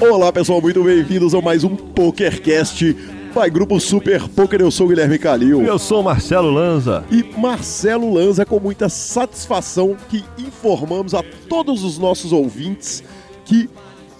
Olá pessoal, muito bem-vindos a mais um PokerCast Vai Grupo Super Poker. Eu sou o Guilherme Calil. Eu sou o Marcelo Lanza. E Marcelo Lanza, com muita satisfação que informamos a todos os nossos ouvintes que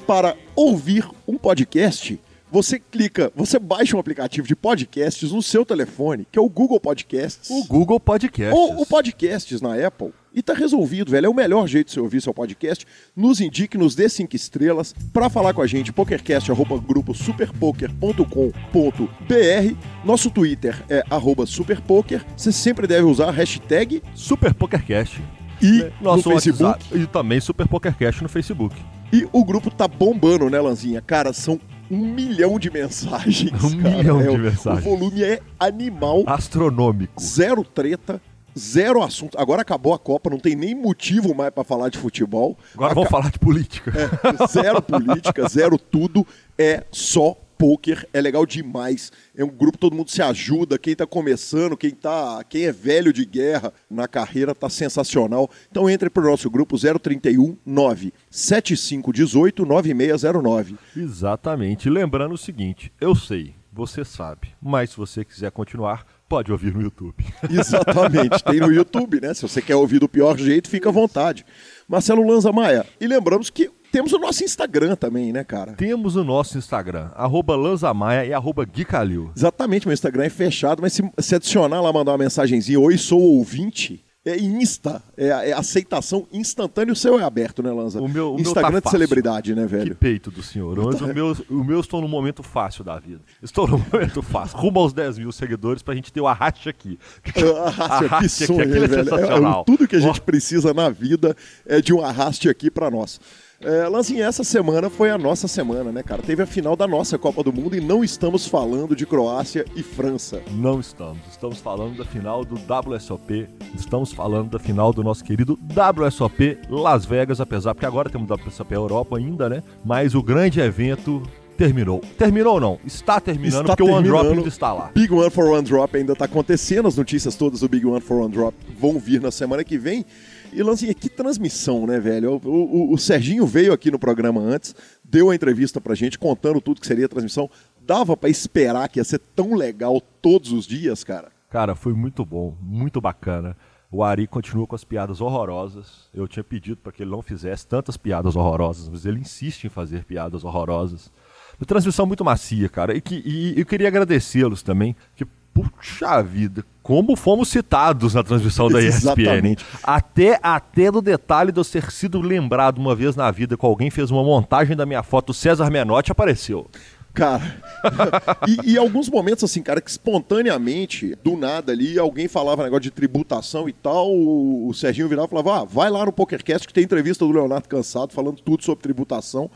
para ouvir um podcast, você clica, você baixa um aplicativo de podcasts no seu telefone, que é o Google Podcasts. O Google Podcasts. Ou o Podcasts na Apple. E tá resolvido, velho. É o melhor jeito de você ouvir seu podcast. Nos indique, nos dê cinco estrelas. Para falar com a gente, pokercast.gruposuperpoker.com.br. Nosso Twitter é arroba superpoker. Você sempre deve usar a hashtag SuperPokercast. E Nosso no Facebook. WhatsApp, e também SuperPokerCast no Facebook. E o grupo tá bombando, né, Lanzinha? Cara, são um milhão de mensagens. Um cara. milhão é, de mensagens. O volume é animal. Astronômico. Zero treta zero assunto. Agora acabou a Copa, não tem nem motivo mais para falar de futebol. Agora vamos falar de política. É, zero política, zero tudo. É só poker, é legal demais. É um grupo todo mundo se ajuda, quem está começando, quem tá, quem é velho de guerra na carreira tá sensacional. Então entre para o nosso grupo 031 9 7518 9609. Exatamente. Lembrando o seguinte, eu sei, você sabe, mas se você quiser continuar, pode ouvir no YouTube. Exatamente, tem no YouTube, né? Se você quer ouvir do pior jeito, fica à vontade. Marcelo Lanza Maia. E lembramos que temos o nosso Instagram também, né, cara? Temos o nosso Instagram, arroba Lanzamaia e arroba Guicalil. Exatamente, meu Instagram é fechado, mas se, se adicionar lá, mandar uma mensagenzinha, oi, sou ouvinte, é insta, é, é, aceitação instantânea. O seu é aberto, né, Lanza? O meu, o Instagram meu tá de celebridade, né, velho? Que peito do senhor. Mas o, meu, o meu estou no momento fácil da vida. Estou no momento fácil. Rumo aos 10 mil seguidores pra gente ter o arraste aqui. Arraste, arraste que sonho, aqui, é velho. É, é, tudo que a gente precisa na vida é de um arraste aqui para nós. É, Lanzinha, essa semana foi a nossa semana, né, cara? Teve a final da nossa Copa do Mundo e não estamos falando de Croácia e França. Não estamos. Estamos falando da final do WSOP. Estamos falando da final do nosso querido WSOP Las Vegas, apesar porque agora temos WSOP Europa ainda, né? Mas o grande evento terminou. Terminou ou não? Está terminando está porque terminando. o One Drop ainda está lá. Big One for One Drop ainda está acontecendo. As notícias todas do Big One for One Drop vão vir na semana que vem. E Lanzinha, que transmissão, né, velho? O, o, o, Serginho veio aqui no programa antes, deu a entrevista pra gente, contando tudo que seria a transmissão. Dava para esperar que ia ser tão legal todos os dias, cara? Cara, foi muito bom, muito bacana. O Ari continua com as piadas horrorosas. Eu tinha pedido para que ele não fizesse tantas piadas horrorosas, mas ele insiste em fazer piadas horrorosas. Uma transmissão muito macia, cara. E, que, e eu queria agradecê-los também, que puxa vida, como fomos citados na transmissão da ESPN. Até, até do detalhe de eu ter sido lembrado uma vez na vida que alguém fez uma montagem da minha foto, o César Menotti apareceu. Cara, e, e, alguns momentos assim, cara, que espontaneamente, do nada ali, alguém falava negócio de tributação e tal, o, o Serginho virava e falava, ah, vai lá no PokerCast que tem entrevista do Leonardo Cansado falando tudo sobre tributação.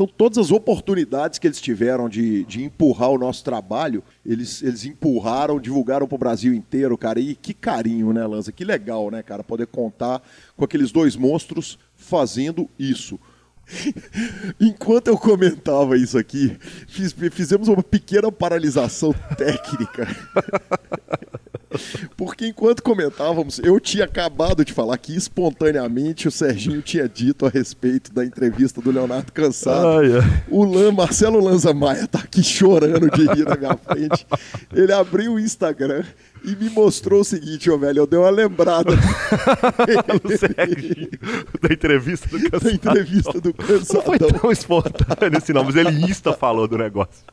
Então, todas as oportunidades que eles tiveram de, de empurrar o nosso trabalho, eles, eles empurraram, divulgaram para o Brasil inteiro, cara. E que carinho, né, Lanza? Que legal, né, cara? Poder contar com aqueles dois monstros fazendo isso. Enquanto eu comentava isso aqui, fiz, fizemos uma pequena paralisação técnica. Porque enquanto comentávamos, eu tinha acabado de falar que espontaneamente o Serginho tinha dito a respeito da entrevista do Leonardo Cansado. O Lan, Marcelo Lanza Maia tá aqui chorando de rir na minha frente. Ele abriu o Instagram e me mostrou o seguinte, ô velho, eu dei uma lembrada. Serginho, da entrevista do Cansadão. Da entrevista do Cansadão. Não foi tão espontâneo assim não, mas ele insta falou do negócio.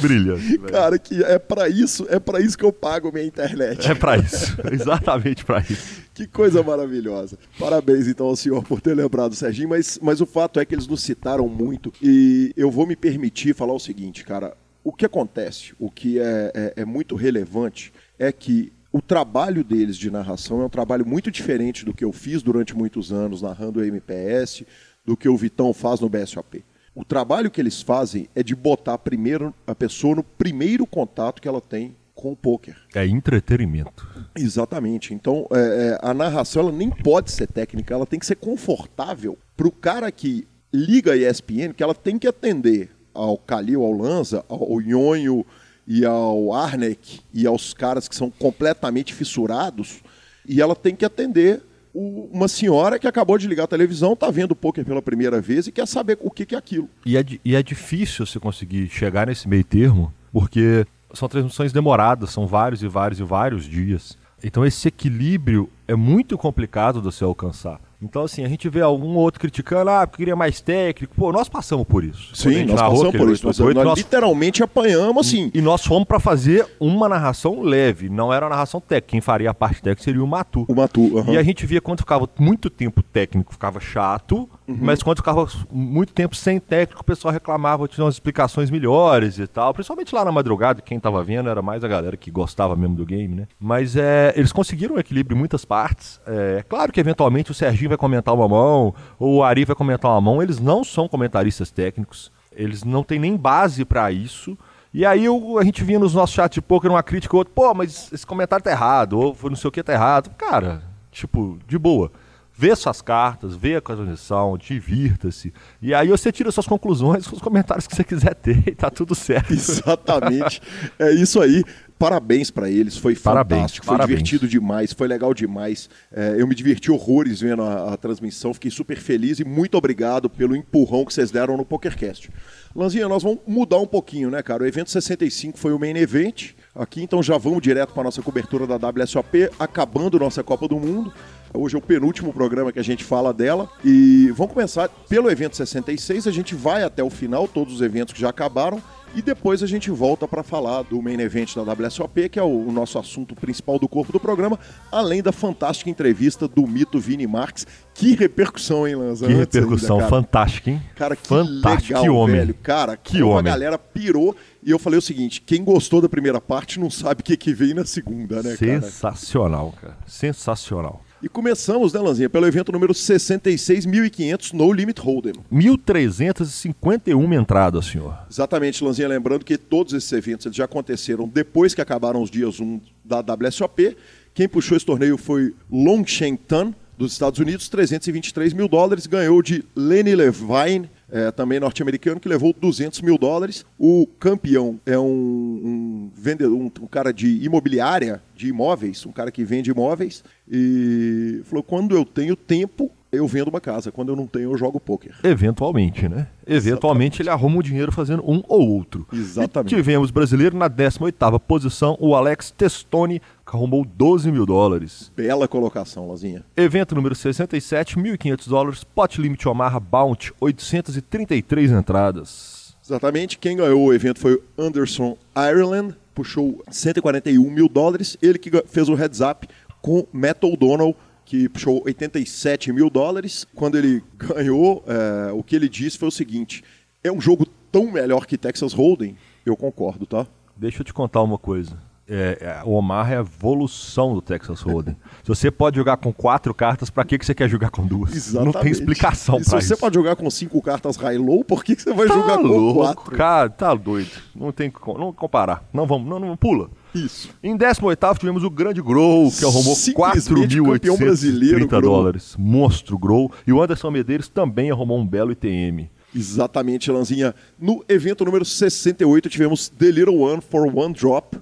Brilhante. Cara, que é para isso, é para isso que eu pago minha internet. É para isso, exatamente para isso. Que coisa maravilhosa. Parabéns então ao senhor por ter lembrado, Serginho, mas, mas o fato é que eles nos citaram muito e eu vou me permitir falar o seguinte, cara. O que acontece, o que é, é, é muito relevante, é que o trabalho deles de narração é um trabalho muito diferente do que eu fiz durante muitos anos narrando o MPS, do que o Vitão faz no BSOP. O trabalho que eles fazem é de botar primeiro a pessoa no primeiro contato que ela tem com o poker. É entretenimento. Exatamente. Então, é, é, a narração ela nem pode ser técnica, ela tem que ser confortável para o cara que liga a ESPN, que ela tem que atender ao Calil, ao Lanza, ao Nhonho e ao Arnek e aos caras que são completamente fissurados e ela tem que atender uma senhora que acabou de ligar a televisão, tá vendo o poker pela primeira vez e quer saber o que, que é aquilo. E é, e é difícil você conseguir chegar nesse meio termo, porque são transmissões demoradas, são vários e vários e vários dias. Então esse equilíbrio é muito complicado de você alcançar. Então, assim, a gente vê algum outro criticando, ah, porque queria mais técnico. Pô, nós passamos por isso. Sim, nós passamos por isso. Nós, 888, nós nós- literalmente apanhamos assim. E nós fomos pra fazer uma narração leve, não era uma narração técnica. Quem faria a parte técnica seria o Matu. O Matu. E a gente via quando ficava muito tempo técnico, ficava chato, Uhum. mas quando ficava muito tempo sem técnico, o pessoal reclamava, tinha umas explicações melhores e tal. Principalmente lá na madrugada, quem tava vendo era mais a galera que gostava mesmo do game, né? Mas é, eles conseguiram um equilíbrio em muitas partes. É, é claro que eventualmente o Serginho vai comentar uma mão, ou o Ari vai comentar uma mão, eles não são comentaristas técnicos, eles não têm nem base pra isso. E aí a gente vinha nos nossos chats de poker uma crítica ou outra, pô, mas esse comentário tá errado, ou não sei o que tá errado. Cara, tipo, de boa. Vê suas cartas, vê a transmissão, divirta-se. E aí você tira suas conclusões com os comentários que você quiser ter e tá tudo certo. Exatamente. É isso aí. Parabéns pra eles, foi Parabéns, fantástico, foi parabéns. divertido demais, foi legal demais. É, eu me diverti horrores vendo a, a transmissão, fiquei super feliz e muito obrigado pelo empurrão que vocês deram no PokerCast. Lanzinha, nós vamos mudar um pouquinho, né, cara? O evento 65 foi o main event aqui, então já vamos direto para nossa cobertura da WSOP, acabando nossa Copa do Mundo. Hoje é o penúltimo programa que a gente fala dela. E vamos começar pelo evento 66. A gente vai até o final, todos os eventos que já acabaram. E depois a gente volta para falar do main event da WSOP, que é o, nosso assunto principal do corpo do programa, além da fantástica entrevista do mito Vini Marques. Que repercussão, hein, Lanza? Que ainda, repercussão cara. fantástica, hein? Cara, que Fantástico, legal, que homem. velho. Cara, Que como a homem. galera pirou. E eu falei o seguinte: quem gostou da primeira parte não sabe o que, que vem na segunda, né, cara? Sensacional, cara. Sensacional. E começamos, né, Lanzinha, pelo evento número 66.500 No Limit Hold'em. 1.351 entradas, senhor. Exatamente, Lanzinha, lembrando que todos esses eventos eles já aconteceram depois que acabaram os dias 1 da WSOP. Quem puxou esse torneio foi Long Shen Tan, dos Estados Unidos, 323 mil dólares. Ganhou de Lenny Levine, eh, também norte-americano, que levou 200 mil dólares. O campeão é um, um vendedor, um, um cara de imobiliária, de imóveis, um cara que vende imóveis. E falou: quando eu tenho tempo, eu vendo uma casa. Quando eu não tenho, eu jogo pôquer. Eventualmente, né? Eventualmente ele arruma o dinheiro fazendo um ou outro. Exatamente. E tivemos brasileiro na 18ª posição, o Alex Testoni, que arrumou 12 mil dólares. Bela colocação, Lazinha. Evento número 67, 1.500 dólares, pot limit Omaha Bounty, 833 entradas. Exatamente. Quem ganhou o evento foi o Anderson Ireland, puxou 141 mil dólares. Ele que fez o heads up com Matt O'Donnell, que puxou 87 mil dólares. Quando ele ganhou, é, o que ele disse foi o seguinte: é um jogo tão melhor que Texas Hold'em. Eu concordo, tá? Deixa eu te contar uma coisa. É, é, o Omaha é a evolução do Texas Hold'em. se você pode jogar com quatro cartas, pra que, que você quer jogar com duas? Não tem explicação e se pra você isso. pode jogar com cinco cartas high-low, por que, que você vai Tá jogar com louco, quatro? cara, tá doido. Não tem que com- não comparar. Não vamos, não, não pula. Isso. Em 18 tivemos o grande Grow, que arrumou Simplesmente campeão brasileiro, 4.830 Grow. dólares. Monstro Grow. E o Anderson Medeiros também arrumou um belo ITM. Exatamente, Lanzinha. No evento número 68, tivemos The Little One for One Drop,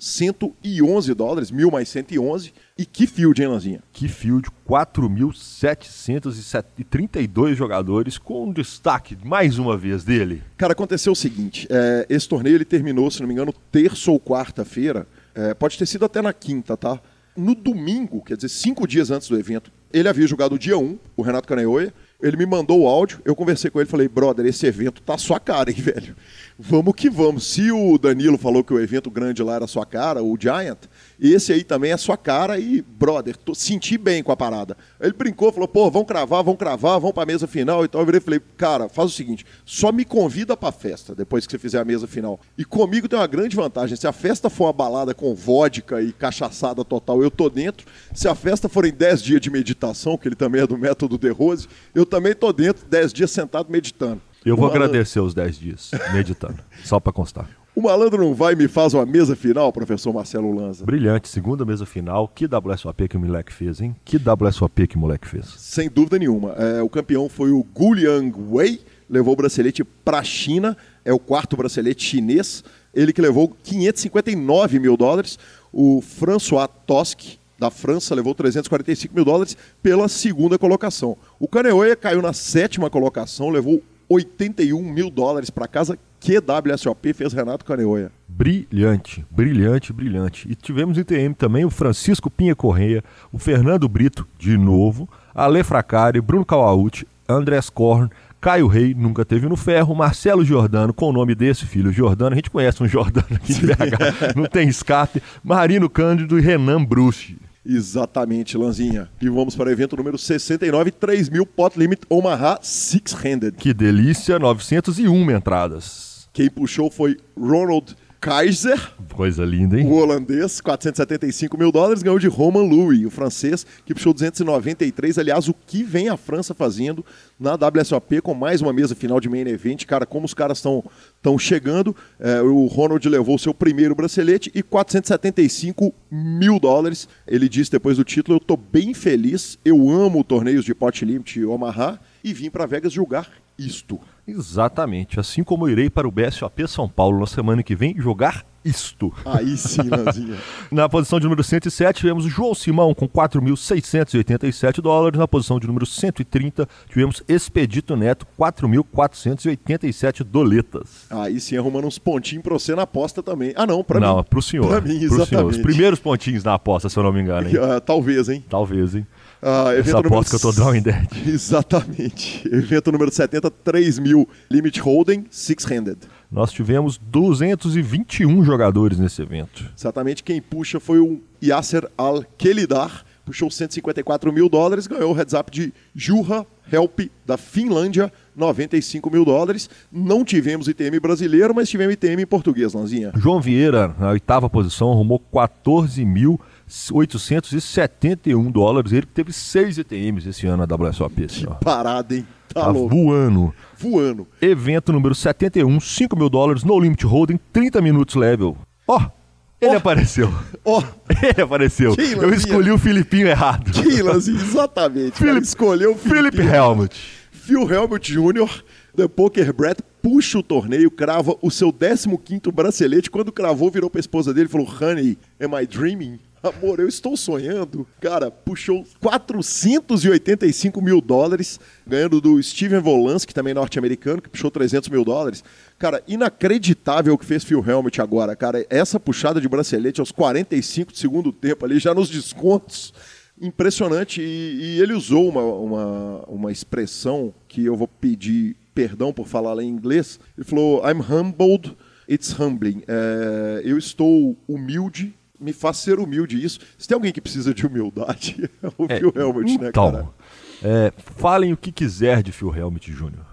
1.111 dólares, 1.000 mais 111. E que field, hein, Lanzinha? Que field, 4.732 jogadores, com um destaque, mais uma vez, dele. Cara, aconteceu o seguinte: é, esse torneio ele terminou, se não me engano, terça ou quarta-feira. É, pode ter sido até na quinta, tá? No domingo, quer dizer, cinco dias antes do evento, ele havia jogado o dia 1, o Renato Caneoia. Ele me mandou o áudio, eu conversei com ele falei, brother, esse evento tá sua cara, hein, velho? Vamos que vamos. Se o Danilo falou que o evento grande lá era sua cara, o Giant, esse aí também é sua cara e, brother, tô, senti bem com a parada. Ele brincou, falou, pô, vão cravar, vão cravar, vão pra mesa final e tal. Eu virei e falei, cara, faz o seguinte, só me convida pra festa depois que você fizer a mesa final. E comigo tem uma grande vantagem, se a festa for uma balada com vodka e cachaçada total, eu tô dentro. Se a festa for em 10 dias de meditação, que ele também é do método De Rose, eu também tô dentro, 10 dias sentado meditando. Eu vou malandro- agradecer os 10 dias, meditando. só pra constar. O malandro não vai e me faz uma mesa final, professor Marcelo Lanza? Brilhante, segunda mesa final. Que WSOP que o moleque fez, hein? Que WSOP que o moleque fez. Sem dúvida nenhuma. É, o campeão foi o Guliang Wei, levou o bracelete para a China, é o quarto bracelete chinês. Ele que levou 559 mil dólares. O François Toschi da França, levou 345 mil dólares pela segunda colocação. O Kaneoya caiu na sétima colocação, levou 81 mil dólares para casa. Que WSOP fez Renato Caneoia? Brilhante, brilhante, brilhante. E tivemos em TM também o Francisco Pinha Correia, o Fernando Brito, de novo, Ale Fracari, Bruno Kawauti, Andrés Korn, Caio Rei, nunca teve no ferro, Marcelo Giordano, com o nome desse filho, Giordano, a gente conhece um Giordano aqui em BH, não tem escape, Marino Cândido e Renan Bruce. Exatamente, Lanzinha. E vamos para o evento número 69, 3 mil Pot Limit Omaha Six-Handed. Que delícia, 901 entradas. Quem puxou foi Ronald Kaiser. Coisa linda, hein? O holandês, 475 mil dólares, ganhou de Roman Louis, o francês, que puxou 293. Aliás, o que vem a França fazendo na WSOP com mais uma mesa final de main event. Cara, como os caras estão estão chegando. É, o Ronald levou seu primeiro bracelete e 475 mil dólares. Ele disse depois do título: Eu estou bem feliz, eu amo torneios de pot limit Omaha e vim para Vegas julgar isto. Exatamente. Assim como eu irei para o BSOP São Paulo na semana que vem jogar isto. Aí sim, Lanzinha. na posição de número 107, tivemos o João Simão com 4.687 dólares. Na posição de número 130, tivemos Expedito Neto, 4.487 doletas. Aí sim, arrumando uns pontinhos para você na aposta também. Ah, não, para mim. Não, para o senhor. Para mim, exatamente. Senhor. Os primeiros pontinhos na aposta, se eu não me engano. Hein? Uh, talvez, hein? Talvez, hein? Uh, Essa aposta número... que eu tô drawing dead. Exatamente. Evento número 70, 3 mil Limit Holding, Six-Handed. Nós tivemos 221 jogadores nesse evento. Exatamente. Quem puxa foi o Yasser Al-Kelidar, puxou 154 mil dólares, ganhou o heads up de Juha Help da Finlândia, 95 mil dólares. Não tivemos ITM brasileiro, mas tivemos ITM em português, Lanzinha. João Vieira, na oitava posição, arrumou 14 mil 871 dólares. Ele teve seis ETMs esse ano na WSOP. Que parada, hein? Tá, tá voando. Voando. Evento número 71, 5 mil dólares, no limit holding, 30 minutos level. Ó, oh, ele oh. apareceu. Ó, oh. ele apareceu. Eu escolhi o Filipinho errado. Que exatamente. Philip, escolheu o Philip Helmut. Phil Helmut Jr., The Poker Brett, puxa o torneio, crava o seu 15º bracelete. Quando cravou, virou pra esposa dele e falou, Honey, am I dreaming? Amor, eu estou sonhando. Cara, puxou 485 mil dólares, ganhando do Steven Volansky, também norte-americano, que puxou 300 mil dólares. Cara, inacreditável o que fez Phil Helmut agora, cara. Essa puxada de bracelete aos 45 do segundo tempo ali, já nos descontos. Impressionante. E, e ele usou uma, uma, uma expressão que eu vou pedir perdão por falar lá em inglês. Ele falou: I'm humbled, it's humbling. É, eu estou humilde me faz ser humilde isso. Se tem alguém que precisa de humildade, é o é, Phil Helmut, né, então, cara? É, falem o que quiser de Phil Helmut Jr.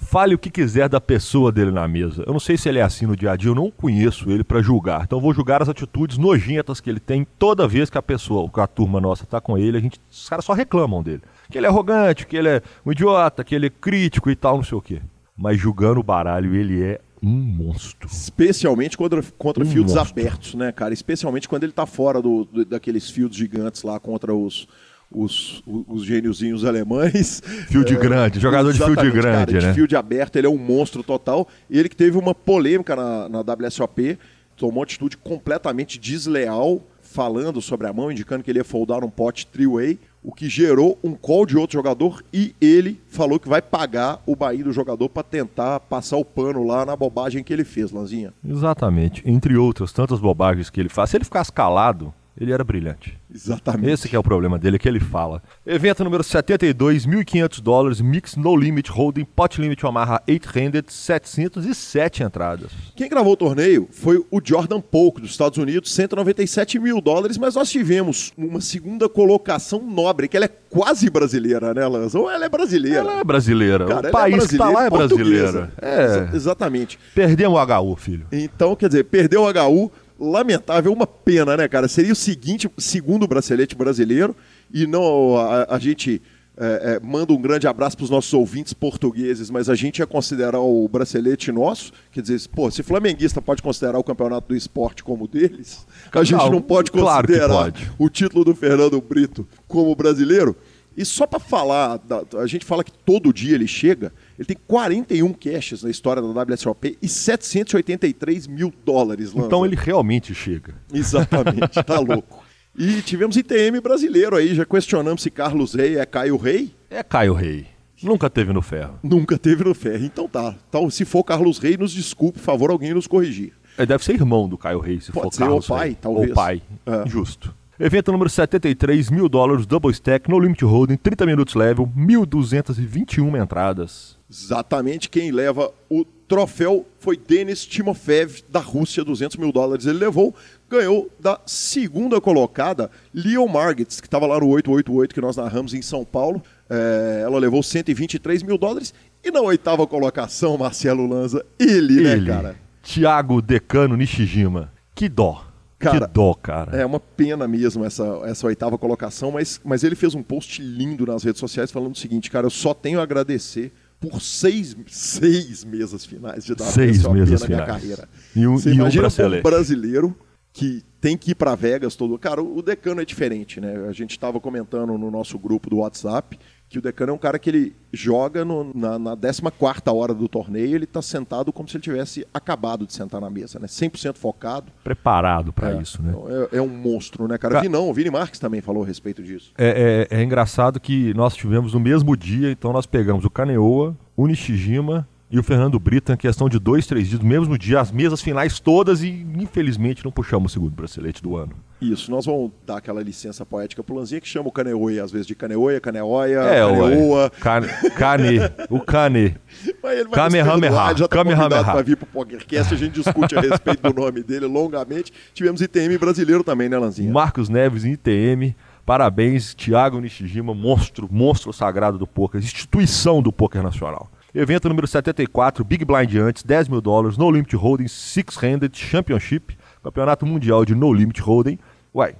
Fale o que quiser da pessoa dele na mesa. Eu não sei se ele é assim no dia a dia, eu não conheço ele para julgar. Então eu vou julgar as atitudes nojentas que ele tem toda vez que a pessoa, que a turma nossa tá com ele, a gente, os caras só reclamam dele. Que ele é arrogante, que ele é um idiota, que ele é crítico e tal, não sei o quê. Mas julgando o baralho, ele é um monstro. Especialmente contra, contra um fields monstro. abertos, né, cara? Especialmente quando ele tá fora do, do, daqueles fields gigantes lá contra os, os, os, os gêniozinhos alemães. Field é, grande, jogador de field grande, cara, né? De field aberto, ele é um monstro total. E ele que teve uma polêmica na, na WSOP, tomou uma atitude completamente desleal, falando sobre a mão, indicando que ele ia foldar um pote three-way o que gerou um call de outro jogador e ele falou que vai pagar o Bahia do jogador para tentar passar o pano lá na bobagem que ele fez, Lanzinha. Exatamente. Entre outras tantas bobagens que ele faz. Se ele ficasse calado, ele era brilhante. Exatamente. Esse é o problema dele, que ele fala. Evento número 72, 1.500 dólares, Mix No Limit Holding, Pot Limit Omaha 800, 707 entradas. Quem gravou o torneio foi o Jordan Polk, dos Estados Unidos, 197 mil dólares, mas nós tivemos uma segunda colocação nobre, que ela é quase brasileira, né, Lanza? Ou ela é brasileira? Ela é brasileira. Cara, o país é que está lá é brasileira. É. Exatamente. Perdemos o HU, filho. Então, quer dizer, perdeu o HU, lamentável, uma pena, né, cara? Seria o seguinte, segundo bracelete brasileiro, e não a, a gente é, é, manda um grande abraço para os nossos ouvintes portugueses, mas a gente ia considerar o bracelete nosso, quer dizer, pô, se flamenguista pode considerar o campeonato do esporte como deles, a gente não, não pode considerar claro pode. o título do Fernando Brito como brasileiro. E só para falar, a gente fala que todo dia ele chega, ele tem 41 caches na história da WSOP e 783 mil dólares. Lanza. Então ele realmente chega. Exatamente, tá louco. E tivemos ITM brasileiro aí, já questionamos se Carlos Rei é Caio Rei. É Caio Rei. Nunca teve no ferro. Nunca teve no ferro. Então tá. Então, se for Carlos Rei, nos desculpe, por favor, alguém nos corrigir. Ele deve ser irmão do Caio Rei, se Pode for Carlos ou pai, Rei. talvez. Ou pai. É. Justo. Evento número 73, mil dólares, double stack, no limit holding, 30 minutos level, 1.221 entradas. Exatamente quem leva o troféu foi Denis Timofev, da Rússia, 200 mil dólares ele levou. Ganhou da segunda colocada, Leon Margits, que estava lá no 888 que nós narramos em São Paulo. É, ela levou 123 mil dólares. E na oitava colocação, Marcelo Lanza, ele, né, Ele, cara? Thiago Decano Nishijima. Que dó. Cara, que dó, cara. É uma pena mesmo essa, essa oitava colocação, mas, mas ele fez um post lindo nas redes sociais falando o seguinte, cara, eu só tenho a agradecer por seis, seis mesas finais de WSOP Seis mesas na minha finais. carreira. E um- Você e um imagina um bracelete. brasileiro que tem que ir para Vegas todo. Cara, o Decano é diferente, né? A gente estava comentando no nosso grupo do WhatsApp que o Decano é um cara que ele joga no- na, na 14 hora do torneio, ele está sentado como se ele tivesse acabado de sentar na mesa, né? 100% focado. Preparado pra É, isso, né? então É, é um monstro, né, cara? Ca- Vinão, o Vini Marques também falou a respeito disso. É, é- é engraçado que nós tivemos no mesmo dia, então nós pegamos o Kaneoa, o Nishijima e o Fernando Brita em questão de dois, três dias, no mesmo dia, as mesas finais todas e infelizmente não puxamos o segundo bracelete do ano. Isso, nós vamos dar aquela licença poética pro Lanzinha que chama o Caneoia, às vezes de Caneoia, Caneoia, É, Caneoa. Cane, cane, o Cane. Mas ele vai Kamehameha, já tá Kamehameha. para vir pro PokerCast, a gente discute a respeito do nome dele longamente. Tivemos ITM brasileiro também, né, Lanzinha? Marcos Neves em ITM. Parabéns, Thiago Nishijima, monstro, monstro sagrado do poker, instituição do poker nacional. Evento número 74, Big Blind antes, 10 mil dólares, No Limit Holding, Six Handed Championship, Campeonato Mundial de No Limit Holding. Uai.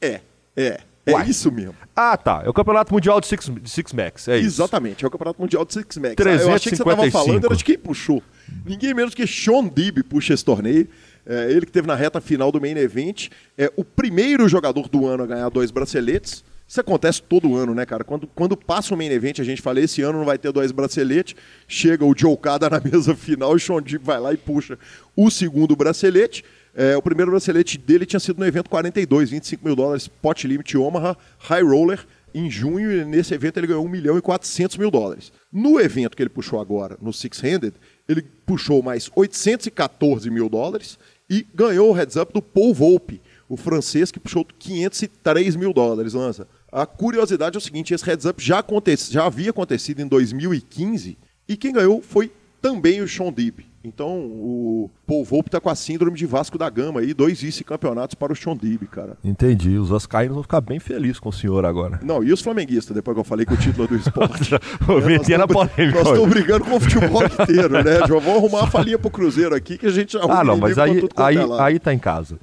É, é, é Uai. isso mesmo. Ah, tá. É o Campeonato Mundial de Six, de Six Max, é isso. Exatamente, é o Campeonato Mundial de Six Max. Ah, Eu achei que você estava 355. falando, era de quem puxou. Ninguém menos que Sean Dib puxa esse torneio. É, ele que teve na reta final do Main Event. É o primeiro jogador do ano a ganhar dois braceletes. Isso acontece todo ano, né, cara? Quando, quando passa o Main Event, a gente fala, esse ano não vai ter dois braceletes. Chega o Joe Cada na mesa final e o Sean Dib vai lá e puxa o segundo bracelete. É, o primeiro bracelete dele tinha sido no evento 42, 25 mil dólares, pot limit Omaha, high roller, em junho, e nesse evento ele ganhou 1 milhão e 400 mil dólares. No evento que ele puxou agora, no Six Handed, ele puxou mais 814 mil dólares e ganhou o heads up do Paul Volpe, o francês que puxou 503 mil dólares, Lança. A curiosidade é o seguinte, esse heads up já, acontece, já havia acontecido em 2015 e quem ganhou foi também o Sean Deeb. Então, o Paul Volpe está com a síndrome de Vasco da Gama aí, dois vice-campeonatos para o Sean Deeb, cara. Entendi. Os vascaínos vão ficar bem felizes com o senhor agora. Não, e os flamenguistas, depois que eu falei que o título é do esporte. É, meter na nós tamo- polêmica Nós estamos brigando com o futebol inteiro, né, João? Vamos arrumar uma falinha pro Cruzeiro aqui que a gente arruma Ah, não, mas aí, aí, é lado. aí tá em casa.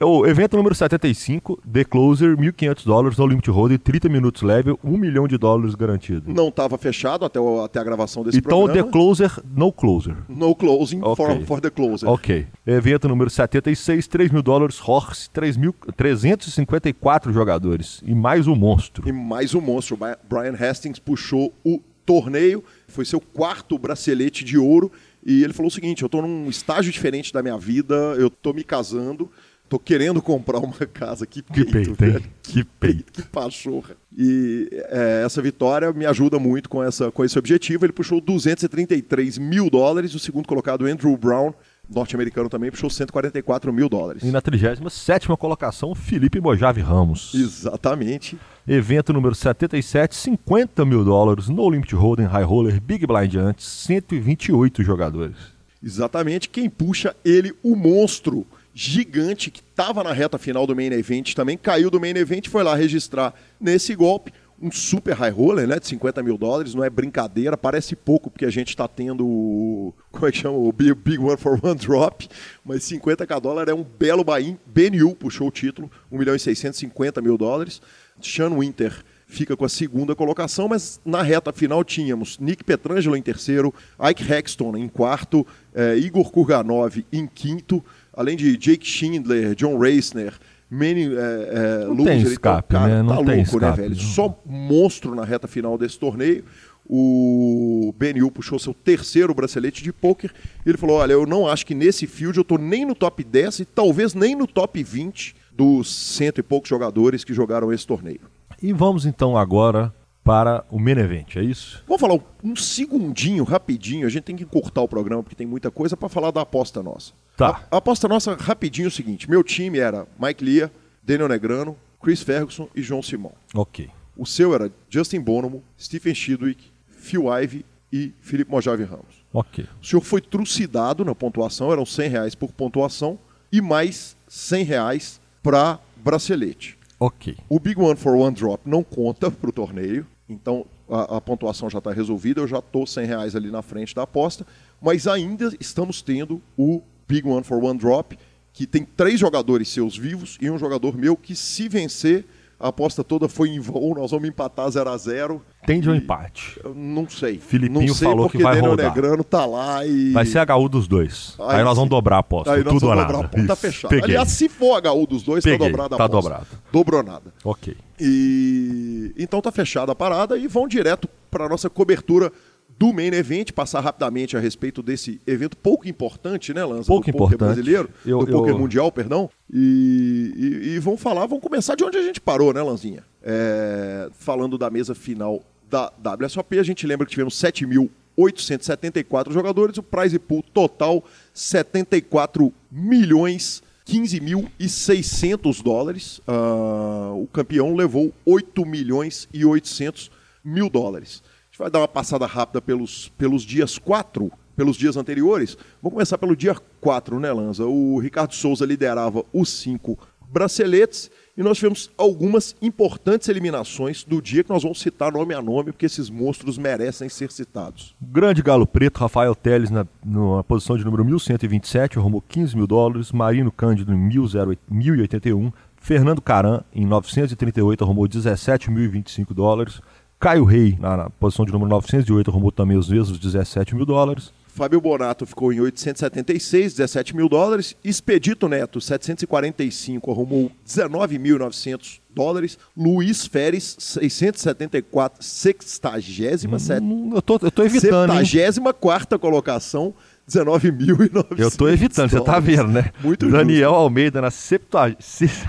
O evento número 75, The Closer, 1.500 dólares, no limit holder, 30 minutos level, 1 milhão de dólares garantido. Não estava fechado até, o- até a gravação desse Então, programa. The Closer, no closer. No closing Ok. for, for the closer. Ok. Evento número 76, 3 mil dólares, Horse, 3 mil, 354 jogadores. E mais um monstro. E mais um monstro. Brian Hastings puxou o torneio, foi seu quarto bracelete de ouro. E ele falou o seguinte: eu estou num estágio diferente da minha vida, eu estou me casando, estou querendo comprar uma casa. Que Que peito, peito, hein? velho. Que peito. Que pachorra. E é, essa vitória me ajuda muito com, essa, com esse objetivo. Ele puxou 233 mil dólares. O segundo colocado, Andrew Brown, norte-americano também, puxou 144 mil dólares. E na 37 colocação, Felipe Mojave Ramos. Exatamente. Evento número 77, 50 mil dólares, No Limit Hold'em, High Roller, Big Blind antes, 128 jogadores. Exatamente. Quem puxa ele, o monstro gigante que estava na reta final do Main Event, também caiu do Main Event foi lá registrar nesse golpe um super high roller, né, de 50 mil dólares, não é brincadeira, parece pouco porque a gente está tendo o, como é que chama, o Big, One for One Drop, mas 50k dólar é um belo buy-in, BNU puxou o título, 1 milhão e 650 mil dólares, Sean Winter fica com a segunda colocação, mas na reta final tínhamos Nick Petrangelo em terceiro, Ike Hexton em quarto, eh, Igor Kurganov em quinto, além de Jake Schindler, John Reisner, Manny eh, eh, Não Loser, tem escape, cara, né? Não tá tem louco, escape. né, velho? Só monstro na reta final desse torneio. O BNU puxou seu terceiro bracelete de pôquer. Ele falou: Olha, eu não acho que nesse field eu tô nem no top 10 e talvez nem no top 20 dos cento e poucos jogadores que jogaram esse torneio. E vamos então agora para o main event, é isso? Vamos falar um segundinho, rapidinho. A gente tem que cortar o programa porque tem muita coisa para falar da aposta nossa. Tá. A, a aposta nossa, rapidinho, é o seguinte: meu time era Mike Lear, Daniel Negrano, Chris Ferguson e João Simão. Ok. O seu era Justin Bonomo, Stephen Chidwick, Phil Ivey e Felipe Mojave Ramos. Ok. O senhor foi trucidado na pontuação, eram 100 reais por pontuação e mais 100 reais para bracelete. Ok. O Big One for One Drop não conta para o torneio, então a, a pontuação já está resolvida, eu já estou 100 reais ali na frente da aposta, mas ainda estamos tendo o Big One for One Drop, que tem três jogadores seus vivos e um jogador meu que se vencer a aposta toda foi em voo, nós vamos empatar 0 a 0 Tende um empate. Eu não sei. Filipinho não sei falou porque que vai Daniel rodar. Negrano tá lá e. Vai ser HU dos dois. Aí, Aí nós vamos dobrar a aposta. Aí Tudo ou nada. tá fechado. Peguei. Aliás, se for HU dos dois, Peguei, tá dobrada a tá aposta. dobrado. Dobrou nada. Ok. E então tá fechada a parada e vão direto para nossa cobertura do main event, passar rapidamente a respeito desse evento pouco importante, né, Lanza? Pouco do poker importante. brasileiro, Eu- do poker eu- mundial, perdão. E, e, e vão falar, vão começar de onde a gente parou, né, Lanzinha? É, falando da mesa final da WSOP, a gente lembra que tivemos 7.874 jogadores, o prize pool total 74 milhões 15.600 dólares. Ah, o campeão levou 8 milhões e 800 mil dólares. Gente vai dar uma passada rápida pelos, pelos dias 4, pelos dias anteriores. Vamos começar pelo dia 4, né, Lanza? O Ricardo Souza liderava os cinco braceletes e nós tivemos algumas importantes eliminações do dia que nós vamos citar nome a nome, porque esses monstros merecem ser citados. Grande Galo Preto, Rafael Teles na, na posição de número 1127, arrumou 15 mil dólares. Marino Cândido em 1081. Fernando Caran em 938, arrumou 17.025 dólares. Caio Rei na, na posição de número 908, arrumou também os mesmos 17 mil dólares. Fábio Bonato ficou em 876, 17 mil dólares. Expedito Neto, 745, arrumou 19.900 dólares. Luiz Feres, 674, 67, Hum, eu, tô, eu tô evitando, hein? 74 colocação, 19.900 Eu tô evitando, você tá vendo, né? Muito Daniel Almeida na 70.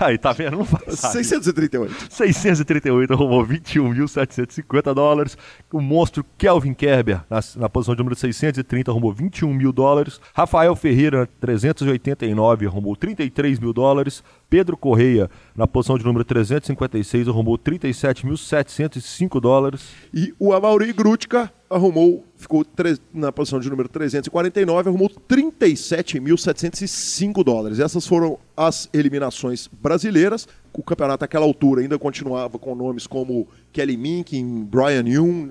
Aí, tá vendo? Não justo. sair. 638. 638 arrumou 21.750 dólares. O monstro Kelvin Kerber, na, na posição de número 630, arrumou 21 mil dólares. Rafael Ferreira, 389, arrumou 33 mil dólares. Pedro Correia, na posição de número 356, arrumou 37.705 dólares. E o Amaury Grutka arrumou, ficou na posição de número 349, arrumou 37.705 dólares. Essas foram as eliminações brasileiras. O campeonato naquela altura ainda continuava com nomes como Kelly Minkin, Brian Young,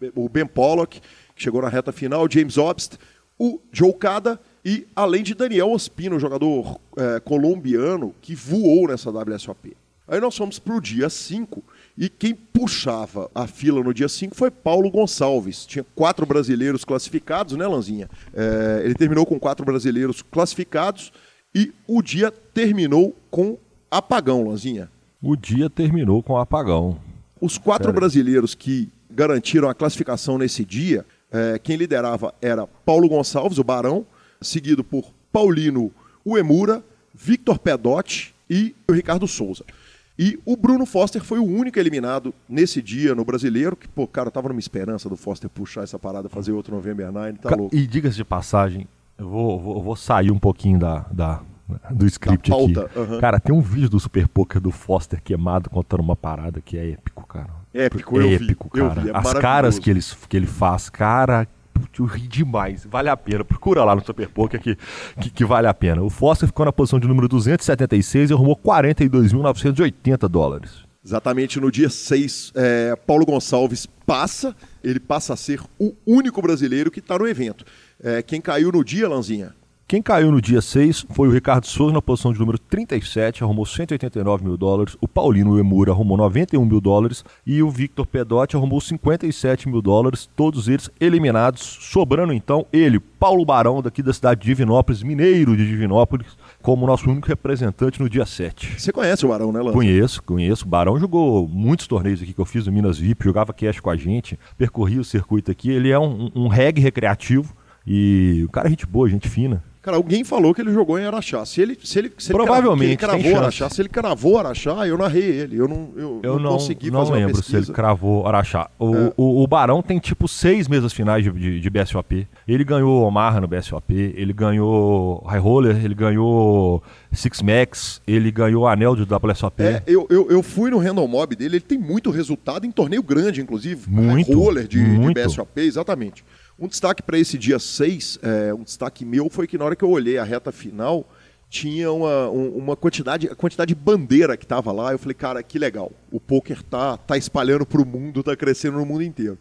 eh, o Ben Pollock, que chegou na reta final, James Obst, o Joe e além de Daniel Ospino, jogador eh, colombiano que voou nessa WSOP. Aí nós fomos para o dia 5 e quem puxava a fila no dia 5 foi Paulo Gonçalves. Tinha quatro brasileiros classificados, né, Lanzinha? É, ele terminou com quatro brasileiros classificados e o dia terminou com apagão, Lanzinha. O dia terminou com apagão. Os quatro Pera brasileiros que garantiram a classificação nesse dia, é, quem liderava era Paulo Gonçalves, o Barão, seguido por Paulino Uemura, Victor Pedotti e o Ricardo Souza. E o Bruno Foster foi o único eliminado nesse dia no brasileiro, que, pô, cara, eu tava numa esperança do Foster puxar essa parada, fazer outro November 9, tá louco. E diga-se de passagem, eu vou, vou, vou sair um pouquinho da, da- do script Da aqui. pauta, aham. Cara, tem um vídeo do Super Poker do Foster queimado contando uma parada que é épico, cara. Épico, eu vi, épico, eu cara. vi, é As caras que, eles, que ele faz, cara, putz, eu ri demais. Vale a pena. Procura lá no Super Poker que, que, que vale a pena. O Foster ficou na posição de número 276 e arrumou 42.980 dólares. Exatamente no dia 6, é, Paulo Gonçalves passa, ele passa a ser o único brasileiro que está no evento. É, quem caiu no dia, Lanzinha? Quem caiu no dia 6 foi o Ricardo Souza na posição de número 37, arrumou 189 mil dólares. O Paulino Emura arrumou 91 mil dólares. E o Victor Pedotti arrumou 57 mil dólares. Todos eles eliminados. Sobrando então ele, Paulo Barão, daqui da cidade de Divinópolis, mineiro de Divinópolis, como nosso único representante no dia 7. Você conhece o Barão, né, Lanzinha? Conheço, conheço. O Barão jogou muitos torneios aqui que eu fiz no Minas VIP, jogava cash com a gente, percorria o circuito aqui. Ele é um, um reggae recreativo e o cara é gente boa, gente fina. Cara, alguém falou que ele jogou em Araxá. Se ele, se ele, se Provavelmente, cravou, ele cravou chance. Araxá, se ele cravou Araxá, eu narrei ele. Eu não, eu, Eu não, consegui não fazer uma lembro se pesquisa. ele cravou Araxá. O, É. o, o Barão tem tipo seis mesas finais de, de, de BSOP. Ele ganhou Omaha no BSOP, ele ganhou High Roller, ele ganhou Six Max, ele ganhou Anel de WSOP. É, eu, eu, eu fui no Random Mob dele, ele tem muito resultado em torneio grande, inclusive. Muito, High roller de, de muito. BSOP, exatamente. Um destaque para esse dia 6, é, um destaque meu, foi que na hora que eu olhei a reta final, tinha uma, um- uma quantidade, a quantidade de bandeira que tava lá. Eu falei, cara, que legal. O poker tá, tá espalhando pro mundo, tá crescendo no mundo inteiro.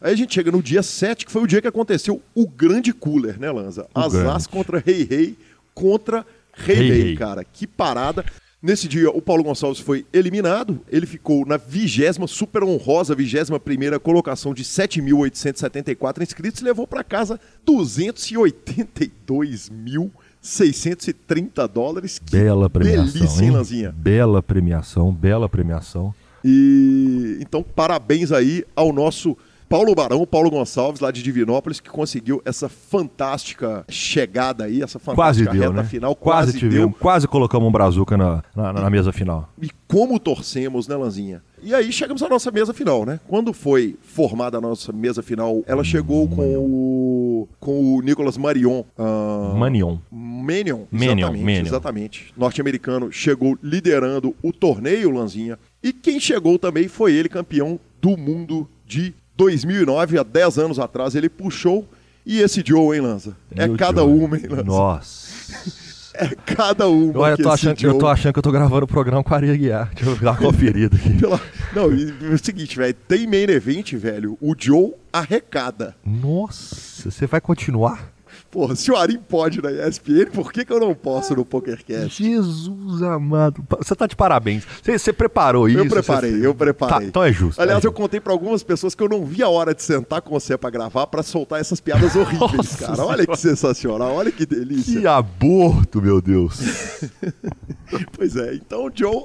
Aí a gente chega no dia 7, que foi o dia que aconteceu o grande cooler, né, Lanza? O Asas grande. contra Rei Rei contra Rei Rei, Rei. cara. Que parada. Nesse dia, o Paulo Gonçalves foi eliminado. Ele ficou na vigésima, super honrosa, vigésima primeira colocação de 7.874 inscritos e levou para casa 282.630 dólares. Que Bela premiação. delícia, hein, hein? Lanzinha? Bela premiação, bela premiação. E então, parabéns aí ao nosso Paulo Barão, Paulo Gonçalves, lá de Divinópolis, que conseguiu essa fantástica chegada aí, essa Quase fantástica deu, reta né? final. quase Quase, tivemos, deu. quase colocamos um brazuca na, na, na mesa final. E como torcemos, né, Lanzinha? E aí chegamos à nossa mesa final, né? Quando foi formada a nossa mesa final, ela chegou com o, com o Nicolas Marion. ah, Manion. Manion, Manion, exatamente, Manion. exatamente. Norte-americano chegou liderando o torneio, Lanzinha. E quem chegou também foi ele, campeão do mundo de 2009, há 10 anos atrás. Ele puxou. E esse Joe, hein, Lanza? É cada Joe. uma, hein, Lanza? Nossa. É cada uma. Olha, eu tô, achando, eu Joe- tô achando que eu tô gravando o programa com a Aria Guiar. Deixa eu dar uma conferida aqui. Pela- Não, e é o seguinte, velho, tem main event, velho, o Joe arrecada. Nossa, você vai continuar? Porra, se o Arim pode na ESPN, por que, que eu não posso no PokerCast? Jesus amado. Você tá de parabéns. Você, você preparou isso? Eu preparei, você- eu preparei. Tá, então é justo. Aliás, é eu contei pra algumas pessoas que eu não vi a hora de sentar com você pra gravar pra soltar essas piadas horríveis, Nossa cara. Olha que sensacional, olha que delícia. Que aborto, meu Deus. Pois é, então o Joe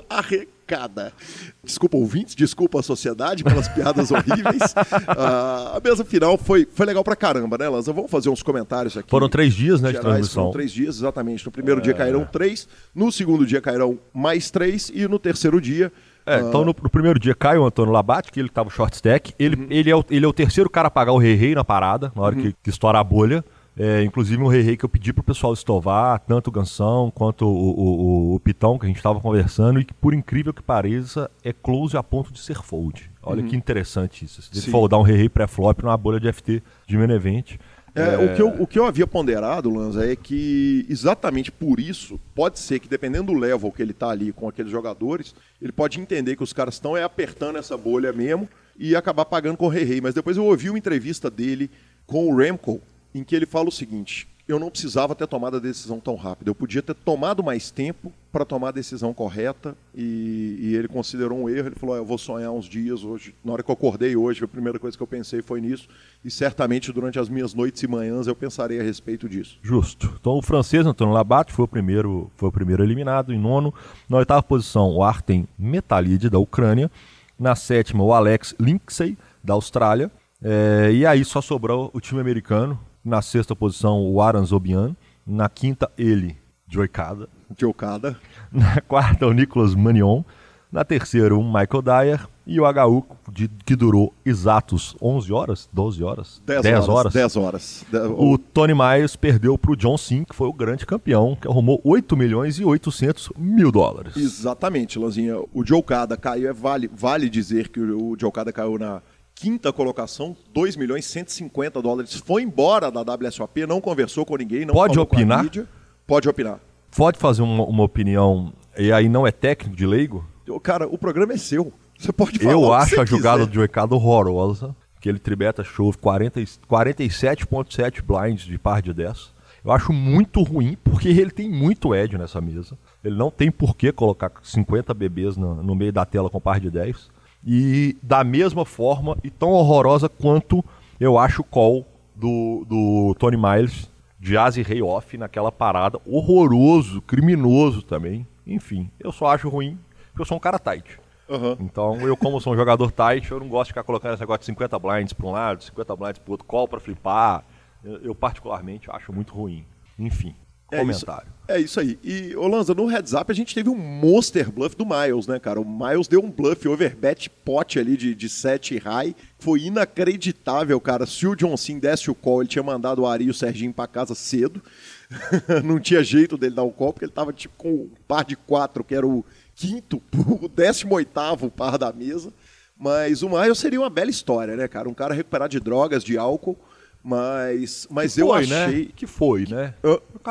Desculpa, ouvintes, desculpa a sociedade pelas piadas horríveis. Ah, a mesa final foi, foi legal pra caramba, né, Lanza? Vamos fazer uns comentários aqui. Foram três dias, né, de gerais, transmissão. Foram três dias, exatamente. No primeiro É. dia caíram três, no segundo dia cairão mais três, e no terceiro dia. É, ah, então no, no primeiro dia cai o Antônio Labate, que ele tava short stack. Ele, Uhum. ele, é o, ele é o terceiro cara a pagar o Rei Rei na parada, na hora que, que estoura a bolha. É, inclusive um Rei Rei que eu pedi pro pessoal estovar, tanto o Gansão quanto o, o, o- o Pitão, que a gente tava conversando, e que por incrível que pareça, é close a ponto de ser fold. Olha que interessante isso. Se Uhum. Foldar um Rei Rei pré-flop numa bolha de FT de main event. É, O, que eu, o que eu havia ponderado, Lanza, é que exatamente por isso, pode ser que dependendo do level que ele tá ali com aqueles jogadores, ele pode entender que os caras estão é, apertando essa bolha mesmo e acabar pagando com o Rei Rei. Mas depois eu ouvi uma entrevista dele com o Remco, em que ele fala o seguinte: eu não precisava ter tomado a decisão tão rápida, eu podia ter tomado mais tempo para tomar a decisão correta e, e ele considerou um erro. Ele falou: "Ah, eu vou sonhar uns dias hoje. Na hora que eu acordei hoje, a primeira coisa que eu pensei foi nisso e certamente durante as minhas noites e manhãs eu pensarei a respeito disso. Justo. Então o francês Antônio Labate foi o primeiro, foi o primeiro eliminado em nono. Na oitava posição, o Artem Metalide da Ucrânia. Na sétima, o Alex Linksey da Austrália. É, e aí só sobrou o time americano. Na sexta posição, o Aran Zobian. Na quinta, ele, Joicada. Okada. Na quarta, o Nicolas Manion. Na terceira, o Michael Dyer. E o HU, de- que durou exatos 11 horas, 12 horas, 10 horas. 10 horas. O Tony Myers perdeu para o John Sim, que foi o grande campeão, que arrumou 8 milhões e 800 mil dólares. Exatamente, Lanzinha. O Joe Okada caiu, é vale, vale dizer que o Joe Okada caiu na quinta colocação, 2 milhões e 150 dólares. Foi embora da WSOP, não conversou com ninguém, não Pode falou com a opinar? mídia. Pode opinar. Pode fazer uma, uma opinião, e aí não é técnico de leigo? Cara, o programa é seu. Você pode falar Eu acho a jogada quiser. do Joecado horrorosa, que ele tribeta show 40 e- 47.7 blinds de par de 10. Eu acho muito ruim, porque ele tem muito edge nessa mesa. Ele não tem por que colocar 50 bebês no, no meio da tela com par de 10. E da mesma forma, e tão horrorosa quanto eu acho o call do, do Tony Miles de Asi Rei Off naquela parada. Horroroso, criminoso também. Enfim, eu só acho ruim, porque eu sou um cara tight. Aham. Então, eu, como sou um jogador tight, eu não gosto de ficar colocando esse negócio de 50 blinds para um lado, 50 blinds para outro, call para flipar. Eu, eu, particularmente, acho muito ruim. Enfim. É isso. comentário. É isso aí. E, ô Lanza, no heads up a gente teve um monster bluff do Miles, né, cara? O Miles deu um bluff overbet pot ali de, de 7 high. Foi inacreditável, cara. Se o John Sim desse o call, ele tinha mandado o Ari e o Serginho pra casa cedo. Não tinha jeito dele dar o call, porque ele tava tipo com um par de quatro, que era o quinto, o décimo oitavo par da mesa. Mas o Miles seria uma bela história, né, cara? Um cara recuperado de drogas, de álcool. Mas, mas Que eu foi, achei. Né? Que foi, né?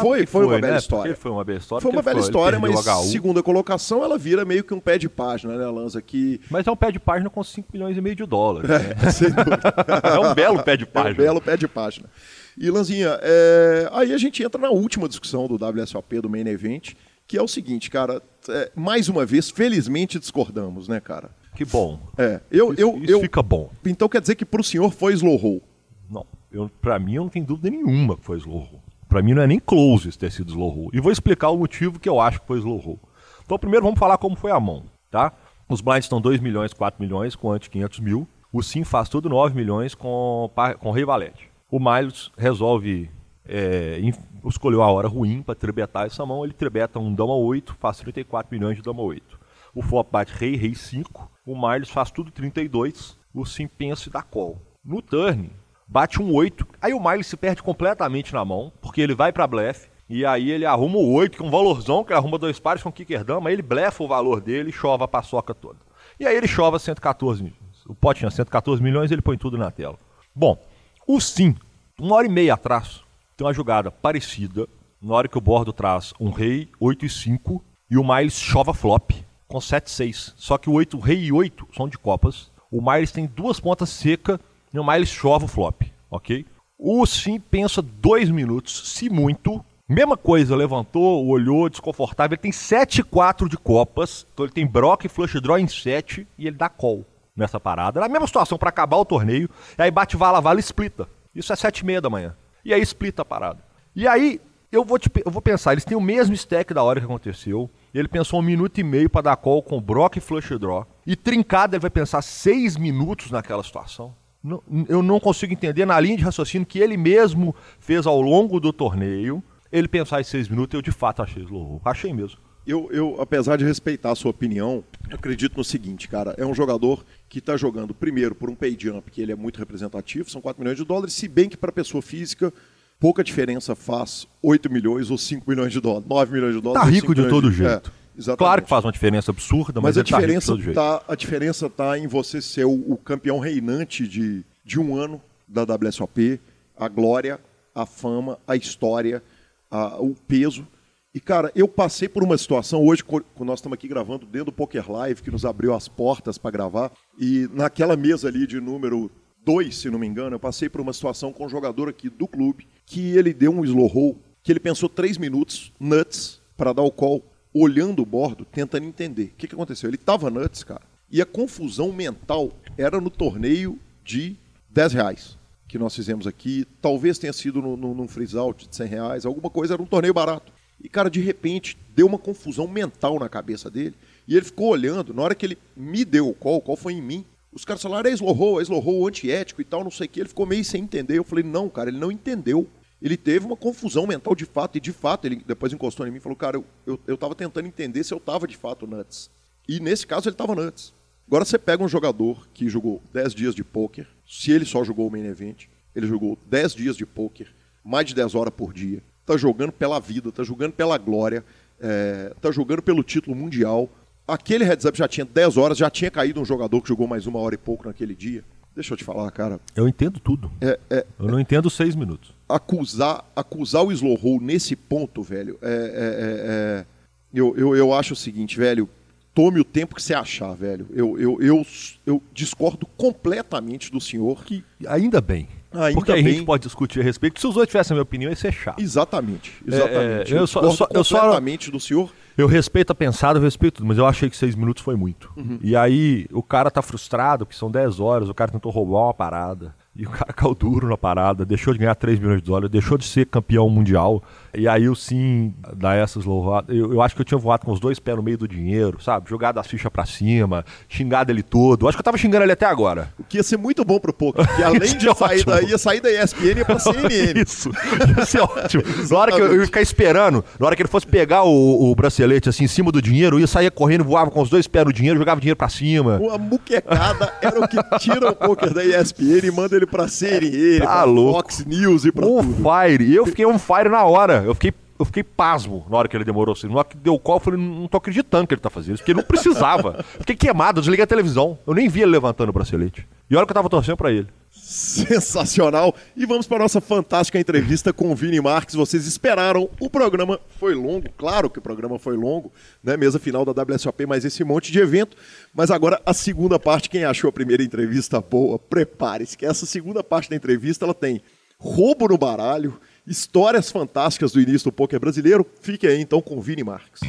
Foi, Que foi uma bela né? história. Porque foi uma bela história. Foi uma bela história, mas segunda colocação ela vira meio que um pé de página, né, Lanza? Que Mas é um pé de página com 5 milhões e meio de dólares. né? sem dúvida, É um belo pé de é um página. belo pé de página. E Lanzinha, é, aí a gente entra na última discussão do WSOP, do Main Event, que é o seguinte, cara, é, mais uma vez, felizmente discordamos, né, cara? Que bom. É, eu, Isso, eu, isso eu, fica bom. então quer dizer que pro senhor foi slow roll. Não, eu, pra mim eu não tenho dúvida nenhuma que foi slow roll. Pra mim não é nem close ter sido slow roll. E vou explicar o motivo que eu acho que foi slow roll. Então primeiro vamos falar como foi a mão, tá? Os blinds estão 2 milhões, 4 milhões com ante 500 mil. O sim faz tudo 9 milhões com, com rei valete. O Miles resolve, é, escolheu a hora ruim para tribetar essa mão. Ele tribeta um dama 8, faz 34 milhões de dama 8. O flop bate rei, rei 5. O Miles faz tudo 32. O sim pensa e dá call. No turn, bate um 8. Aí o Miles se perde completamente na mão, porque ele vai pra blefe. E aí ele arruma o 8, que é um valorzão, que ele arruma dois pares com kicker dama, aí ele blefa o valor dele e chova a paçoca toda. E aí ele chova 114 milhões. O pote tinha 114 milhões ele põe tudo na tela. Bom, o sim, uma hora e meia atrás, tem uma jogada parecida, na hora que o bordo traz um rei, 8 e 5, e o Miles chova flop com 7 e 6. Só que o 8, rei e 8 são de copas. O Miles tem duas pontas secas e o Miles chova o flop, ok? O sim pensa dois minutos, se muito. Mesma coisa, levantou, olhou, desconfortável. Ele tem 7 e 4 de copas, então ele tem brock e flush draw em 7 e ele dá call nessa parada. Era a mesma situação para acabar o torneio. Aí bate vala, vala e splita. Isso é 7 e meia da manhã. E aí splita a parada. E aí eu vou, te, eu vou pensar, eles têm o mesmo stack da hora que aconteceu. Ele pensou um minuto e meio para dar call com brock e flush draw. E trincado ele vai pensar 6 minutos naquela situação. Não- eu não consigo entender na linha de raciocínio que ele mesmo fez ao longo do torneio. Ele pensar em 6 minutos, eu de fato achei roll. Achei mesmo. Eu, eu, apesar de respeitar a sua opinião, acredito no seguinte, cara. É um jogador que está jogando, primeiro, por um pay jump, que ele é muito representativo, são 4 milhões de dólares, se bem que para pessoa física, pouca diferença faz 8 milhões ou 5 milhões de dólares, 9 milhões de dólares. Tá ou rico 5 de todo jeito. É, exatamente. Claro que faz uma diferença absurda, mas, Mas a tá diferença, jeito. tá, a diferença tá em você ser o, o campeão reinante de, de um ano da WSOP, a glória, a fama, a história, a- o peso. E, cara, eu passei por uma situação hoje, quando nós estamos aqui gravando dentro do Poker Live, que nos abriu as portas para gravar, e naquela mesa ali de número 2, se não me engano, eu passei por uma situação com um jogador aqui do clube, que ele deu um slow roll, que ele pensou três minutos, nuts, para dar o call, olhando o bordo, tentando entender. O que, que aconteceu? Ele tava nuts, cara, e a confusão mental era no torneio de 10 reais que nós fizemos aqui. Talvez tenha sido no, no, num freeze out de 100 reais, alguma coisa, era um torneio barato. E, cara, de repente, deu uma confusão mental na cabeça dele. E ele ficou olhando, na hora que ele me deu o call, o call foi em mim. Os caras falaram, é slow roll, é slow roll, antiético e tal, não sei o que. Ele ficou meio sem entender. Eu falei, não, cara, ele não entendeu. Ele teve uma confusão mental de fato, e de fato, ele depois encostou em mim e falou, cara, eu, eu, eu tava tentando entender se eu tava de fato nuts. E nesse caso ele tava nuts. Agora você pega um jogador que jogou 10 dias de pôquer, se ele só jogou o main event, ele jogou 10 dias de pôquer, mais de 10 horas por dia, tá jogando pela vida, tá jogando pela glória, é, tá jogando pelo título mundial. Aquele heads up já tinha 10 horas, já tinha caído um jogador que jogou mais uma hora e pouco naquele dia. Deixa eu te falar, cara. Eu entendo tudo. É, é, Eu não entendo os seis minutos. Acusar, acusar o slow roll nesse ponto, velho, é, é- é- é- eu, eu, eu acho o seguinte, velho, tome o tempo que você achar, velho. Eu, eu, eu, eu discordo completamente do senhor. Que ainda bem. Ainda porque aí a bem. gente pode discutir a respeito. Se os outros tivessem a minha opinião, ia ser chato. Exatamente, exatamente. é, eu só- eu só- eu só- completamente do senhor. Eu respeito a pensada, eu respeito tudo, mas eu achei que seis minutos foi muito. Uhum. E aí o cara tá frustrado, que são 10 horas, o cara tentou roubar uma parada. E o cara caiu duro na parada, deixou de ganhar 3 milhões de dólares, deixou de ser campeão mundial. E aí o sim dá essas louvadas. Eu, eu acho que eu tinha voado com os dois pés no meio do dinheiro, sabe? Jogado as fichas pra cima, xingado ele todo. Eu acho que eu tava xingando ele até agora. que ia ser muito bom pro poker. Que além de sair da, ia sair da ESPN ia pra CNN. Isso. Ia ser ótimo. Na hora que eu, eu ia ficar esperando, na hora que ele fosse pegar o, o bracelete assim em cima do dinheiro, eu ia sair correndo, voava com os dois pés no dinheiro, jogava dinheiro pra cima. Uma muquecada era o que tira o poker da ESPN e manda ele pra CNN, Tá pra louco. Fox News e pra On tudo. fire. E eu fiquei on fire na hora. Eu fiquei, eu fiquei pasmo na hora que ele demorou. Assim. Na hora que deu call, eu falei, não tô acreditando que ele tá fazendo isso, porque ele não precisava. fiquei queimado, desliguei a televisão. Eu nem vi ele levantando o bracelete. E olha que eu tava torcendo pra ele. Sensacional. E vamos para a nossa fantástica entrevista com o Vini Marques. Vocês esperaram, o programa foi longo, claro que o programa foi longo, né? Mesa final da WSOP, mas esse monte de evento. Mas agora a segunda parte, quem achou a primeira entrevista boa, prepare-se, que essa segunda parte da entrevista ela tem roubo no baralho, histórias fantásticas do início do poker brasileiro. Fique aí então com o Vini Marques.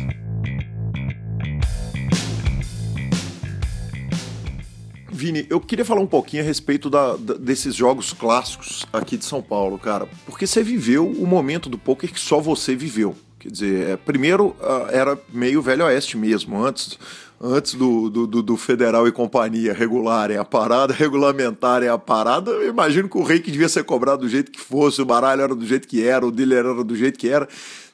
Vini, eu queria falar um pouquinho a respeito da- da- desses jogos clássicos aqui de São Paulo, cara. Porque você viveu o momento do poker que só você viveu. Quer dizer, é, primeiro ah, era meio velho oeste mesmo, antes, antes do, do, do- do federal e companhia regularem a parada, regulamentarem a parada. Eu imagino que o rei que devia ser cobrado do jeito que fosse, o baralho era do jeito que era, o dealer era do jeito que era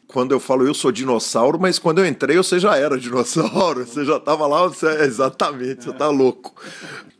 quando eu falo eu sou dinossauro, mas quando eu entrei você já era dinossauro, você já tava lá, você, exatamente, você tá louco.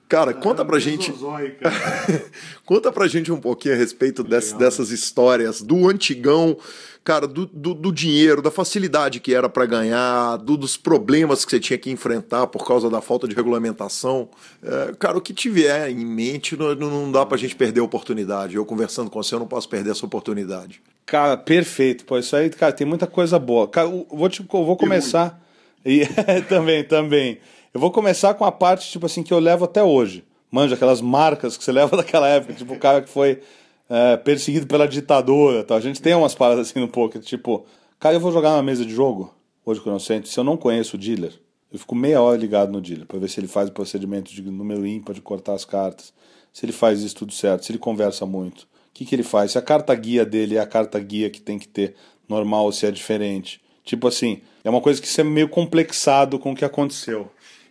Cara, conta pra gente. conta pra gente um pouquinho a respeito dess- dessas histórias do antigão, cara, do, do, do dinheiro, da facilidade que era pra ganhar, do- dos problemas que você tinha que enfrentar por causa da falta de regulamentação. É, cara, o que tiver em mente, não, não dá pra gente perder a oportunidade. Eu conversando com você, eu não posso perder essa oportunidade. Cara, perfeito. Pô, isso aí, cara, tem muita coisa boa. Cara, eu vou, te, eu vou começar. E, também, também. Eu vou começar com a parte, tipo assim, que eu levo até hoje. Manja, aquelas marcas que você leva daquela época, tipo o cara que foi é, perseguido pela ditadura. Tal. A gente tem umas paradas assim no poker, tipo, cara, eu vou jogar na mesa de jogo, hoje eu não sento, se eu não conheço o dealer, eu fico meia hora ligado no dealer, pra ver se ele faz o procedimento de número ímpar, de cortar as cartas, se ele faz isso tudo certo, se ele conversa muito. O que, que ele faz? Se a carta guia dele é a carta guia que tem que ter normal ou se é diferente. Tipo assim, é uma coisa que você é meio complexado com o que aconteceu.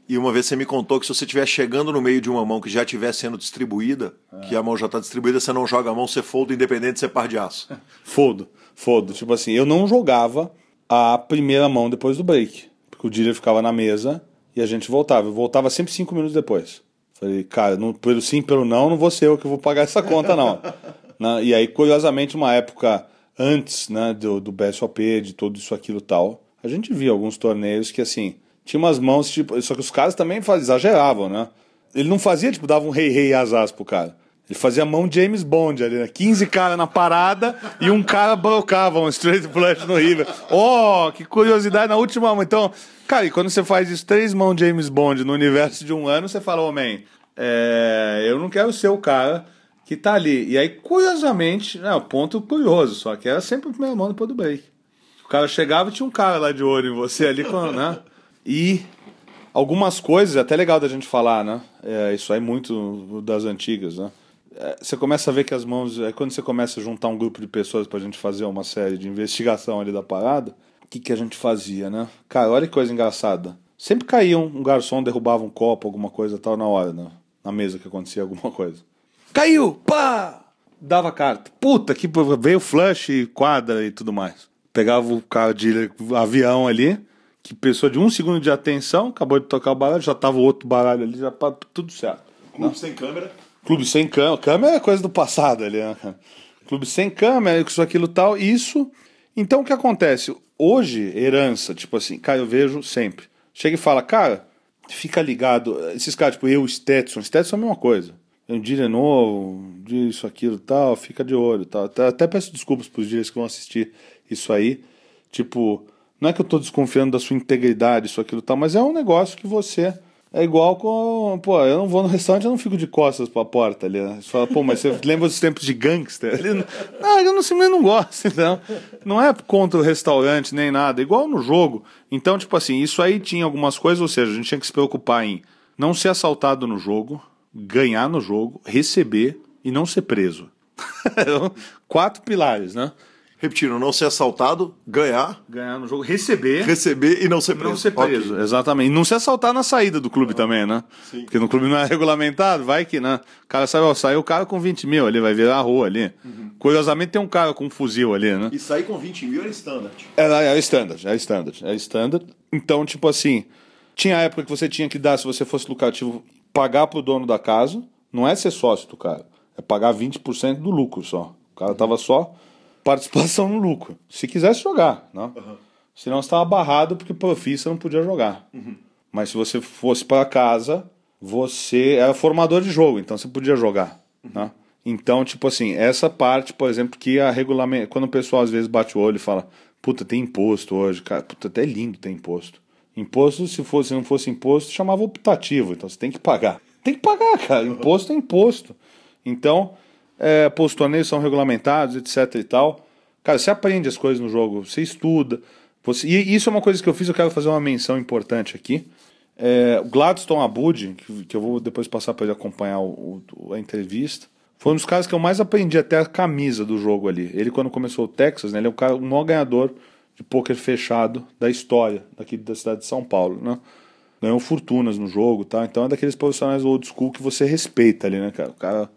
E uma vez você me contou que se você estiver chegando no meio de uma mão que já estiver sendo distribuída, que a mão já está distribuída, você não joga a mão, você folda independente de ser par de aço. Fodo, fodo. Tipo assim, eu não jogava a primeira mão depois do break. Porque o dealer ficava na mesa e a gente voltava. Eu voltava sempre cinco minutos depois. Falei, cara, não, pelo sim, pelo não, não vou ser eu que vou pagar essa conta, não. Né? E aí, curiosamente, uma época antes né, do, do BSOP, de tudo isso, aquilo e tal, a gente via alguns torneios que, assim, tinha umas mãos, tipo, só que os caras também faz, exageravam, né? Ele não fazia, tipo, dava um rei, rei asas pro cara. Ele fazia mão James Bond ali, né? 15 caras na parada e um cara brocava um straight flush no river. Oh, que curiosidade na última mão. Então, cara, e quando você faz isso, três mãos James Bond no universo de um ano, você fala, ô, man, é, eu não quero ser o cara que tá ali. E aí, curiosamente, é um ponto curioso, só que era sempre a primeira mão depois do break. O cara chegava e tinha um cara lá de olho em você ali, com, né? E algumas coisas, é até legal da gente falar, né? É, isso aí é muito das antigas, né? É, você começa a ver que as mãos. É quando você começa a juntar um grupo de pessoas pra gente fazer uma série de investigação ali da parada, o que, que a gente fazia, né? Cara, olha que coisa engraçada. Sempre caía um, um garçom, derrubava um copo, alguma coisa tal na hora, né? na mesa que acontecia alguma coisa. Caiu! Pá! Dava carta. Puta, que veio flush, quadra e tudo mais. Pegava o cara de avião ali, que pessoa de um segundo de atenção, acabou de tocar o baralho, já tava o outro baralho ali, já tá tudo certo. Clube sem câmera. Clube sem câmera. Câmera é coisa do passado ali, né? cara? Clube sem câmera, isso, aquilo tal. Isso. Então o que acontece? Hoje, herança, tipo assim, cara, eu vejo sempre. Chega e fala, cara, fica ligado. Esses caras, tipo, eu, Stetson, Stetson é a mesma coisa. Um dia novo, isso, aquilo tal, fica de olho tal. Até, até peço desculpas pros dias que vão assistir isso aí. Tipo, não é que eu tô desconfiando da sua integridade, isso, aquilo tal, mas é um negócio que você. É igual com. Pô, eu não vou no restaurante, eu não fico de costas pra porta ali. Né? Você fala, pô, mas você lembra dos tempos de gangster? Ele, não, eu não, simplesmente não gosto, então. Não é contra o restaurante nem nada, igual no jogo. Então, tipo assim, isso aí tinha algumas coisas, ou seja, a gente tinha que se preocupar em não ser assaltado no jogo, ganhar no jogo, receber e não ser preso. Quatro pilares, né? Repetindo, não ser assaltado, ganhar, Ganhar no jogo, receber. receber e não ser preso. Não ser preso, Ok. exatamente. E não se assaltar na saída do clube também, né? Sim. Porque no clube não é regulamentado, vai que, né? O cara sabe, ó, saiu o cara com 20 mil ali, vai virar a rua ali. Curiosamente tem um cara com um fuzil ali, né? E sair com 20 mil era standard. Era, era standard, era standard, era standard. Então, tipo assim, tinha época que você tinha que dar, se você fosse lucrativo, pagar pro dono da casa. Não é ser sócio do cara, é pagar 20% do lucro só. O cara tava só participação no lucro. Se quisesse jogar, né? Senão você estava barrado porque profissa não podia jogar. Mas se você fosse para casa, você era formador de jogo, então você podia jogar, né? Então, tipo assim, essa parte, por exemplo, que a regulamento, quando o pessoal às vezes bate o olho e fala, puta, tem imposto hoje, cara, puta, até é lindo ter imposto. Imposto, se fosse, se não fosse imposto, chamava optativo, então você tem que pagar. Tem que pagar, cara. Imposto é imposto. Então, é, são regulamentados, etc e tal. Cara, você aprende as coisas no jogo, você estuda. Você... E isso é uma coisa que eu fiz, eu quero fazer uma menção importante aqui. É, o Gladstone Abud, que, que eu vou depois passar para ele acompanhar o, o- a entrevista, foi um dos caras que eu mais aprendi até a camisa do jogo ali. Ele, quando começou o Texas, né, ele é o, cara, o maior ganhador de pôquer fechado da história daqui da cidade de São Paulo, né? Ganhou fortunas no jogo, tá? Então é daqueles profissionais old school que você respeita ali, né, cara? O cara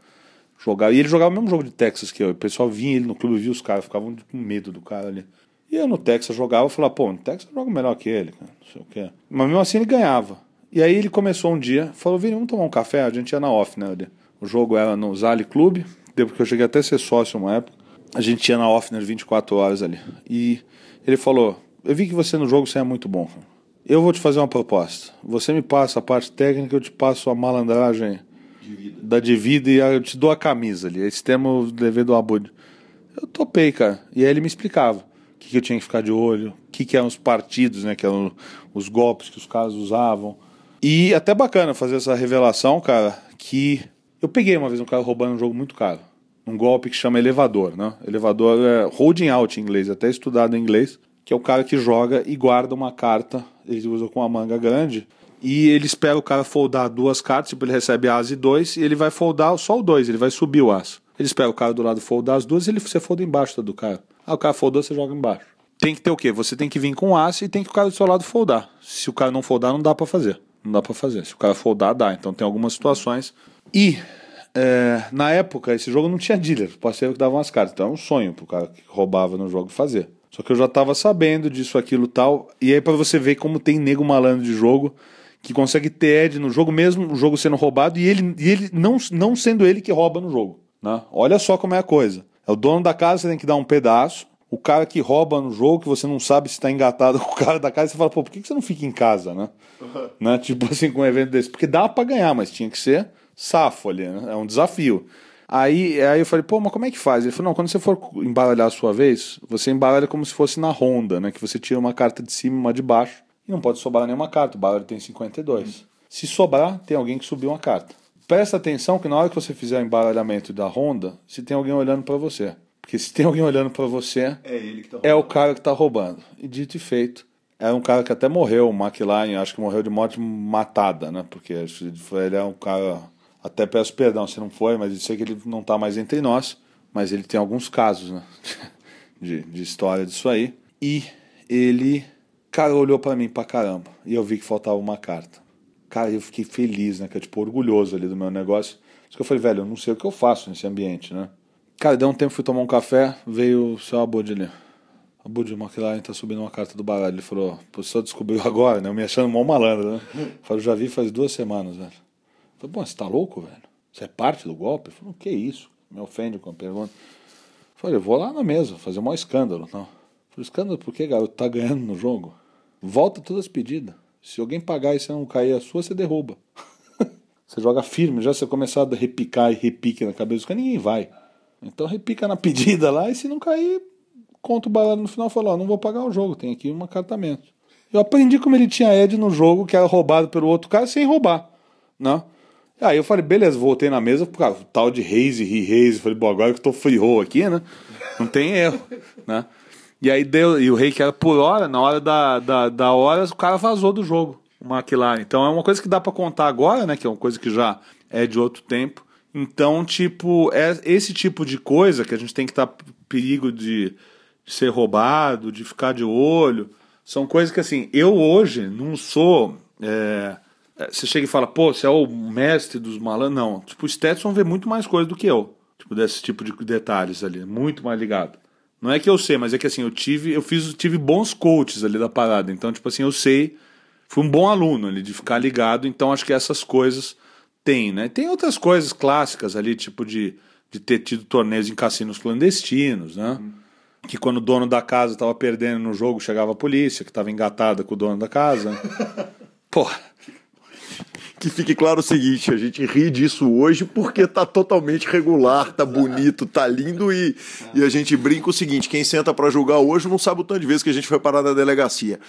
jogava. E ele jogava o mesmo jogo de Texas que eu. O pessoal vinha ele no clube, via os caras, ficavam com medo do cara ali. E eu no Texas jogava e falava, pô, no Texas eu jogo melhor que ele, cara. Não sei o quê. Mas mesmo assim ele ganhava. E aí ele começou um dia, falou, Vini, vamos tomar um café? A gente ia na off, né? O jogo era no Zali Clube, depois que eu cheguei até a ser sócio uma época. A gente ia na off nas 24 horas ali. E ele falou, eu vi que você no jogo você é muito bom. Eu vou te fazer uma proposta. Você me passa a parte técnica, eu te passo a malandragem da de vida e eu te dou a camisa ali. Esse termo eu levei do Abud. Eu topei, cara. E aí ele me explicava o que, que eu tinha que ficar de olho, o que, que eram os partidos, né? Que eram os golpes que os caras usavam. E até bacana fazer essa revelação, cara, que eu peguei uma vez um cara roubando um jogo muito caro. Um golpe que chama elevador, né? Elevador é holding out em inglês, até estudado em inglês, que é o cara que joga e guarda uma carta, ele usa com uma manga grande, e ele espera o cara foldar duas cartas, tipo, ele recebe as e dois, e ele vai foldar só o dois, ele vai subir o aço. Ele espera o cara do lado foldar as duas e ele, você folda embaixo do cara. Ah, o cara foldou, você joga embaixo. Tem que ter o quê? Você tem que vir com aço e tem que o cara do seu lado foldar. Se o cara não foldar, não dá pra fazer. Não dá pra fazer. Se o cara foldar, dá. Então tem algumas situações. E é, na época, esse jogo não tinha dealer. O que dava umas cartas. Então é um sonho pro cara que roubava no jogo fazer. Só que eu já tava sabendo disso, aquilo tal. E aí pra você ver como tem nego malandro de jogo que consegue ter Ed no jogo, mesmo o jogo sendo roubado, e ele, e ele não, não sendo ele que rouba no jogo. Né? Olha só como é a coisa. É o dono da casa, você tem que dar um pedaço. O cara que rouba no jogo, que você não sabe se está engatado com o cara da casa, você fala, pô, por que você não fica em casa, né? né? Tipo assim, com um evento desse. Porque dá pra ganhar, mas tinha que ser safo ali, né? É um desafio. Aí, aí eu falei, pô, mas como é que faz? Ele falou, não, quando você for embaralhar a sua vez, você embaralha como se fosse na ronda, né? Que você tira uma carta de cima e uma de baixo. E não pode sobrar nenhuma carta. O baralho tem 52. Se sobrar, tem alguém que subiu uma carta. Presta atenção que na hora que você fizer o embaralhamento da ronda, se tem alguém olhando pra você. Porque se tem alguém olhando pra você, É ele que tá é o cara que tá roubando. E dito e feito. Era um cara que até morreu, o McLaren, acho que morreu de morte matada, né? Porque ele é um cara. Até peço perdão se não foi, mas eu sei que ele não tá mais entre nós. Mas ele tem alguns casos, né? De, de história disso aí. E ele, cara, olhou pra mim pra caramba. E eu vi que faltava uma carta. Cara, eu fiquei feliz, né? Que tipo, orgulhoso ali do meu negócio. Só que eu falei, velho, eu não sei o que eu faço nesse ambiente, né? Cara, deu um tempo, fui tomar um café, veio o seu Abud ali. Abud McLaren tá subindo uma carta do baralho. Ele falou, você só descobriu agora, né? Eu me achando mó malandro, né? Eu falei, já vi faz duas semanas, velho. Eu falei, pô, você tá louco, velho? Você é parte do golpe? Ele falou, que isso? Me ofende com a pergunta. Eu falei, eu vou lá na mesa, fazer um maior escândalo. Não. Falei, escândalo por quê, garoto? Tá ganhando no jogo? Volta todas as pedidas. Se alguém pagar e você não cair a sua, você derruba. Você joga firme, já se você começar a repicar e repique na cabeça dos caras, ninguém vai. Então repica na pedida lá e se não cair, conta o baralho no final e fala, ó, não vou pagar o jogo, tem aqui um acartamento. Eu aprendi como ele tinha Ed no jogo, que era roubado pelo outro cara sem roubar, né? Aí eu falei, beleza, voltei na mesa, cara, tal de raise, re-raise, falei, bom, agora que eu tô free roll aqui, né? Não tem erro, né? E aí deu, e o rei que era por hora, na hora da, da, da hora, o cara vazou do jogo, o McLaren. Então é uma coisa que dá pra contar agora, né? Que é uma coisa que já é de outro tempo. Então, tipo, é esse tipo de coisa que a gente tem que estar perigo de, de ser roubado, de ficar de olho. São coisas que, assim, eu hoje não sou. é, é, você chega e fala, pô, você é o mestre dos malandros. Não. Tipo, o Stetson vê muito mais coisa do que eu. Tipo, desse tipo de detalhes ali. Muito mais ligado. Não é que eu sei, mas é que assim, eu tive, eu fiz, tive bons coaches ali da parada. Então, tipo assim, eu sei, fui um bom aluno ali de ficar ligado, então acho que essas coisas tem, né? Tem outras coisas clássicas ali, tipo de, de ter tido torneios em cassinos clandestinos, né? Que quando o dono da casa estava perdendo no jogo, chegava a polícia, que estava engatada com o dono da casa. Porra. Que fique claro o seguinte, a gente ri disso hoje porque tá totalmente regular, tá bonito, tá lindo e, e a gente brinca o seguinte, quem senta pra julgar hoje não sabe o tanto de vezes que a gente foi parar na delegacia.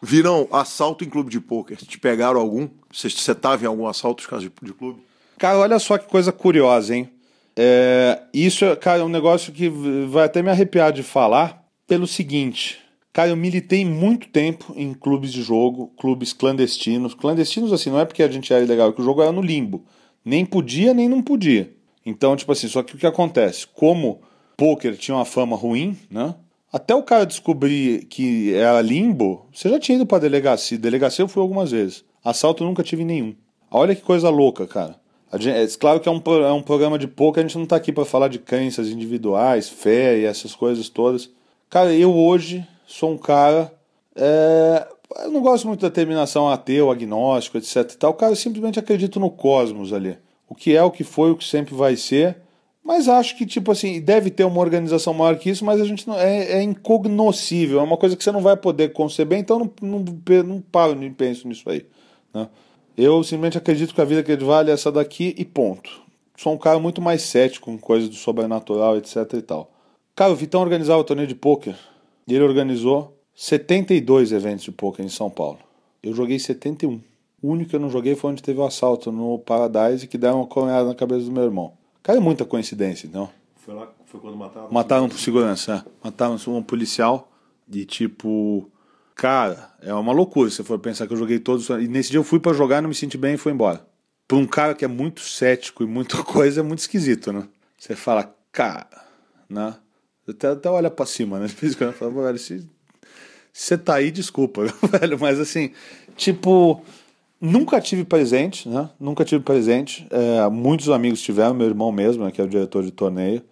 Virão, assalto em clube de pôquer, te pegaram algum? Você, você tava em algum assalto de casa de, de clube? Cara, olha só que coisa curiosa, hein? É, isso, cara, é um negócio que vai até me arrepiar de falar pelo seguinte. Cara, eu militei muito tempo em clubes de jogo, clubes clandestinos. Clandestinos, assim, não é porque a gente era ilegal, é que o jogo era no limbo. Nem podia, nem não podia. Então, tipo assim, só que o que acontece? Como poker tinha uma fama ruim, né? Até o cara descobrir que era limbo, você já tinha ido pra delegacia. Delegacia eu fui algumas vezes. Assalto eu nunca tive nenhum. Olha que coisa louca, cara. Gente- é claro que é um, é um programa de poker, a gente não tá aqui pra falar de crenças individuais, fé e essas coisas todas. Cara, eu hoje sou um cara. é, eu não gosto muito da terminação ateu, agnóstico, etc e tal. Cara, eu simplesmente acredito no cosmos ali. O que é, o que foi, o que sempre vai ser. Mas acho que, tipo assim, deve ter uma organização maior que isso, mas a gente não. É, é incognoscível, é uma coisa que você não vai poder conceber, então não, não, não paro nem penso nisso aí. Né? Eu simplesmente acredito que a vida que vale é essa daqui e ponto. Sou um cara muito mais cético com coisas do sobrenatural, etc e tal. Cara, o Vitão organizava o torneio de pôquer e ele organizou 72 eventos de pôquer em São Paulo. Eu joguei 71. O único que eu não joguei foi onde teve o assalto no Paradise que deram uma coronhada na cabeça do meu irmão. Cara, é muita coincidência, então. Foi lá, foi quando mataram? Mataram um segurança, é. Mataram um policial de tipo. Cara, é uma loucura se você for pensar que eu joguei todos. E nesse dia eu fui pra jogar, não me senti bem e fui embora. Pra um cara que é muito cético e muita coisa, é muito esquisito, né? Você fala, cara, né? Até, até olha pra cima, né? De vez em quando eu falo, velho, se você tá aí, desculpa, velho, mas assim, tipo, nunca tive presente, né? Nunca tive presente. É, muitos amigos tiveram, meu irmão mesmo, né, que é o diretor de torneio.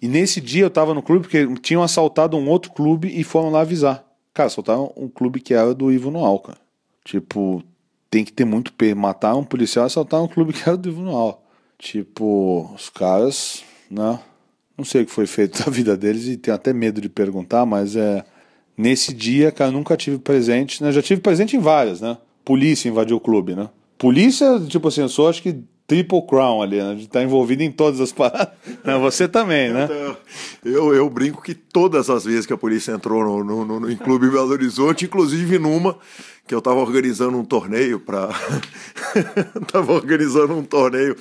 E nesse dia eu tava no clube porque tinham assaltado um outro clube e foram lá avisar. Cara, assaltaram um clube que era do Ivo Noal, cara. Tipo, tem que ter muito peso. Matar um policial e assaltar um clube que era do Ivo Noal. Tipo, os caras, né? Não sei o que foi feito da vida deles e tenho até medo de perguntar, mas é. Nesse dia, cara, eu nunca tive presente, né? Já tive presente em várias, né? Polícia invadiu o clube, né? Polícia, tipo assim, eu sou acho que triple crown ali, né? Estar envolvido em todas as paradas. Você também, né? Eu, eu brinco que todas as vezes que a polícia entrou no, no, no, no em Clube Belo Horizonte, inclusive numa que eu tava organizando um torneio para tava organizando um torneio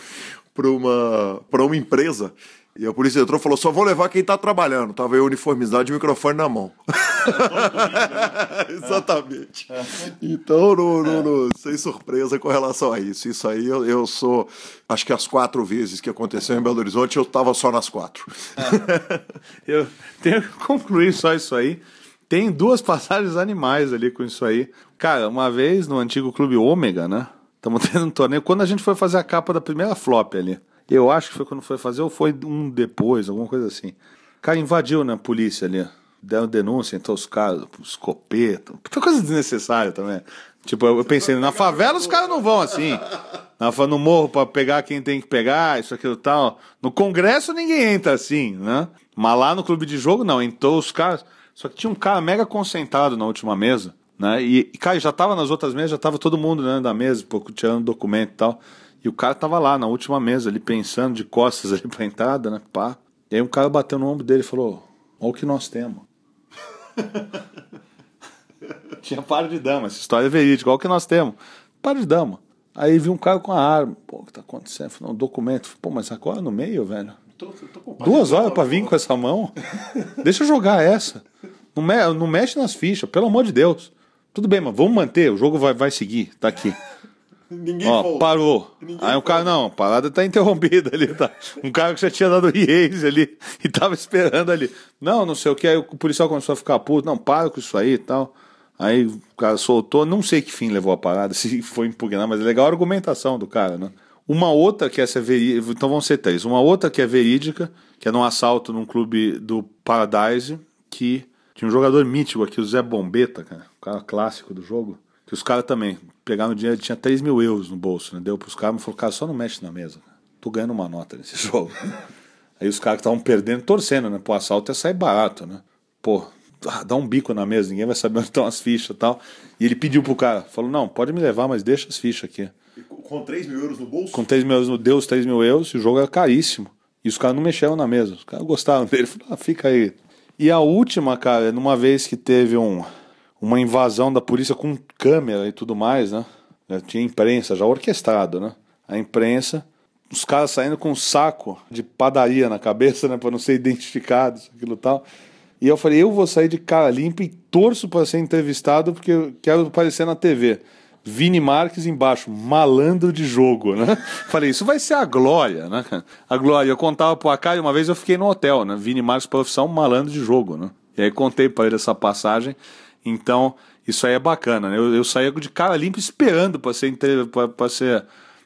para uma para uma empresa e a polícia entrou e falou: só vou levar quem tá trabalhando. Tava eu uniformizado e microfone na mão. Exatamente. Então, no, no- no- sem surpresa com relação a isso. Isso aí eu, eu sou. Acho que as quatro vezes que aconteceu em Belo Horizonte, eu tava só nas quatro. Eu tenho que concluir só isso aí. Tem duas passagens animais ali com isso aí. Cara, uma vez no antigo clube Ômega, né? Estamos tendo um torneio. Quando a gente foi fazer a capa da primeira flop ali. Eu acho que foi quando foi fazer, ou foi um depois, alguma coisa assim. Cara, invadiu, né? A polícia ali. Deram denúncia, então os caras, escopeta. Foi coisa desnecessária também. Tipo, eu pensei, na favela os caras não vão assim. Na No morro pra pegar quem tem que pegar, isso, aquilo tal. No Congresso ninguém entra assim, né? Mas lá no clube de jogo, não. Entrou os caras. Só que tinha um cara mega concentrado na última mesa, né? E, e cara, já tava nas outras mesas, já tava todo mundo né, da mesa, tirando documento e tal. E o cara tava lá na última mesa, ali pensando de costas ali pra entrada, né? Pá. E aí um cara bateu no ombro dele e falou: Olha o que nós temos. Tinha par de dama, essa história é verídica. Olha o que nós temos. Par de dama. Aí viu um cara com a arma. Pô, o que tá acontecendo? Falei, um documento. Pô, mas agora no meio, velho. Duas horas pra vir com essa mão? Deixa eu jogar essa. Não, me- não mexe nas fichas, pelo amor de Deus. Tudo bem, mas vamos manter, o jogo vai, vai seguir, tá aqui. Ninguém Ó, falou. parou. Ninguém Aí o cara, não, a parada tá interrompida ali, tá? Um cara que já tinha dado reis ali e tava esperando ali. Não, não sei o que, aí o policial começou a ficar puto, não, para com isso aí e tal. Aí o cara soltou, não sei que fim levou a parada, se foi impugnar, mas é legal a argumentação do cara, né? Uma outra que essa é verídica, então vão ser três. Uma outra que é verídica, que é num assalto num clube do Paradise, que tinha um jogador mítico aqui, o Zé Bombeta, cara, o cara clássico do jogo, que os caras também pegaram dinheiro, tinha 3 mil euros no bolso, né? Deu pros caras, mas falou, cara, só não mexe na mesa, tô ganhando uma nota nesse jogo. Aí os caras que estavam perdendo, torcendo, né? Pô, assalto ia sair barato, né? Pô, ah, dá um bico na mesa, ninguém vai saber onde estão as fichas e tal. E ele pediu pro cara, falou, não, pode me levar, mas deixa as fichas aqui. Com 3 mil euros no bolso? Com 3 mil euros, deu os 3 mil euros, e o jogo era caríssimo. E os caras não mexeram na mesa. Os caras gostaram dele. Falaram, ah, fica aí. E a última, cara, numa vez que teve um, uma invasão da polícia com câmera e tudo mais, né? Já Tinha imprensa já orquestrado, né? A imprensa, os caras saindo com um saco de padaria na cabeça, né? Pra não ser identificados, aquilo tal. E eu falei, eu vou sair de cara limpa e torço para ser entrevistado porque eu quero aparecer na TV. Vini Marques embaixo, malandro de jogo, né? Falei, isso vai ser a glória, né? A glória. Eu contava pro Acari, uma vez eu fiquei no hotel, né? Vini Marques, profissão, malandro de jogo, né? E aí contei para ele essa passagem. Então, isso aí é bacana, né? Eu, eu saía de cara limpa esperando para ser, pra ser.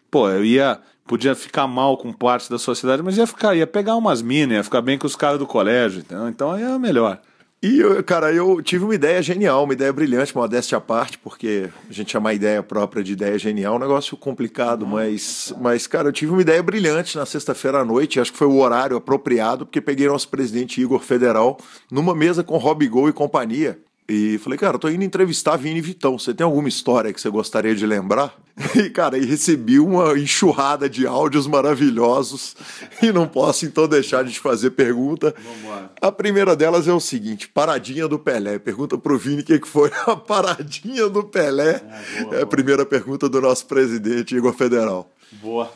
Pô, eu ia. Podia ficar mal com parte da sociedade, mas ia ficar, ia pegar umas minas, ia ficar bem com os caras do colégio, entendeu? Então aí é melhor. E, cara, eu tive uma ideia genial, uma ideia brilhante, modéstia à parte, porque a gente chama a ideia própria de ideia genial, um negócio complicado, mas, mas, cara, eu tive uma ideia brilhante na sexta-feira à noite, acho que foi o horário apropriado, porque peguei nosso presidente Igor Federal numa mesa com Rob Gol e companhia. E falei, cara, eu tô indo entrevistar Vini Vitão. Você tem alguma história que você gostaria de lembrar? E, cara, e recebi uma enxurrada de áudios maravilhosos. E não posso, então, deixar de te fazer pergunta. A primeira delas é o seguinte: paradinha do Pelé. Pergunta pro Vini o que que foi a paradinha do Pelé. é a primeira pergunta do nosso presidente, Igor Federal. Boa.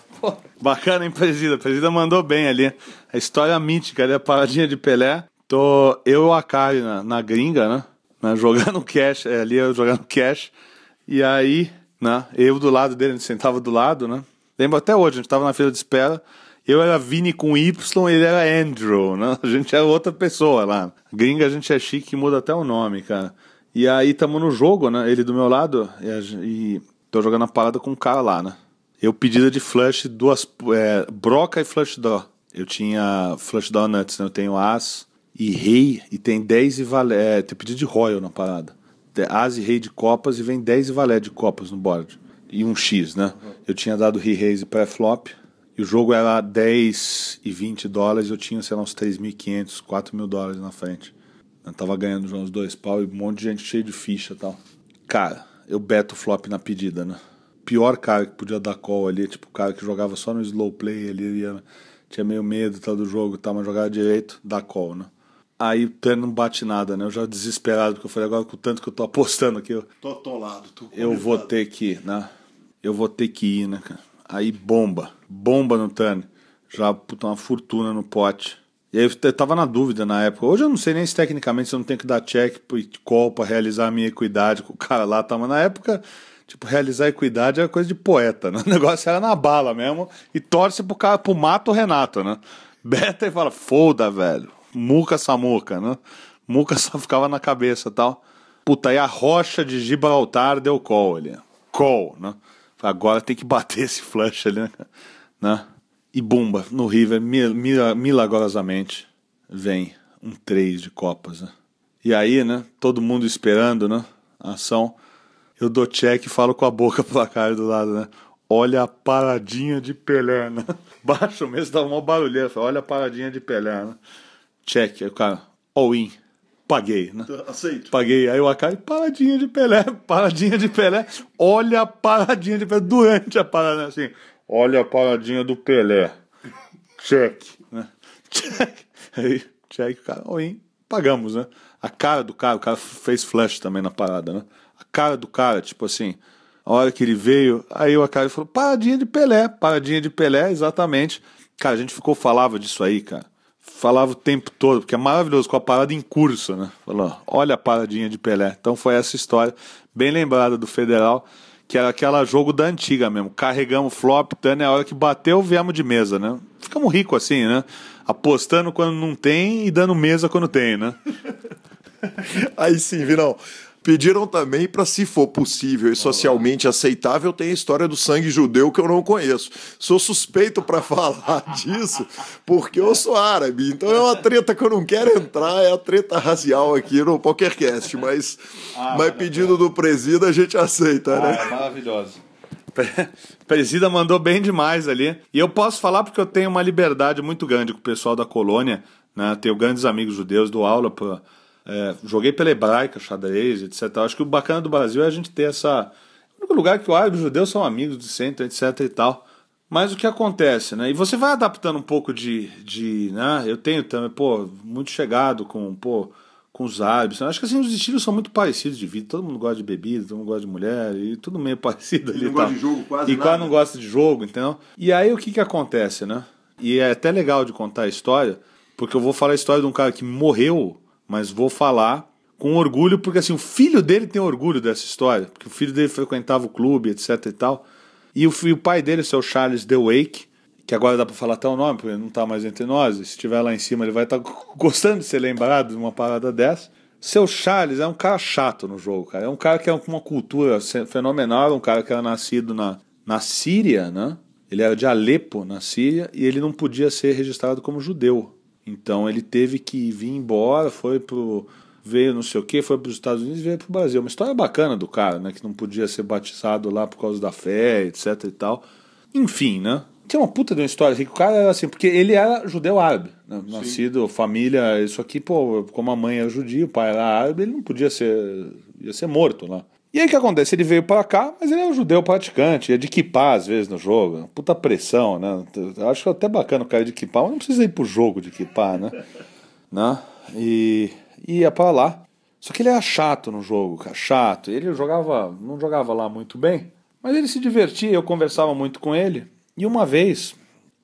Bacana, hein, Presida? A Presida mandou bem ali. A história mítica ali, a paradinha de Pelé. Tô eu e o Akari na, na gringa, né? Né, Jogando cash, é, ali eu jogando cash. E aí, né? Eu do lado dele, a gente sentava do lado, né? Lembro até hoje, a gente tava na fila de espera. Eu era Vini com Y, ele era Andrew, né? A gente era outra pessoa lá. Gringa a gente é chique, muda até o nome, cara. E aí tamo no jogo, né? Ele do meu lado e, e tô jogando a parada com um cara lá, né? Eu pedida de flush, duas. É, broca e flush draw. Eu tinha flush draw nuts, né? Eu tenho as e rei, e tem 10 e valé. É, tem pedido de royal na parada. As e rei de copas e vem 10 e valé de copas no board. E um X, né? Eu tinha dado rei raise pré-flop. E o jogo era 10 e 20 dólares. Eu tinha, sei lá, uns 3.500, 4 mil dólares na frente. Eu tava ganhando uns dois pau e um monte de gente cheio de ficha e tal. Cara, eu beto flop na pedida, né? Pior cara que podia dar call ali, tipo, o cara que jogava só no slow play ali, ia, tinha meio medo tal, do jogo tal, mas jogava direito, dá call, né? Aí o turno não bate nada, né? Eu já desesperado, porque eu falei, agora com o tanto que eu tô apostando aqui, eu, Tô atolado. Tô eu vou ter que, ir, né? Eu vou ter que ir, né, cara? Aí bomba, bomba no turn. Já, puta, uma fortuna no pote. E aí eu tava na dúvida na época. Hoje eu não sei nem se tecnicamente se eu não tenho que dar check e call pra realizar a minha equidade com o cara lá, tá? Mas na época, tipo, realizar equidade era coisa de poeta, né? O negócio era na bala mesmo. E torce pro cara, pro mato Renato, né? Beta e fala, foda, velho. Muca Samuca, né? Muca só ficava na cabeça tal. Puta, aí a rocha de Gibraltar deu call ali. Call, né? Agora tem que bater esse flush ali, né? né? E bumba, no River, mil- mil- milagrosamente, vem um 3 de copas, né? E aí, né? Todo mundo esperando, né? A ação. Eu dou check e falo com a boca pra cara do lado, né? Olha a paradinha de Pelé, né? Baixo mesmo, dá uma barulheira. Olha a paradinha de Pelé, né? Check. Aí o cara, all in. Paguei, né? Aceito. Paguei. Aí o Acai, paradinha de Pelé, paradinha de Pelé. Olha a paradinha de Pelé durante a parada, assim. Olha a paradinha do Pelé. Check. Né? Check. Aí, check, o cara, oi, pagamos, né? A cara do cara, o cara fez flash também na parada, né? A cara do cara, tipo assim, a hora que ele veio, aí o Acai falou, paradinha de Pelé, paradinha de Pelé, exatamente. Cara, a gente ficou, falava disso aí, cara falava o tempo todo, porque é maravilhoso, com a parada em curso, né? Falou, olha a paradinha de Pelé. Então foi essa história, bem lembrada do Federal, que era aquela jogo da antiga mesmo. Carregamos flop, Tânia, a hora que bateu, viemos de mesa, né? Ficamos ricos assim, né? Apostando quando não tem e dando mesa quando tem, né? Aí sim, Vinão. Pediram também para, se for possível e socialmente aceitável, tem a história do sangue judeu que eu não conheço. Sou suspeito para falar disso porque eu sou árabe. Então é uma treta que eu não quero entrar, é a treta racial aqui no PokerCast. Mas, ah, mas pedido do presida a gente aceita, ah, né? É maravilhoso. Presida mandou bem demais ali. E eu posso falar porque eu tenho uma liberdade muito grande com o pessoal da colônia. Né? Tenho grandes amigos judeus, dou aula para é, joguei pela hebraica, xadrez, etc. Acho que o bacana do Brasil é a gente ter essa. O único lugar que o árabe e os judeus são amigos de sempre, etc. e tal. Mas o que acontece, né? E você vai adaptando um pouco de. de né? Eu tenho também, pô, muito chegado com, pô, com os árabes. Acho que assim, os estilos são muito parecidos de vida. Todo mundo gosta de bebida, todo mundo gosta de mulher, e tudo meio parecido ali. Não gosta de jogo quase. E quase não gosta de jogo, entendeu? E aí o que que acontece, né? E é até legal de contar a história, porque eu vou falar a história de um cara que morreu mas vou falar com orgulho, porque assim, o filho dele tem orgulho dessa história, porque o filho dele frequentava o clube, etc e tal. E o, o pai dele, o seu Charles DeWake, que agora dá para falar até o nome, porque ele não está mais entre nós, se estiver lá em cima ele vai estar tá gostando de ser lembrado de uma parada dessa. Seu Charles é um cara chato no jogo, cara. É um cara que é uma cultura fenomenal, um cara que era nascido na, na Síria, né? Ele era de Alepo, na Síria, e ele não podia ser registrado como judeu. Então ele teve que vir embora, foi pro veio não sei o que, foi para os Estados Unidos e veio para o Brasil. Uma história bacana do cara, né? Que não podia ser batizado lá por causa da fé, etc e tal. Enfim, né? Tem uma puta de uma história assim, que o cara era assim, porque ele era judeu árabe, né? nascido, família, isso aqui, pô, como a mãe era judia, o pai era árabe, ele não podia ser, ia ser morto lá. E aí o que acontece? Ele veio para cá, mas ele é um judeu praticante, é de equipar às vezes no jogo. Puta pressão, né? Eu acho até bacana o cara de equipar, mas não precisa ir pro jogo de equipar, né? né? E ia para lá. Só que ele era chato no jogo, cara, chato. Ele jogava, não jogava lá muito bem, mas ele se divertia, eu conversava muito com ele. E uma vez,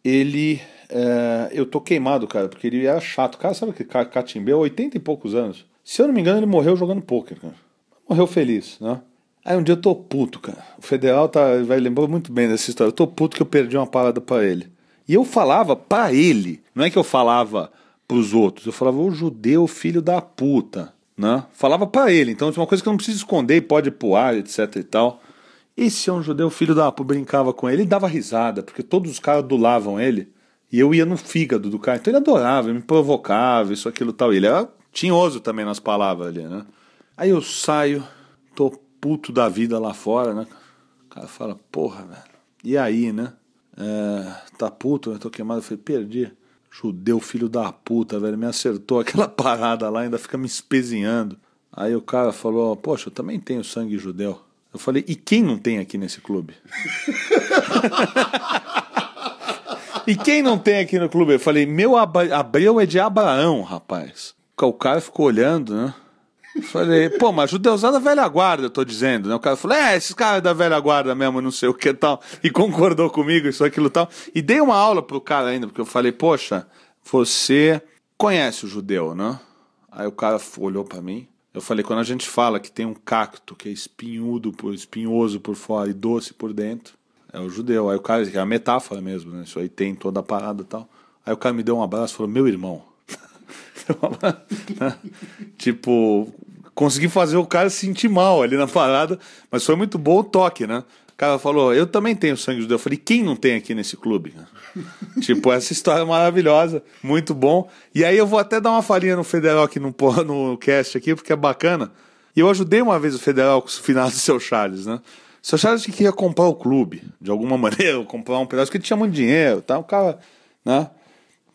ele. É, eu tô queimado, cara, porque ele era chato. Cara, sabe que catimbeu 80 e poucos anos. Se eu não me engano, ele morreu jogando pôquer, cara morreu feliz, né? Aí um dia eu tô puto, cara. O federal tá, vai lembrar muito bem dessa história. Eu tô puto que eu perdi uma parada para ele. E eu falava para ele, não é que eu falava pros outros, eu falava o judeu filho da puta, né? Falava para ele, então é uma coisa que eu não preciso esconder e pode ir ar, etc e tal. Esse é um judeu filho da puta, brincava com ele, ele dava risada, porque todos os caras adulavam ele. E eu ia no fígado do cara, então ele adorava, me provocava, isso, aquilo tal. E ele era tinhoso também nas palavras ali, né? Aí eu saio, tô puto da vida lá fora, né? O cara fala, porra, velho. E aí, né? É, tá puto, eu tô queimado. Eu falei, perdi. Judeu, filho da puta, velho. Me acertou aquela parada lá, ainda fica me espezinhando. Aí o cara falou, poxa, eu também tenho sangue judeu. Eu falei, e quem não tem aqui nesse clube? e quem não tem aqui no clube? Eu falei, meu Abreu é de Abraão, rapaz. O cara ficou olhando, né? Falei, pô, mas judeusada velha guarda, eu tô dizendo, né? O cara falou, é, esses caras da velha guarda mesmo, não sei o que tal. E concordou comigo, isso, aquilo tal. E dei uma aula pro cara ainda, porque eu falei, poxa, você conhece o judeu, né? Aí o cara olhou para mim. Eu falei, quando a gente fala que tem um cacto que é espinhudo, por, espinhoso por fora e doce por dentro, é o judeu. Aí o cara, é a metáfora mesmo, né? Isso aí tem toda a parada e tal. Aí o cara me deu um abraço e falou, meu irmão. tipo, consegui fazer o cara se sentir mal ali na parada, mas foi muito bom o toque, né? O cara falou, eu também tenho sangue judeu. Eu falei, quem não tem aqui nesse clube? tipo, essa história é maravilhosa, muito bom. E aí eu vou até dar uma farinha no Federal aqui no, no cast aqui, porque é bacana. E eu ajudei uma vez o Federal com o final do seu Charles, né? O seu Charles que queria comprar o clube, de alguma maneira, comprar um pedaço, porque ele tinha muito dinheiro, tá? O cara, né?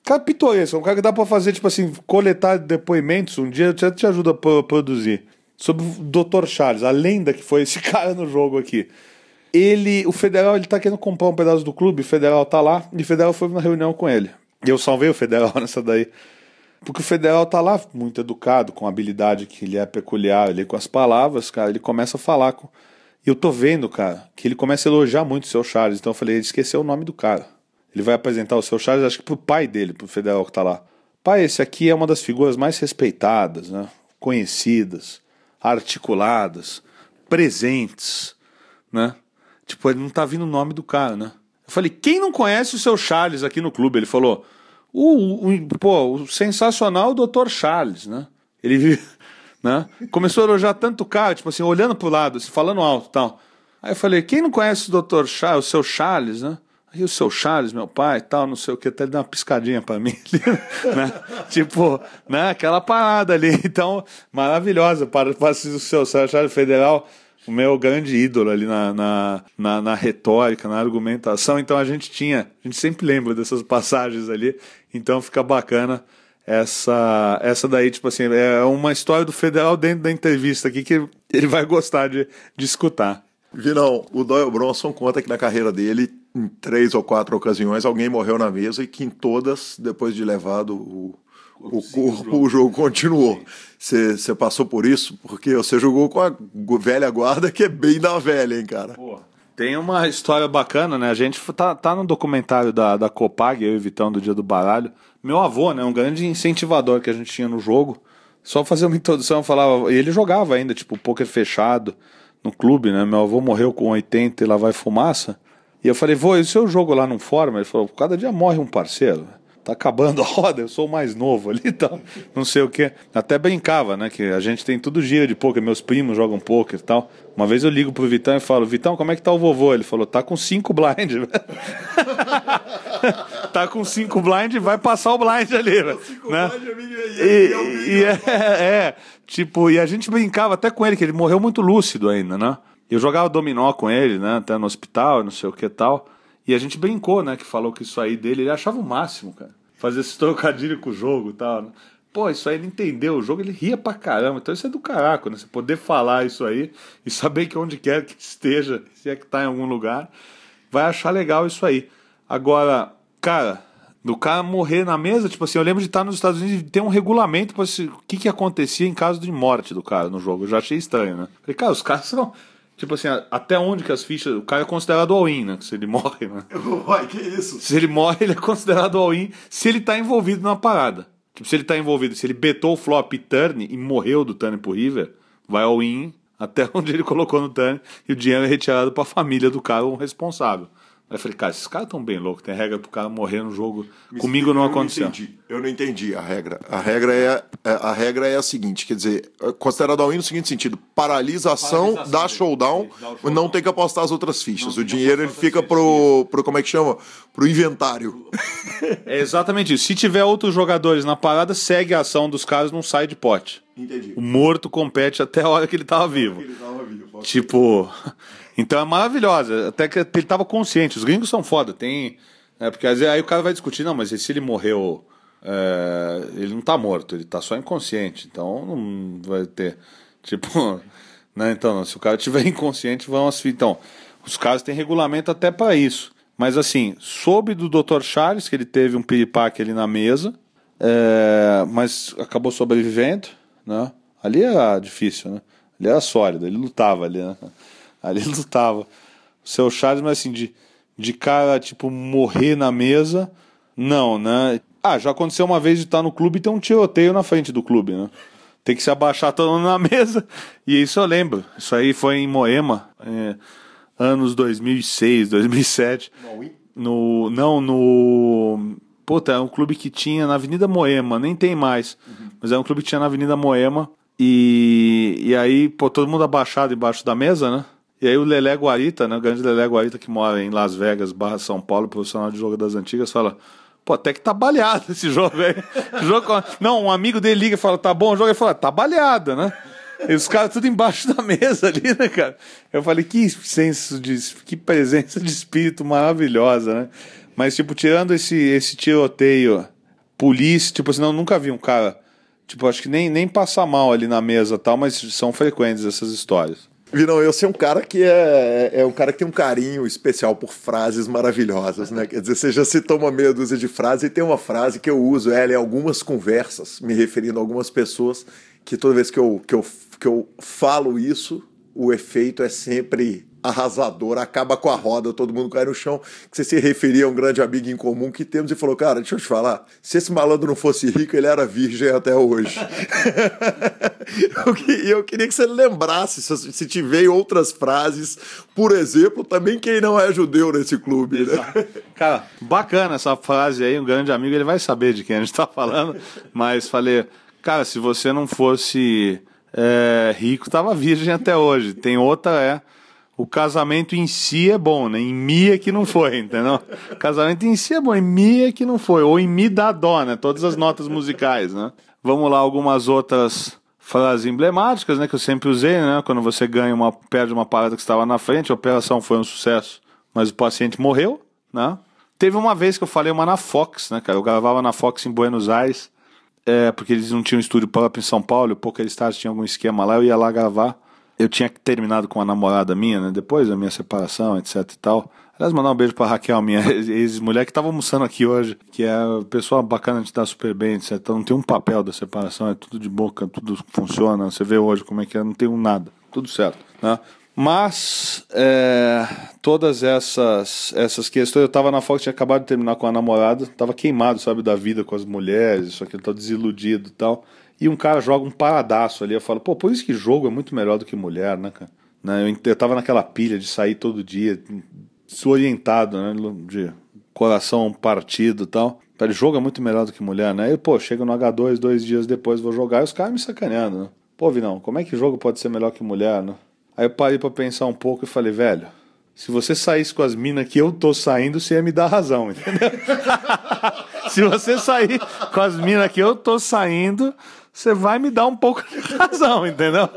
Cara pitoresco, é um cara que dá pra fazer, tipo assim, coletar depoimentos um dia, já te ajuda a produzir. Sobre o Dr. Charles, a lenda que foi esse cara no jogo aqui. Ele, o Federal, ele tá querendo comprar um pedaço do clube, o Federal tá lá, e o Federal foi na reunião com ele. E eu salvei o Federal nessa daí. Porque o Federal tá lá, muito educado, com a habilidade que ele é peculiar ali com as palavras, cara, ele começa a falar com. E eu tô vendo, cara, que ele começa a elogiar muito o seu Charles. Então eu falei, ele esqueceu o nome do cara. Ele vai apresentar o seu Charles, acho que pro pai dele, pro federal que tá lá. Pai, esse aqui é uma das figuras mais respeitadas, né? conhecidas, articuladas, presentes, né? Tipo, ele não tá vindo o nome do cara, né? Eu falei, quem não conhece o seu Charles aqui no clube? Ele falou, o, o pô, o sensacional Dr. Charles, né? Ele né? começou a elogiar tanto o cara, tipo assim, olhando pro lado, assim, falando alto e tal. Aí eu falei, quem não conhece o Dr. Charles, o seu Charles, né? Aí o seu Charles, meu pai, tal, não sei o que, até ele deu uma piscadinha para mim, né? Tipo, né? Aquela parada ali. Então, maravilhosa para, para o seu Charles Federal, o meu grande ídolo ali na, na, na, na, retórica, na argumentação. Então a gente tinha, a gente sempre lembra dessas passagens ali. Então fica bacana essa essa daí, tipo assim, é uma história do Federal dentro da entrevista aqui que ele vai gostar de, de escutar. Vinão, o Doyle Bronson conta que na carreira dele, em três ou quatro ocasiões, alguém morreu na mesa e que em todas, depois de levado o, o corpo, o jogo continuou. Você passou por isso? Porque você jogou com a velha guarda, que é bem da velha, hein, cara? Pô. Tem uma história bacana, né? A gente tá, tá no documentário da, da Copag, eu e Vitão, do Dia do Baralho. Meu avô, né? Um grande incentivador que a gente tinha no jogo. Só fazer uma introdução, eu falava. E ele jogava ainda, tipo, poker fechado no clube, né? Meu avô morreu com 80 e lá vai fumaça. E eu falei, vô, e o seu jogo lá não forma? Ele falou, cada dia morre um parceiro. Tá acabando a roda, eu sou o mais novo ali então, tal. Não sei o que. Até brincava, né? Que a gente tem tudo gira de poker, meus primos jogam poker e tal. Uma vez eu ligo pro Vitão e falo, Vitão, como é que tá o vovô? Ele falou, tá com cinco blind. tá com cinco blind, vai passar o blind ali. Cinco né? blind, e, e, e é, é, tipo, e a gente brincava até com ele, que ele morreu muito lúcido ainda, né? Eu jogava dominó com ele, né? Até no hospital, não sei o que tal. E a gente brincou, né? Que falou que isso aí dele, ele achava o máximo, cara. Fazer esse trocadilho com o jogo e tal. Né? Pô, isso aí ele entendeu o jogo, ele ria pra caramba. Então isso é do caraco, né? Você poder falar isso aí e saber que onde quer que esteja, se é que tá em algum lugar, vai achar legal isso aí. Agora, cara, do cara morrer na mesa, tipo assim, eu lembro de estar nos Estados Unidos e ter um regulamento para o que, que acontecia em caso de morte do cara no jogo. Eu já achei estranho, né? Falei, cara, os caras são. Tipo assim, até onde que as fichas. O cara é considerado all-in, né? Se ele morre, né? Uai, que isso? Se ele morre, ele é considerado all-in se ele tá envolvido na parada. Tipo, se ele tá envolvido, se ele betou o flop turn e morreu do turn pro River, vai all-in até onde ele colocou no turn e o dinheiro é retirado para a família do cara, o responsável. Aí eu falei, cara, esses caras estão bem loucos, tem regra pro cara morrer no jogo. Me Comigo não aconteceu. Eu não, entendi. eu não entendi a regra. A regra é, é, a regra é a seguinte, quer dizer, é considerado all-in no seguinte sentido, paralisação, paralisação dá showdown, showdown, não tem que apostar as outras fichas. Não, o dinheiro ele fica pro, pro, como é que chama? Pro inventário. É exatamente isso. Se tiver outros jogadores na parada, segue a ação dos caras, não sai de pote. Entendi. O morto compete até a hora que ele tava vivo. Ele tava vivo tipo... Então é maravilhosa. Até que ele estava consciente. Os gringos são foda. Tem. É, porque aí o cara vai discutir, não, mas se ele morreu. É, ele não está morto, ele está só inconsciente. Então não vai ter. Tipo. Né, então, se o cara tiver inconsciente, vão as. Então, os casos têm regulamento até para isso. Mas assim, soube do Dr. Charles que ele teve um piripaque ali na mesa, é, mas acabou sobrevivendo, né? Ali era difícil, né? Ali era sólido, ele lutava ali, né? Ali ele lutava. O seu Charles, mas assim, de, de cara, tipo, morrer na mesa, não, né? Ah, já aconteceu uma vez de estar no clube e ter um tiroteio na frente do clube, né? Tem que se abaixar todo mundo na mesa. E isso eu lembro. Isso aí foi em Moema, é, anos 2006, 2007. No, não, no. Puta, é um clube que tinha na Avenida Moema, nem tem mais. Uhum. Mas é um clube que tinha na Avenida Moema. E, e aí, pô, todo mundo abaixado embaixo da mesa, né? E aí o Lelé Guarita, né, o grande Lelé Guarita que mora em Las Vegas, barra São Paulo, profissional de jogo das antigas, fala, pô, até que tá baleado esse jogo aí. jogo... Não, um amigo dele liga e fala, tá bom jogo? Ele fala, tá baleado, né? E os caras tudo embaixo da mesa ali, né, cara? Eu falei, que senso de. que presença de espírito maravilhosa, né? Mas, tipo, tirando esse, esse tiroteio, polícia, tipo assim, não, nunca vi um cara. Tipo, acho que nem, nem passar mal ali na mesa tal, mas são frequentes essas histórias. Virão, eu sei um cara que é, é um cara que tem um carinho especial por frases maravilhosas, né? Quer dizer, você já citou uma meia dúzia de frases e tem uma frase que eu uso ela em algumas conversas, me referindo a algumas pessoas, que toda vez que eu, que eu, que eu falo isso, o efeito é sempre arrasador, acaba com a roda, todo mundo cai no chão, que você se referia a um grande amigo em comum que temos e falou, cara, deixa eu te falar, se esse malandro não fosse rico, ele era virgem até hoje. E eu queria que você lembrasse, se, se te veio outras frases, por exemplo, também quem não é judeu nesse clube, né? Cara, bacana essa frase aí, um grande amigo, ele vai saber de quem a gente tá falando, mas falei, cara, se você não fosse é, rico, tava virgem até hoje. Tem outra, é o casamento em si é bom, né? Em mi é que não foi, entendeu? Casamento em si é bom, em mi é que não foi. Ou em mi dá dó, né? Todas as notas musicais, né? Vamos lá, algumas outras frases emblemáticas, né? Que eu sempre usei, né? Quando você ganha uma, perde uma parada que estava na frente, a operação foi um sucesso, mas o paciente morreu, né? Teve uma vez que eu falei uma na Fox, né, cara? Eu gravava na Fox em Buenos Aires, é, porque eles não tinham estúdio próprio em São Paulo, o Poker Stars tinha algum esquema lá, eu ia lá gravar eu tinha terminado com uma namorada minha, né? Depois da minha separação, etc e tal. Aliás, mandar um beijo pra Raquel, minha ex-mulher, que tava almoçando aqui hoje, que é pessoa bacana, a gente tá super bem, etc. Não tem um papel da separação, é tudo de boca, tudo funciona. Você vê hoje como é que é, não tem um nada. Tudo certo, né? Mas é, todas essas essas questões, eu tava na Fox, tinha acabado de terminar com a namorada, tava queimado, sabe, da vida com as mulheres, isso aqui, tô desiludido e tal e um cara joga um paradaço ali. Eu falo, pô, por isso que jogo é muito melhor do que mulher, né, cara? Né, eu, eu tava naquela pilha de sair todo dia, desorientado, né? De coração partido e tal. Ele jogo é muito melhor do que mulher, né? E, pô, chego no H2, dois dias depois vou jogar e os caras me sacaneando, né? Pô, Vinão, como é que jogo pode ser melhor que mulher, né? Aí eu parei pra pensar um pouco e falei, velho, se você saísse com as minas que eu tô saindo, você ia me dar razão, entendeu? se você sair com as minas que eu tô saindo, você vai me dar um pouco de razão, entendeu?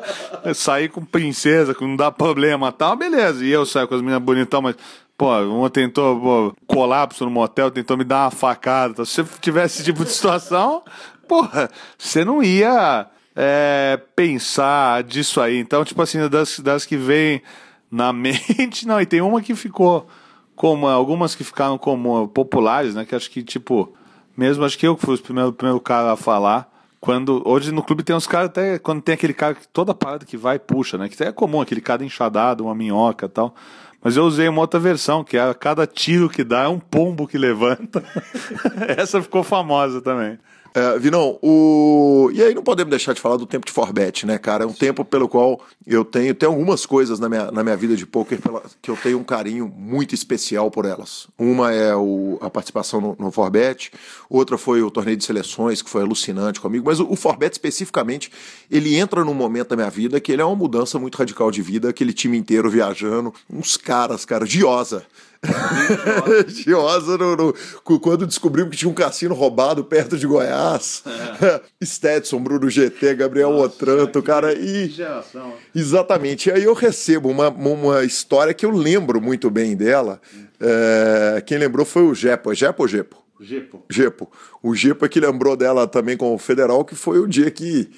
sair com princesa, que não dá problema tal, beleza. E eu saio com as meninas bonitão, mas, pô, uma tentou pô, colapso no motel, tentou me dar uma facada. Se você tivesse esse tipo de situação, porra, você não ia é, pensar disso aí. Então, tipo assim, das, das que vem na mente, não, e tem uma que ficou como algumas que ficaram como populares, né? Que acho que, tipo, mesmo acho que eu que fui o primeiro, primeiro cara a falar quando hoje no clube tem uns caras até quando tem aquele cara que toda parada que vai puxa, né? Que é comum aquele cara enxadado, uma minhoca, tal. Mas eu usei uma outra versão, que é cada tiro que dá é um pombo que levanta. Essa ficou famosa também. É, Vinão, o... e aí não podemos deixar de falar do tempo de Forbet, né, cara? É um tempo pelo qual eu tenho, tem algumas coisas na minha, na minha vida de poker que eu tenho um carinho muito especial por elas. Uma é o... a participação no, no Forbet, outra foi o torneio de seleções, que foi alucinante comigo, mas o, o Forbet especificamente, ele entra num momento da minha vida que ele é uma mudança muito radical de vida, aquele time inteiro viajando, uns caras, cara, Diosa. Giosa, no, no, quando descobrimos que tinha um cassino roubado perto de Goiás. É. Stetson, Bruno GT, Gabriel Nossa, Otranto, cara. E, geração. Exatamente. E aí eu recebo uma, uma história que eu lembro muito bem dela. É, quem lembrou foi o Jepo. É Jepo ou Jepo? Jepo. Jepo. O Jepo é que lembrou dela também com o Federal, que foi o dia que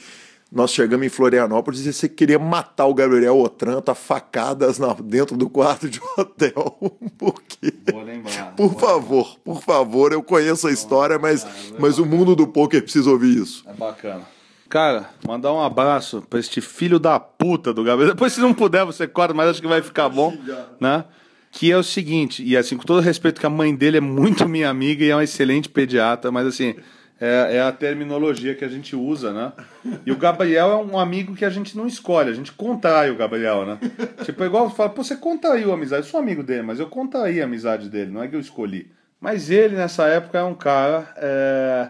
nós chegamos em Florianópolis e você queria matar o Gabriel Otranto a facadas na, dentro do quarto de hotel. Por quê? Vou lembrar. Por favor, lembrar. por favor, eu conheço a história, mas, mas o mundo do poker precisa ouvir isso. É bacana. Cara, mandar um abraço pra este filho da puta do Gabriel. Depois, se não puder, você corta, mas acho que vai ficar bom, né? Que é o seguinte, e assim, com todo respeito que a mãe dele é muito minha amiga e é uma excelente pediatra, mas assim, é, é, a terminologia que a gente usa, né? E o Gabriel é um amigo que a gente não escolhe, a gente contrai o Gabriel, né? Tipo, é igual fala, pô, você contraiu a amizade, eu sou amigo dele, mas eu contraí a amizade dele, não é que eu escolhi. Mas ele, nessa época, é um cara é,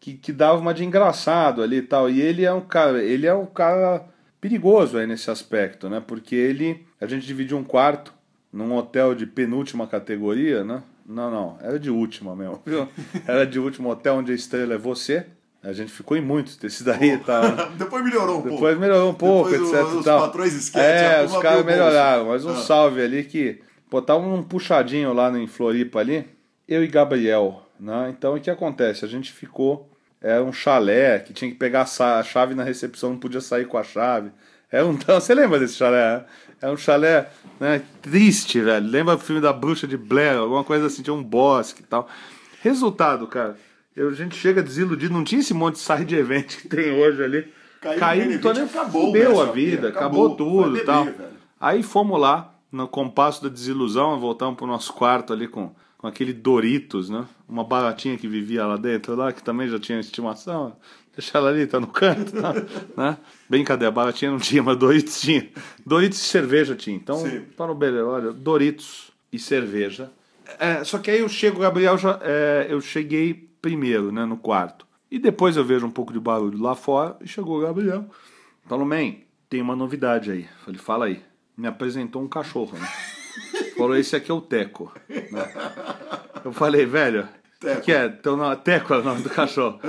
que, que dava uma de engraçado ali e tal. E ele é um cara, ele é um cara perigoso aí nesse aspecto, né? Porque ele, a gente dividiu um quarto num hotel de penúltima categoria, né? Não, não, era de última mesmo. Viu? Era de último hotel onde a estrela é você. A gente ficou em muitos desse daí tal. Né? Depois melhorou um Depois pouco. Depois melhorou um pouco, Depois etc. O, os tal. patrões esquecem. É, os caras melhoraram. Mas um ah. salve ali que. Pô, tava um puxadinho lá em Floripa ali. Eu e Gabriel. Né? Então o que acontece? A gente ficou. Era um chalé que tinha que pegar a chave na recepção, não podia sair com a chave. Era um. Você lembra desse chalé? Né? É um chalé né, triste, velho. Lembra o filme da Bruxa de Blair, alguma coisa assim, tinha um bosque e tal. Resultado, cara, eu, a gente chega desiludido, não tinha esse monte de side event que tem hoje ali. Caiu, Caiu nem acabou, fudeu a vida, acabou, acabou tudo e tal. Velho. Aí fomos lá, no compasso da desilusão, voltamos pro nosso quarto ali com, com aquele Doritos, né? Uma baratinha que vivia lá dentro, lá, que também já tinha estimação. Deixa ela ali, tá no canto, tá? né? Brincadeira, baratinha não tinha, mas Doritos tinha. Doritos e cerveja tinha. Então, para o beleza, olha, Doritos e cerveja. É, só que aí eu chego, Gabriel, já, é, eu cheguei primeiro, né, no quarto. E depois eu vejo um pouco de barulho lá fora e chegou o Gabriel. Falou, man, tem uma novidade aí. Falei, fala aí. Me apresentou um cachorro, né? Falou, esse aqui é o Teco. Né? Eu falei, velho, o que, é? Teu nome... Teco é o nome do cachorro.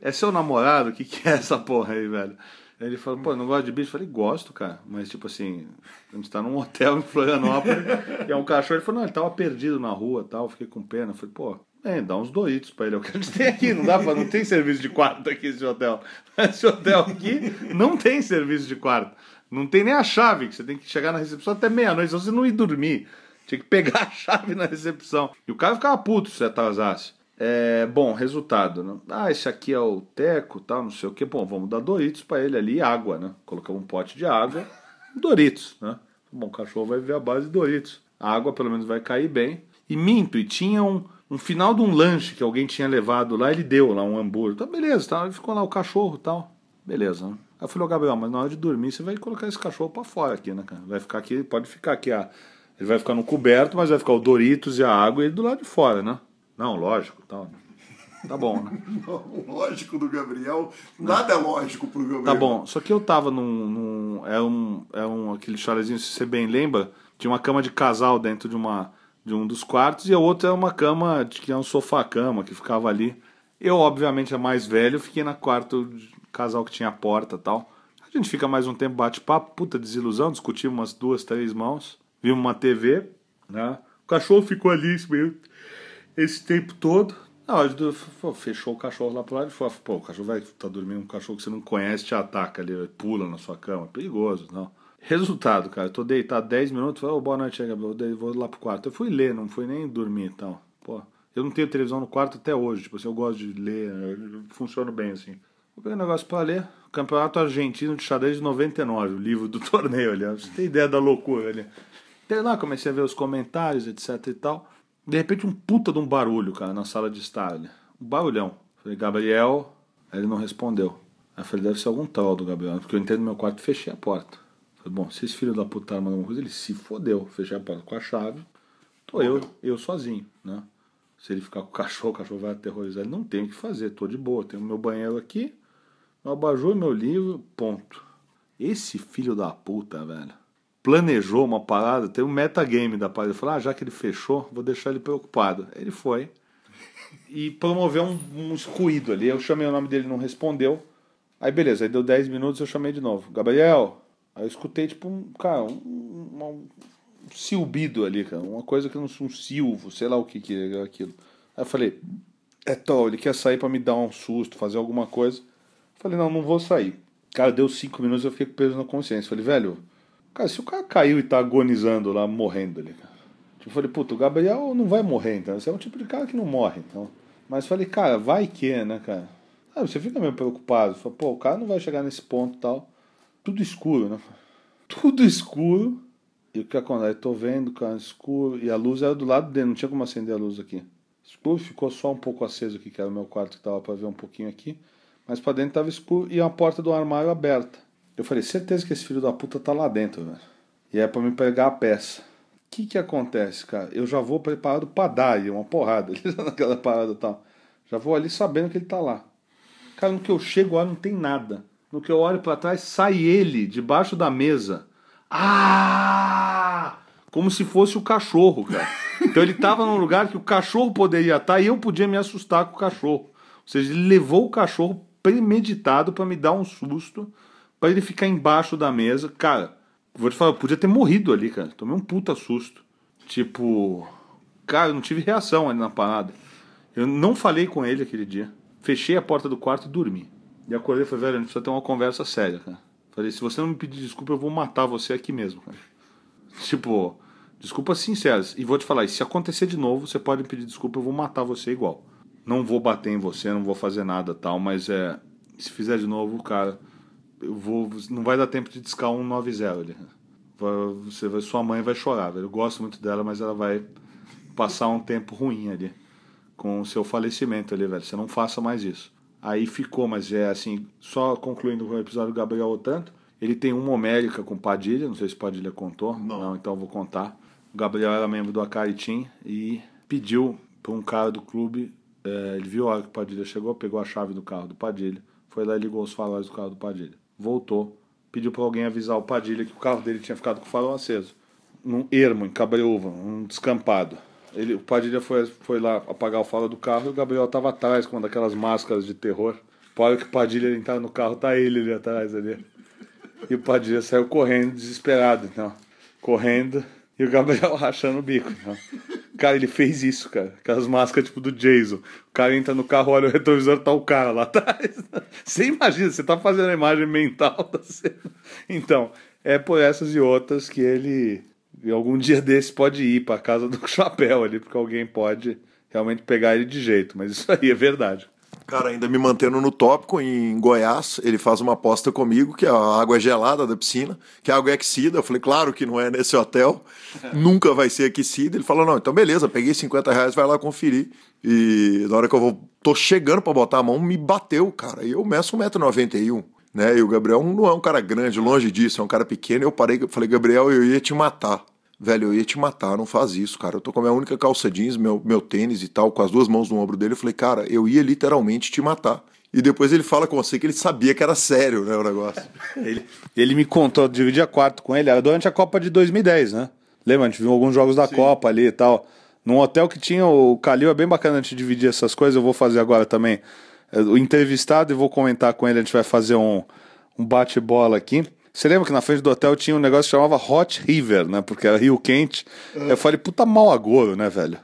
É seu namorado? O que, que é essa porra aí, velho? Ele falou, pô, não gosta de bicho? Eu falei, gosto, cara. Mas, tipo assim, a gente tá num hotel em Florianópolis e é um cachorro. Ele falou, não, ele tava perdido na rua tal. Fiquei com pena. Eu falei, pô, é, dá uns Doritos pra ele. É o que a gente tem aqui. Não dá pra, não tem serviço de quarto aqui esse hotel. Esse hotel aqui não tem serviço de quarto. Não tem nem a chave, que você tem que chegar na recepção até meia-noite, senão você não ir dormir. Tinha que pegar a chave na recepção. E o cara ficava puto se você atrasasse. É, bom, resultado. Né? Ah, esse aqui é o Teco, tal, não sei o que. Bom, vamos dar Doritos para ele ali, água, né? Colocamos um pote de água, Doritos, né? Bom, o cachorro vai ver a base de Doritos. A água pelo menos vai cair bem. E minto, e tinha um, um final de um lanche que alguém tinha levado lá, ele deu lá um hambúrguer. Tá, beleza, tá, ficou lá o cachorro tal. Beleza, né? Aí eu falei, Gabriel, mas na hora de dormir você vai colocar esse cachorro para fora aqui, né, cara? Vai ficar aqui, pode ficar aqui, a, ele vai ficar no coberto, mas vai ficar o Doritos e a água e ele do lado de fora, né? Não, lógico, tal. Tá bom, né? lógico do Gabriel, nada é lógico pro Gabriel. Tá bom, só que eu tava num, num é um é um aquele chalezinho, se você bem lembra, tinha uma cama de casal dentro de uma de um dos quartos e a outra é uma cama que é um sofá cama que ficava ali. Eu obviamente é mais velho, fiquei na quarto casal que tinha porta tal. A gente fica mais um tempo, bate papo, puta desilusão, discutimos umas duas, três mãos, vimos uma TV, né? O cachorro ficou ali esse tempo todo. Na hora de, fechou o cachorro lá pro lado e falou, pô, o cachorro vai tá dormindo, um cachorro que você não conhece te ataca ali, pula na sua cama, perigoso, não. Resultado, cara, eu tô deitado 10 minutos, falei, oh, boa noite, Gabriel, vou lá pro quarto. Eu fui ler, não fui nem dormir e tal. Pô, eu não tenho televisão no quarto até hoje, tipo assim, eu gosto de ler, funciona bem assim. Vou pegar um negócio pra ler. Campeonato Argentino de Xadrez de 99, o livro do torneio ali. Você tem ideia da loucura ali. Até lá, comecei a ver os comentários, etc e tal. De repente, um puta de um barulho, cara, na sala de estar. Um barulhão. Falei, Gabriel. Aí ele não respondeu. Aí eu falei, deve ser algum tal do Gabriel. Porque eu entrei no meu quarto e fechei a porta. Falei, bom, se esse filho da puta arma alguma coisa, ele se fodeu. Fechei a porta com a chave. Tô eu, eu sozinho, né? Se ele ficar com o cachorro, o cachorro vai aterrorizar. Ele não tem o que fazer, tô de boa. Tenho meu banheiro aqui, meu abajur, meu livro, ponto. Esse filho da puta, velho, planejou uma parada, tem um metagame da parada. Ele falou, ah, já que ele fechou, vou deixar ele preocupado. Ele foi e promoveu um, um excluído ali. Eu chamei o nome dele, não respondeu. Aí beleza, aí deu 10 minutos eu chamei de novo. Gabriel. Aí eu escutei tipo um, cara, um, um, um silbido ali, cara. Uma coisa que não um silvo, sei lá o que que é aquilo. Aí eu falei, é Tol, ele quer sair para me dar um susto, fazer alguma coisa. Falei, não, não vou sair. Cara, deu cinco minutos eu fiquei com peso na consciência. Falei, velho, cara, se o cara caiu e tá agonizando lá, morrendo ali, cara. Tipo, falei, puta, o Gabriel não vai morrer, então. Você é um tipo de cara que não morre, então. Mas falei, cara, vai que, né, cara? Ah, você fica meio preocupado. Fala, pô, o cara não vai chegar nesse ponto e tal. Tudo escuro, né? Tudo escuro. E o que acontece? Eu tô vendo, cara, escuro. E a luz era do lado dele, não tinha como acender a luz aqui. Escuro ficou só um pouco aceso aqui, que era o meu quarto que tava pra ver um pouquinho aqui mas para dentro tava escuro e a porta do armário aberta. Eu falei, certeza que esse filho da puta tá lá dentro, velho. E é para me pegar a peça. O que que acontece, cara? Eu já vou preparado para dar uma porrada ali naquela parada tal. Já vou ali sabendo que ele tá lá. Cara, no que eu chego lá não tem nada. No que eu olho para trás, sai ele debaixo da mesa. Ah! Como se fosse o cachorro, cara. Então ele tava num lugar que o cachorro poderia estar e eu podia me assustar com o cachorro. Ou seja, ele levou o cachorro premeditado para me dar um susto, para ele ficar embaixo da mesa. Cara, vou te falar, eu podia ter morrido ali, cara. Tomei um puta susto. Tipo, cara, eu não tive reação ali na parada. Eu não falei com ele aquele dia. Fechei a porta do quarto e dormi. E acordei e falei, velho, a gente precisa ter uma conversa séria, cara. Falei, se você não me pedir desculpa, eu vou matar você aqui mesmo, cara. Tipo, desculpas sinceras. E vou te falar, se acontecer de novo, você pode me pedir desculpa, eu vou matar você igual não vou bater em você, não vou fazer nada tal, mas é, se fizer de novo, cara, eu vou, não vai dar tempo de discar um 9-0 ali. Você vai, sua mãe vai chorar, velho. Eu gosto muito dela, mas ela vai passar um tempo ruim ali com o seu falecimento ali, velho. Você não faça mais isso. Aí ficou, mas é assim, só concluindo o episódio do Gabriel Otanto, ele tem uma homérica com Padilha, não sei se Padilha contou. Não. não então eu vou contar. O Gabriel era membro do Acaritim e pediu para um cara do clube, é, ele viu a hora que o Padilha chegou, pegou a chave do carro do Padilha, foi lá e ligou os faróis do carro do Padilha. Voltou, pediu para alguém avisar o Padilha que o carro dele tinha ficado com o farol aceso. Num ermo, em Cabreúva, um descampado. Ele, o Padilha foi, foi lá apagar o farol do carro e o Gabriel estava atrás com uma daquelas máscaras de terror. Para que o Padilha entrar no carro, tá ele ali atrás ali. E o Padilha saiu correndo, desesperado, então. Correndo. E o Gabriel rachando o bico. Então. Cara, ele fez isso, cara. Aquelas máscaras tipo do Jason. O cara entra no carro, olha o retrovisor, tá o cara lá atrás. Você imagina, você tá fazendo a imagem mental da cena. Então, é por essas e outras que ele algum dia desse pode ir para casa do chapéu ali, porque alguém pode realmente pegar ele de jeito. Mas isso aí é verdade. Cara, ainda me mantendo no tópico, em Goiás, ele faz uma aposta comigo que a água é gelada da piscina, que a água é aquecida. Eu falei, claro que não é nesse hotel, nunca vai ser aquecida. Ele falou, não, então beleza, peguei 50 reais, vai lá conferir. E na hora que eu vou, tô chegando para botar a mão, me bateu, cara. E eu meço 1,91m. Né? E o Gabriel não é um cara grande, longe disso, é um cara pequeno. Eu parei, falei, Gabriel, eu ia te matar velho, eu ia te matar, não faz isso, cara. Eu tô com a minha única calça jeans, meu, meu tênis e tal, com as duas mãos no ombro dele. Eu falei, cara, eu ia literalmente te matar. E depois ele fala com você que ele sabia que era sério, né, o negócio. ele, ele me contou, dividia quarto com ele, era durante a Copa de 2010, né? Lembra? A gente viu alguns jogos da Sim. Copa ali e tal. Num hotel que tinha o Calil, é bem bacana a gente dividir essas coisas, eu vou fazer agora também. O entrevistado e vou comentar com ele, a gente vai fazer um, um bate-bola aqui. Você lembra que na frente do hotel tinha um negócio que chamava Hot River, né? Porque era rio quente. Eu falei, puta mal agouro, né, velho?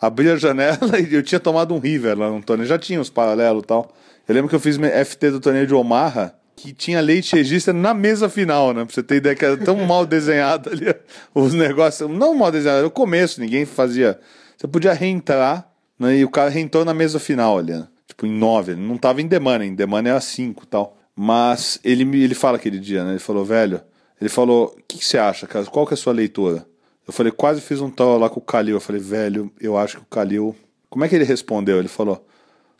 Abri a janela e eu tinha tomado um River lá no torneio. Já tinha os paralelos e tal. Eu lembro que eu fiz FT do torneio de Omaha, que tinha leite regista na mesa final, né? Pra você ter ideia que era tão mal desenhado ali os negócios. Não mal desenhado, era o começo, ninguém fazia. Você podia reentrar, né? E o cara reentrou na mesa final ali, né? Tipo, em nove. Não tava em demanda, em demanda era cinco e tal. Mas ele, ele fala aquele dia, né? Ele falou, velho, ele falou, o que, que, você acha, cara? Qual que é a sua leitura? Eu falei, quase fiz um tal lá com o Kalil. Eu falei, velho, eu acho que o Kalil. Como é que ele respondeu? Ele falou,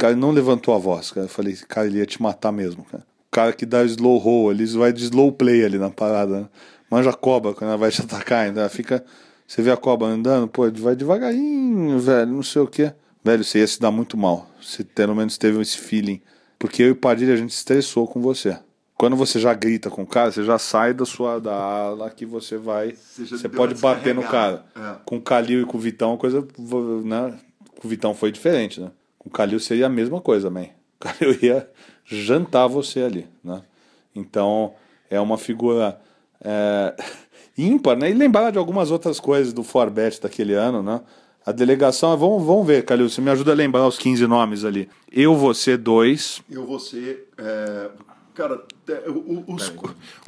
cara não levantou a voz, cara. Eu falei, cara, ele ia te matar mesmo, cara. O cara que dá slow roll, ele vai de slow play ali na parada, né? Manja a cobra quando ela vai te atacar, ainda fica. Você vê a cobra andando, pô, vai devagarinho, velho, não sei o quê. Velho, você ia se dar muito mal. Você pelo menos teve esse feeling porque eu e Padilha, a gente estressou com você. Quando você já grita com o cara, você já sai da sua da ala que você vai. Você, você pode bater no cara. É. Com o Calil e com o Vitão, a coisa. Né? Com o Vitão foi diferente, né? Com o Calil seria a mesma coisa, man. O Calil ia jantar você ali, né? Então, é uma figura é, ímpar, né? E lembrar de algumas outras coisas do Forbet daquele ano, né? A delegação, vamos, vamos ver, Calil, você me ajuda a lembrar os 15 nomes ali. Eu, você, dois. Eu, você. É... Cara, é, os,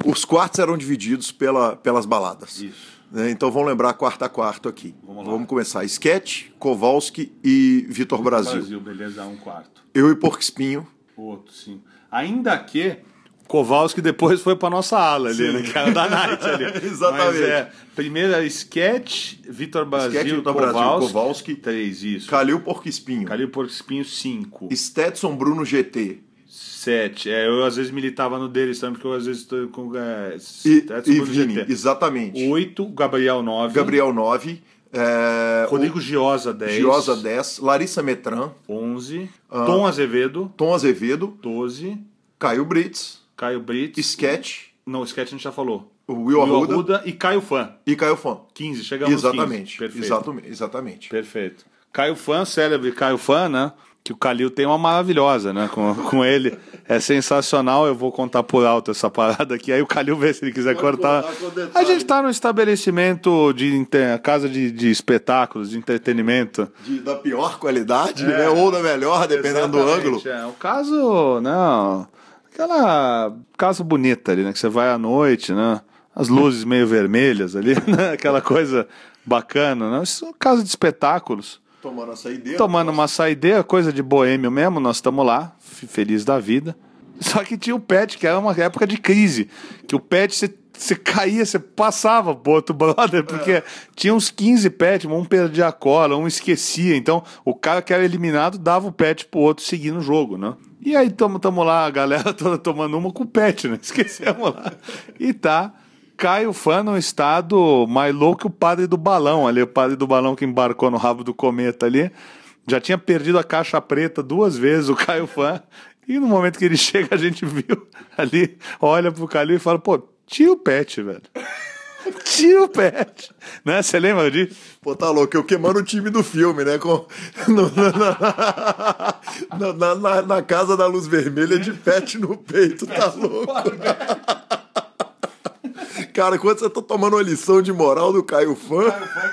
os quartos eram divididos pela, pelas baladas. Isso. Né? Então vamos lembrar quarto a quarto aqui. Vamos, vamos começar. Sketch, Kowalski e Vitor Brasil. Brasil, beleza, um quarto. Eu e Porco Espinho. Outro, sim. Ainda que Kowalski depois foi para nossa ala ali, né? Que era da Night ali. Exatamente. Mas é, primeiro Sketch, Vitor Brasil, Sketch, Vitor Kowalski, Brasil, Kowalski. Três, isso. Calil Porco Espinho. Calil Porco Espinho, cinco. Stetson Bruno GT. Sete. É, eu às vezes militava no deles também, porque eu às vezes estou com. É, Stetson e, Bruno Vini, GT. Exatamente. Oito, Gabriel nove. Gabriel nove. É, Rodrigo o... Giosa 10. Giosa 10. Larissa Metran. 11. Uh, Tom Azevedo. Tom Azevedo. 12. Caio Brits. Caio Brits. Sketch. Não, Sketch a gente já falou. O Will, Will Arruda. Arruda e Caio Fã. E Caio Fã. 15, chegamos Exatamente. 15. Perfeito. Exatamente. Exatamente. Perfeito. Caio Fã, célebre Caio Fã, né? Que o Calil tem uma maravilhosa, né? Com, com ele. É sensacional. Eu vou contar por alto essa parada aqui. Aí o Calil vê se ele quiser Pode cortar. A gente tá num estabelecimento de casa de, de espetáculos, de entretenimento. De, da pior qualidade, é. né? Ou da melhor, dependendo do ângulo. É. O caso, não aquela casa bonita ali, né? Que você vai à noite, né? As luzes meio vermelhas ali, né? Aquela coisa bacana, né? Isso é casa de espetáculos. Tomando uma saideira. Tomando uma saideira, coisa de boêmio mesmo, nós estamos lá, feliz da vida. Só que tinha o pet, que era uma época de crise. Que o pet, você você caía, você passava pro outro brother, porque é. tinha uns 15 pets, um perdia a cola, um esquecia. Então, o cara que era eliminado dava o pet pro outro seguir no jogo, né? E aí, tamo, tamo lá, a galera toda tomando uma com o pet, né? Esquecemos lá. E tá. Caio Fã num estado mais louco que o padre do balão ali, o padre do balão que embarcou no rabo do cometa ali. Já tinha perdido a caixa preta duas vezes, o Caio Fã. E no momento que ele chega, a gente viu ali, olha pro Calil e fala, pô, tira o pet, velho. Tira o pet. Né? Você lembra disso? Pô, tá louco. Eu queimando o time do filme, né? Com... No, na, na, na, na, casa da luz vermelha de pet no peito, tá louco? Cara, quando você tá tomando uma lição de moral do Caio Fã,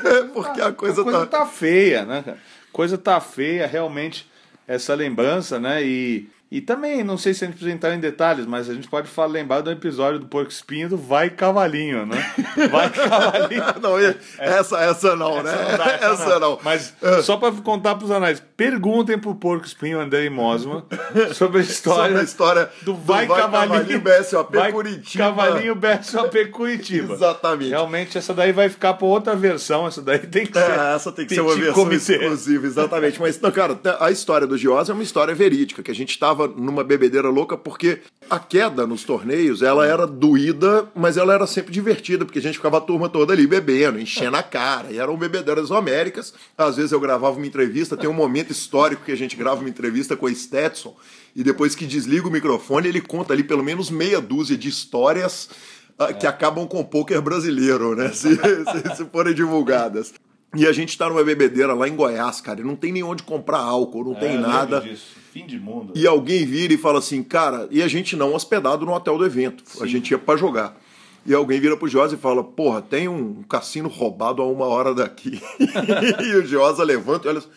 é porque a coisa, a coisa tá... tá feia, né, cara? Coisa tá feia, realmente, essa lembrança, né? E e também, não sei se a gente precisa entrar em detalhes, mas a gente pode falar, lembrar do episódio do Porco Espinho do Vai Cavalinho, né? Vai Cavalinho. não, essa, essa não, essa né? Não dá, essa, essa não. não. Mas é. só para contar para os anais, perguntem pro Porco Espinho André Mosma sobre a história, sobre a história do Vai, do vai Cavalinho, Cavalinho BSOP vai Curitiba. Cavalinho BSOP Curitiba. Exatamente. Realmente, essa daí vai ficar para outra versão, essa daí tem que é, ser. essa tem que ser uma versão comitê. exclusiva, exatamente. Mas, não, cara, a história do Giosa é uma história verídica, que a gente estava numa bebedeira louca porque a queda nos torneios, ela era doída, mas ela era sempre divertida, porque a gente ficava a turma toda ali bebendo, enchendo a cara, e eram bebedeiras homéricas. Às vezes eu gravava uma entrevista, tem um momento histórico que a gente grava uma entrevista com a Stetson, e depois que desliga o microfone, ele conta ali pelo menos meia dúzia de histórias uh, que acabam com o poker brasileiro, né? Se, se, se forem divulgadas. E a gente tá numa bebedeira lá em Goiás, cara, e não tem nem onde comprar álcool, não é, tem nada. Disso. Fim de mundo. E alguém vira e fala assim, cara, e a gente não hospedado no hotel do evento, Sim. a gente ia para jogar. E alguém vira pro Josa e fala, porra, tem um cassino roubado a uma hora daqui. e o Josa levanta e olha assim,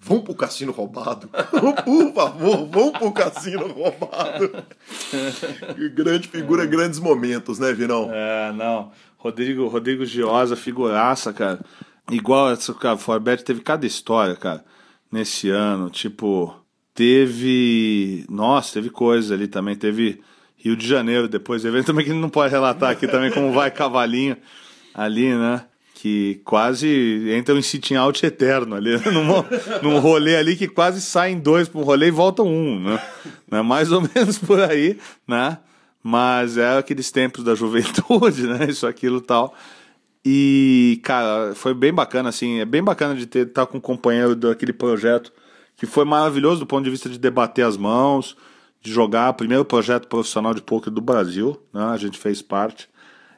vamos pro cassino roubado? Por favor, vamos pro cassino roubado. grande figura, grandes momentos, né, Vinão? É, não. Rodrigo, Rodrigo Giosa, figuraça, cara. Igual essa, cara, o Forbet teve cada história, cara, nesse ano. Tipo, teve. Nossa, teve coisa ali também. Teve Rio de Janeiro depois do evento também que ele não pode relatar aqui também, como vai cavalinho ali, né? Que quase entra um sitting out eterno ali, num, num rolê ali que quase saem dois para um rolê e voltam um, né? né? Mais ou menos por aí, né? Mas é aqueles tempos da juventude, né? Isso, aquilo tal. E, cara, foi bem bacana, assim. É bem bacana de ter estar tá com um companheiro daquele projeto que foi maravilhoso do ponto de vista de debater as mãos, de jogar. Primeiro projeto profissional de poker do Brasil, né? A gente fez parte.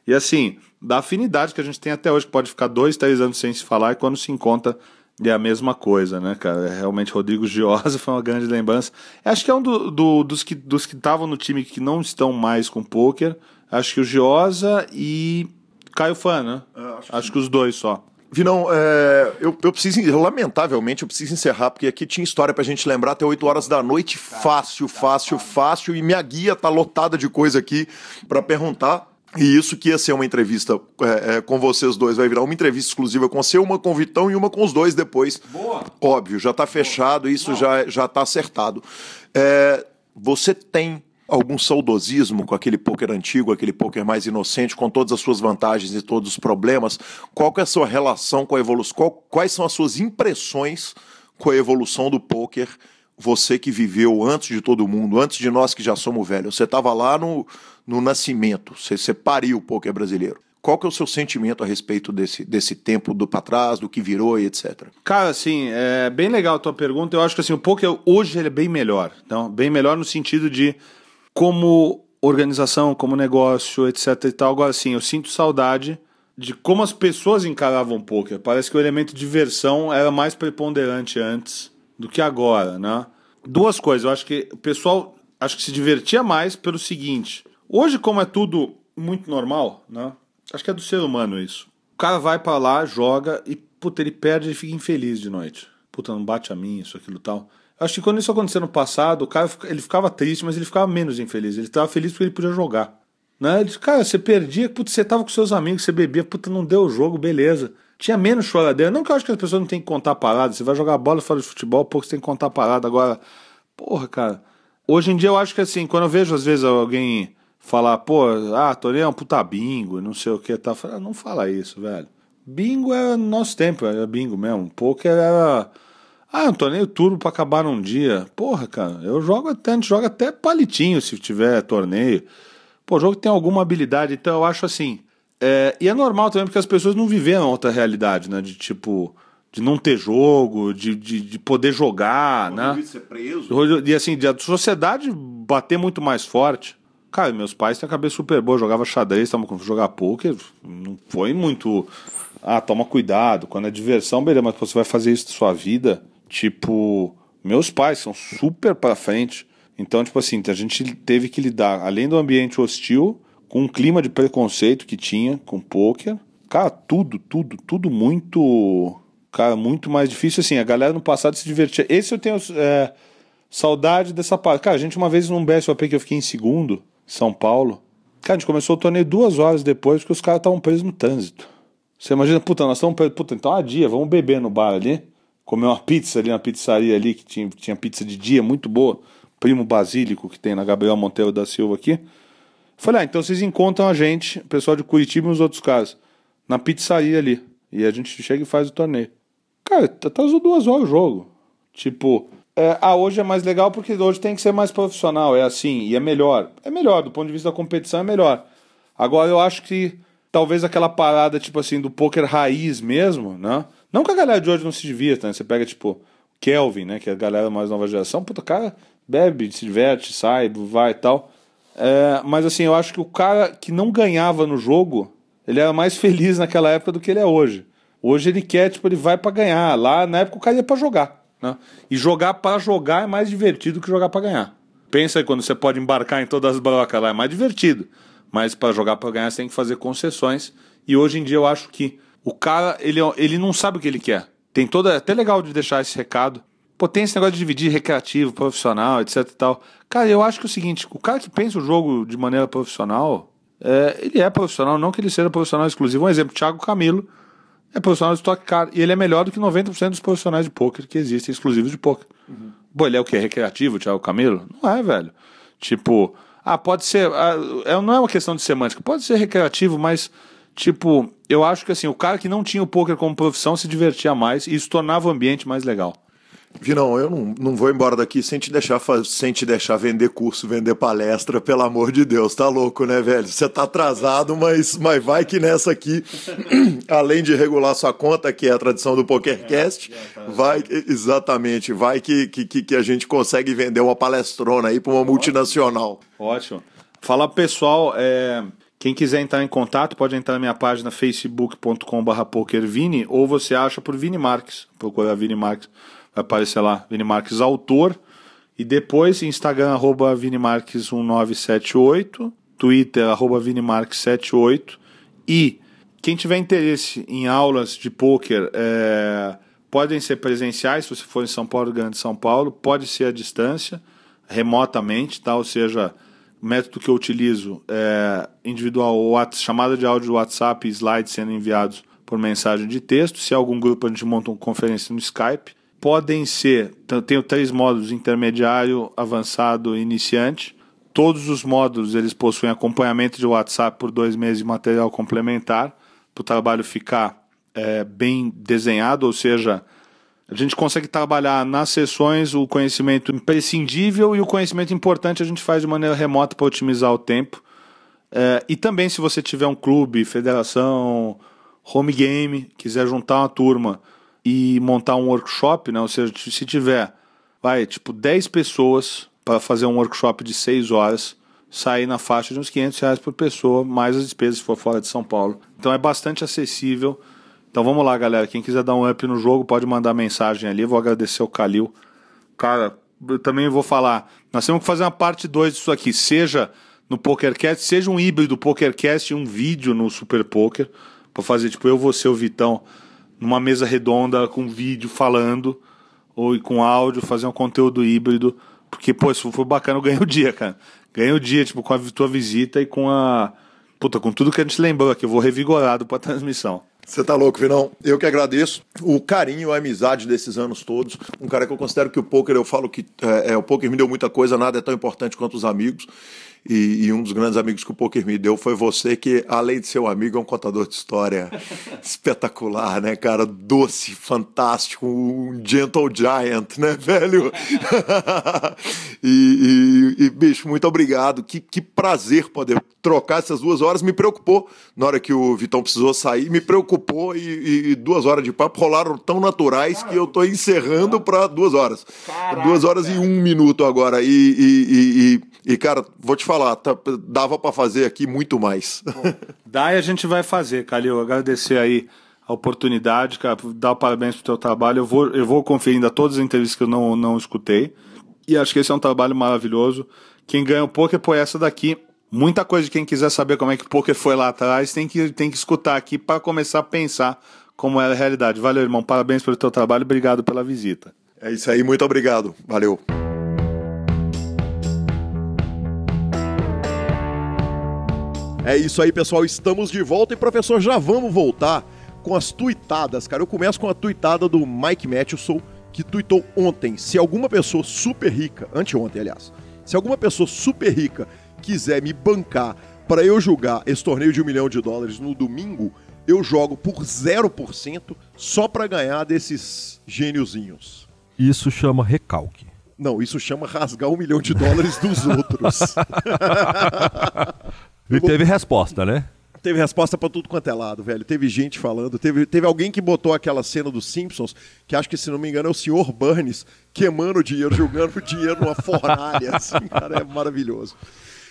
E assim, da afinidade que a gente tem até hoje, que pode ficar dois, três anos sem se falar, e quando se encontra é a mesma coisa, né, cara? É, realmente, Rodrigo Giosa foi uma grande lembrança. Acho que é um do, do, dos que dos que estavam no time que não estão mais com poker. Acho que o Giosa e Caio Fã, né? Acho, acho que... que os dois só. Vinão, é, eu, eu preciso, lamentavelmente, eu preciso encerrar, porque aqui tinha história pra gente lembrar até 8 horas da noite, fácil, fácil, fácil, e minha guia tá lotada de coisa aqui para perguntar. E isso que ia ser uma entrevista é, é, com vocês dois, vai virar uma entrevista exclusiva com você, uma com o Vitão e uma com os dois depois. Boa. Óbvio, já tá fechado, isso já, já tá acertado. É, você tem algum saudosismo com aquele poker antigo, aquele poker mais inocente, com todas as suas vantagens e todos os problemas? Qual é a sua relação com a evolução? Quais são as suas impressões com a evolução do poker? Você que viveu antes de todo mundo, antes de nós que já somos velhos, você estava lá no, no nascimento, você, você pariu o poker brasileiro. Qual que é o seu sentimento a respeito desse, desse tempo do para trás, do que virou e etc? Cara, assim, é bem legal a tua pergunta. Eu acho que assim, o poker hoje ele é bem melhor. Então, bem melhor no sentido de como organização, como negócio, etc e tal. Agora sim, eu sinto saudade de como as pessoas encaravam o poker. Parece que o elemento diversão era mais preponderante antes do que agora, né? Duas coisas, eu acho que o pessoal acho que se divertia mais pelo seguinte. Hoje, como é tudo muito normal, né? Acho que é do ser humano isso. O cara vai para lá, joga e, puta, ele perde e fica infeliz de noite. Puta, não bate a mim, isso, aquilo tal. Acho que quando isso aconteceu no passado, o cara ele ficava triste, mas ele ficava menos infeliz. Ele estava feliz porque ele podia jogar. Né? Ele disse, cara, você perdia, putz, você tava com seus amigos, você bebia, puta, não deu o jogo, beleza. Tinha menos choradeira. Não que eu acho que as pessoas não têm que contar parada. Você vai jogar bola fora de futebol, pouco você tem que contar parada. Agora, porra, cara. Hoje em dia eu acho que assim, quando eu vejo às vezes alguém falar, pô, ah, torneio é um puta bingo, não sei o que, tá. Fala, não fala isso, velho. Bingo é nosso tempo, era bingo mesmo. Poker era. Ah, um torneio turbo pra acabar num dia. Porra, cara, eu jogo até, a gente joga até palitinho se tiver torneio. Pô, o jogo tem alguma habilidade, então eu acho assim. É, e é normal também, porque as pessoas não viveram outra realidade, né? De tipo, de não ter jogo, de, de, de poder jogar, né? de ser preso. E assim, de a sociedade bater muito mais forte. Cara, meus pais têm a cabeça super boa, jogava xadrez, estavam com jogar poker, não foi muito. Ah, toma cuidado, quando é diversão, beleza, mas você vai fazer isso na sua vida, tipo, meus pais são super pra frente. Então, tipo assim, a gente teve que lidar, além do ambiente hostil, com um clima de preconceito que tinha com poker. Cara, tudo, tudo, tudo muito. Cara, muito mais difícil. Assim, a galera no passado se divertia. Esse eu tenho é, saudade dessa parte. Cara, a gente uma vez num BSOP que eu fiquei em segundo, São Paulo. Cara, a gente começou o torneio duas horas depois porque os caras estavam presos no trânsito. Você imagina, puta, nós estamos presos. Puta, então a dia, vamos beber no bar ali. Comer uma pizza ali, uma pizzaria ali que tinha, tinha pizza de dia muito boa. Primo Basílico que tem na Gabriel Monteiro da Silva aqui. Falei, ah, então vocês encontram a gente, o pessoal de Curitiba e os outros caras, na pizzaria ali. E a gente chega e faz o torneio. Cara, atrasou duas horas o jogo. Tipo, é, ah, hoje é mais legal porque hoje tem que ser mais profissional, é assim, e é melhor. É melhor, do ponto de vista da competição é melhor. Agora eu acho que talvez aquela parada, tipo assim, do poker raiz mesmo, né? Não que a galera de hoje não se divirta, né? Você pega, tipo, Kelvin, né? Que é a galera mais nova geração, puta, o cara bebe, se diverte, sai, vai e tal. É, mas assim, eu acho que o cara que não ganhava no jogo, ele era mais feliz naquela época do que ele é hoje. Hoje ele quer, tipo, ele vai para ganhar. Lá na época o cara ia pra jogar. Né? E jogar para jogar é mais divertido que jogar para ganhar. Pensa aí quando você pode embarcar em todas as brocas lá, é mais divertido. Mas para jogar para ganhar você tem que fazer concessões. E hoje em dia eu acho que o cara, ele, ele não sabe o que ele quer. Tem toda. É até legal de deixar esse recado. Pô, tem esse negócio de dividir recreativo, profissional, etc e tal. Cara, eu acho que é o seguinte: o cara que pensa o jogo de maneira profissional, é, ele é profissional, não que ele seja profissional exclusivo. Um exemplo, Thiago Camilo é profissional de Stock Car e ele é melhor do que 90% dos profissionais de poker que existem exclusivos de poker. Uhum. Pô, ele é o que? Recreativo, Thiago Camilo? Não é, velho. Tipo, ah, pode ser. Ah, é, não é uma questão de semântica, pode ser recreativo, mas, tipo, eu acho que assim, o cara que não tinha o poker como profissão se divertia mais e isso tornava o ambiente mais legal. Vinão, eu não, não vou embora daqui sem te, deixar, sem te deixar vender curso, vender palestra, pelo amor de Deus. Tá louco, né, velho? Você tá atrasado, mas, mas vai que nessa aqui, além de regular sua conta, que é a tradição do PokerCast, é, é, vai, exatamente, vai que, que, que a gente consegue vender uma palestrona aí para uma multinacional. Ótimo. Fala pessoal, é, quem quiser entrar em contato pode entrar na minha página facebook.com.br pokervini ou você acha por Vini Marques, procura Vini Marques vai aparecer lá, Vini Marques autor. E depois, Instagram, arroba ViniMarques1978, Twitter, arroba ViniMarques78. E quem tiver interesse em aulas de poker, é, podem ser presenciais, se você for em São Paulo, Grande São Paulo, pode ser à distância, remotamente, tá? ou seja, método que eu utilizo é individual, chamada de áudio do WhatsApp slides sendo enviados por mensagem de texto. Se é algum grupo, a gente monta uma conferência no Skype podem ser, tenho três módulos, intermediário, avançado e iniciante. Todos os módulos eles possuem acompanhamento de WhatsApp por dois meses de material complementar, para o trabalho ficar é, bem desenhado, ou seja, a gente consegue trabalhar nas sessões o conhecimento imprescindível e o conhecimento importante a gente faz de maneira remota para otimizar o tempo. É, e também se você tiver um clube, federação, home game, quiser juntar uma turma e montar um workshop, né? Ou seja, se tiver, vai, tipo 10 pessoas para fazer um workshop de 6 horas, sair na faixa de uns 500 reais por pessoa, mais as despesas se for fora de São Paulo. Então é bastante acessível. Então vamos lá, galera. Quem quiser dar um up no jogo, pode mandar mensagem ali. Vou agradecer o Calil. Cara, eu também vou falar. Nós temos que fazer uma parte 2 disso aqui. Seja no PokerCast, seja um híbrido PokerCast e um vídeo no Super Poker. Pra fazer, tipo, eu ser o Vitão numa mesa redonda com vídeo falando ou com áudio, fazer um conteúdo híbrido. Porque, pô, isso foi bacana, eu ganhei o dia, cara. Ganhei o dia, tipo, com a tua visita e com a. Puta, com tudo que a gente lembrou aqui. Eu vou revigorado pra transmissão. Você tá louco, Vinão? Eu que agradeço o carinho, a amizade desses anos todos. Um cara que eu considero que o poker, eu falo que é, é, o poker me deu muita coisa, nada é tão importante quanto os amigos. E, e, um dos grandes amigos que o poker me deu foi você, que além de ser um amigo, é um contador de história espetacular, né, cara? Doce, fantástico, um gentle giant, né, velho? e, e, e, bicho, muito obrigado. Que, que prazer poder trocar essas duas horas. Me preocupou na hora que o Vitão precisou sair, me preocupou e, e duas horas de papo rolaram tão naturais que eu tô encerrando para duas horas. Caraca. Duas horas e um minuto agora. E, e, e, cara, vou te falar, tá, dava para fazer aqui muito mais. Dá e a gente vai fazer, Calil. Agradecer aí a oportunidade, cara, dar parabéns pro teu trabalho. Eu vou, eu vou conferir ainda todas as entrevistas que eu não, não escutei. E acho que esse é um trabalho maravilhoso. Quem ganha o poker por essa daqui. Muita coisa de quem quiser saber como é que o poker foi lá atrás, tem que, tem que escutar aqui para começar a pensar como é a realidade. Valeu, irmão. Parabéns pelo teu trabalho. Obrigado pela visita. É isso aí. Muito obrigado. Valeu. É isso aí, pessoal. Estamos de volta e, professor, já vamos voltar com as tuitadas, cara. Eu começo com a tuitada do Mike Matheson, que tuitou ontem. Se alguma pessoa super rica, anteontem, aliás, se alguma pessoa super rica quiser me bancar para eu jogar esse torneio de um milhão de dólares no domingo, eu jogo por 0% só para ganhar desses gêniozinhos. Isso chama recalque. Não, isso chama rasgar um milhão de dólares dos outros. E teve resposta, né? Teve resposta para tudo quanto é lado, velho. Teve gente falando. Teve, teve alguém que botou aquela cena dos Simpsons, que acho que, se não me engano, é o senhor Burns queimando dinheiro, jogando dinheiro numa fornalha. Assim, cara, é maravilhoso.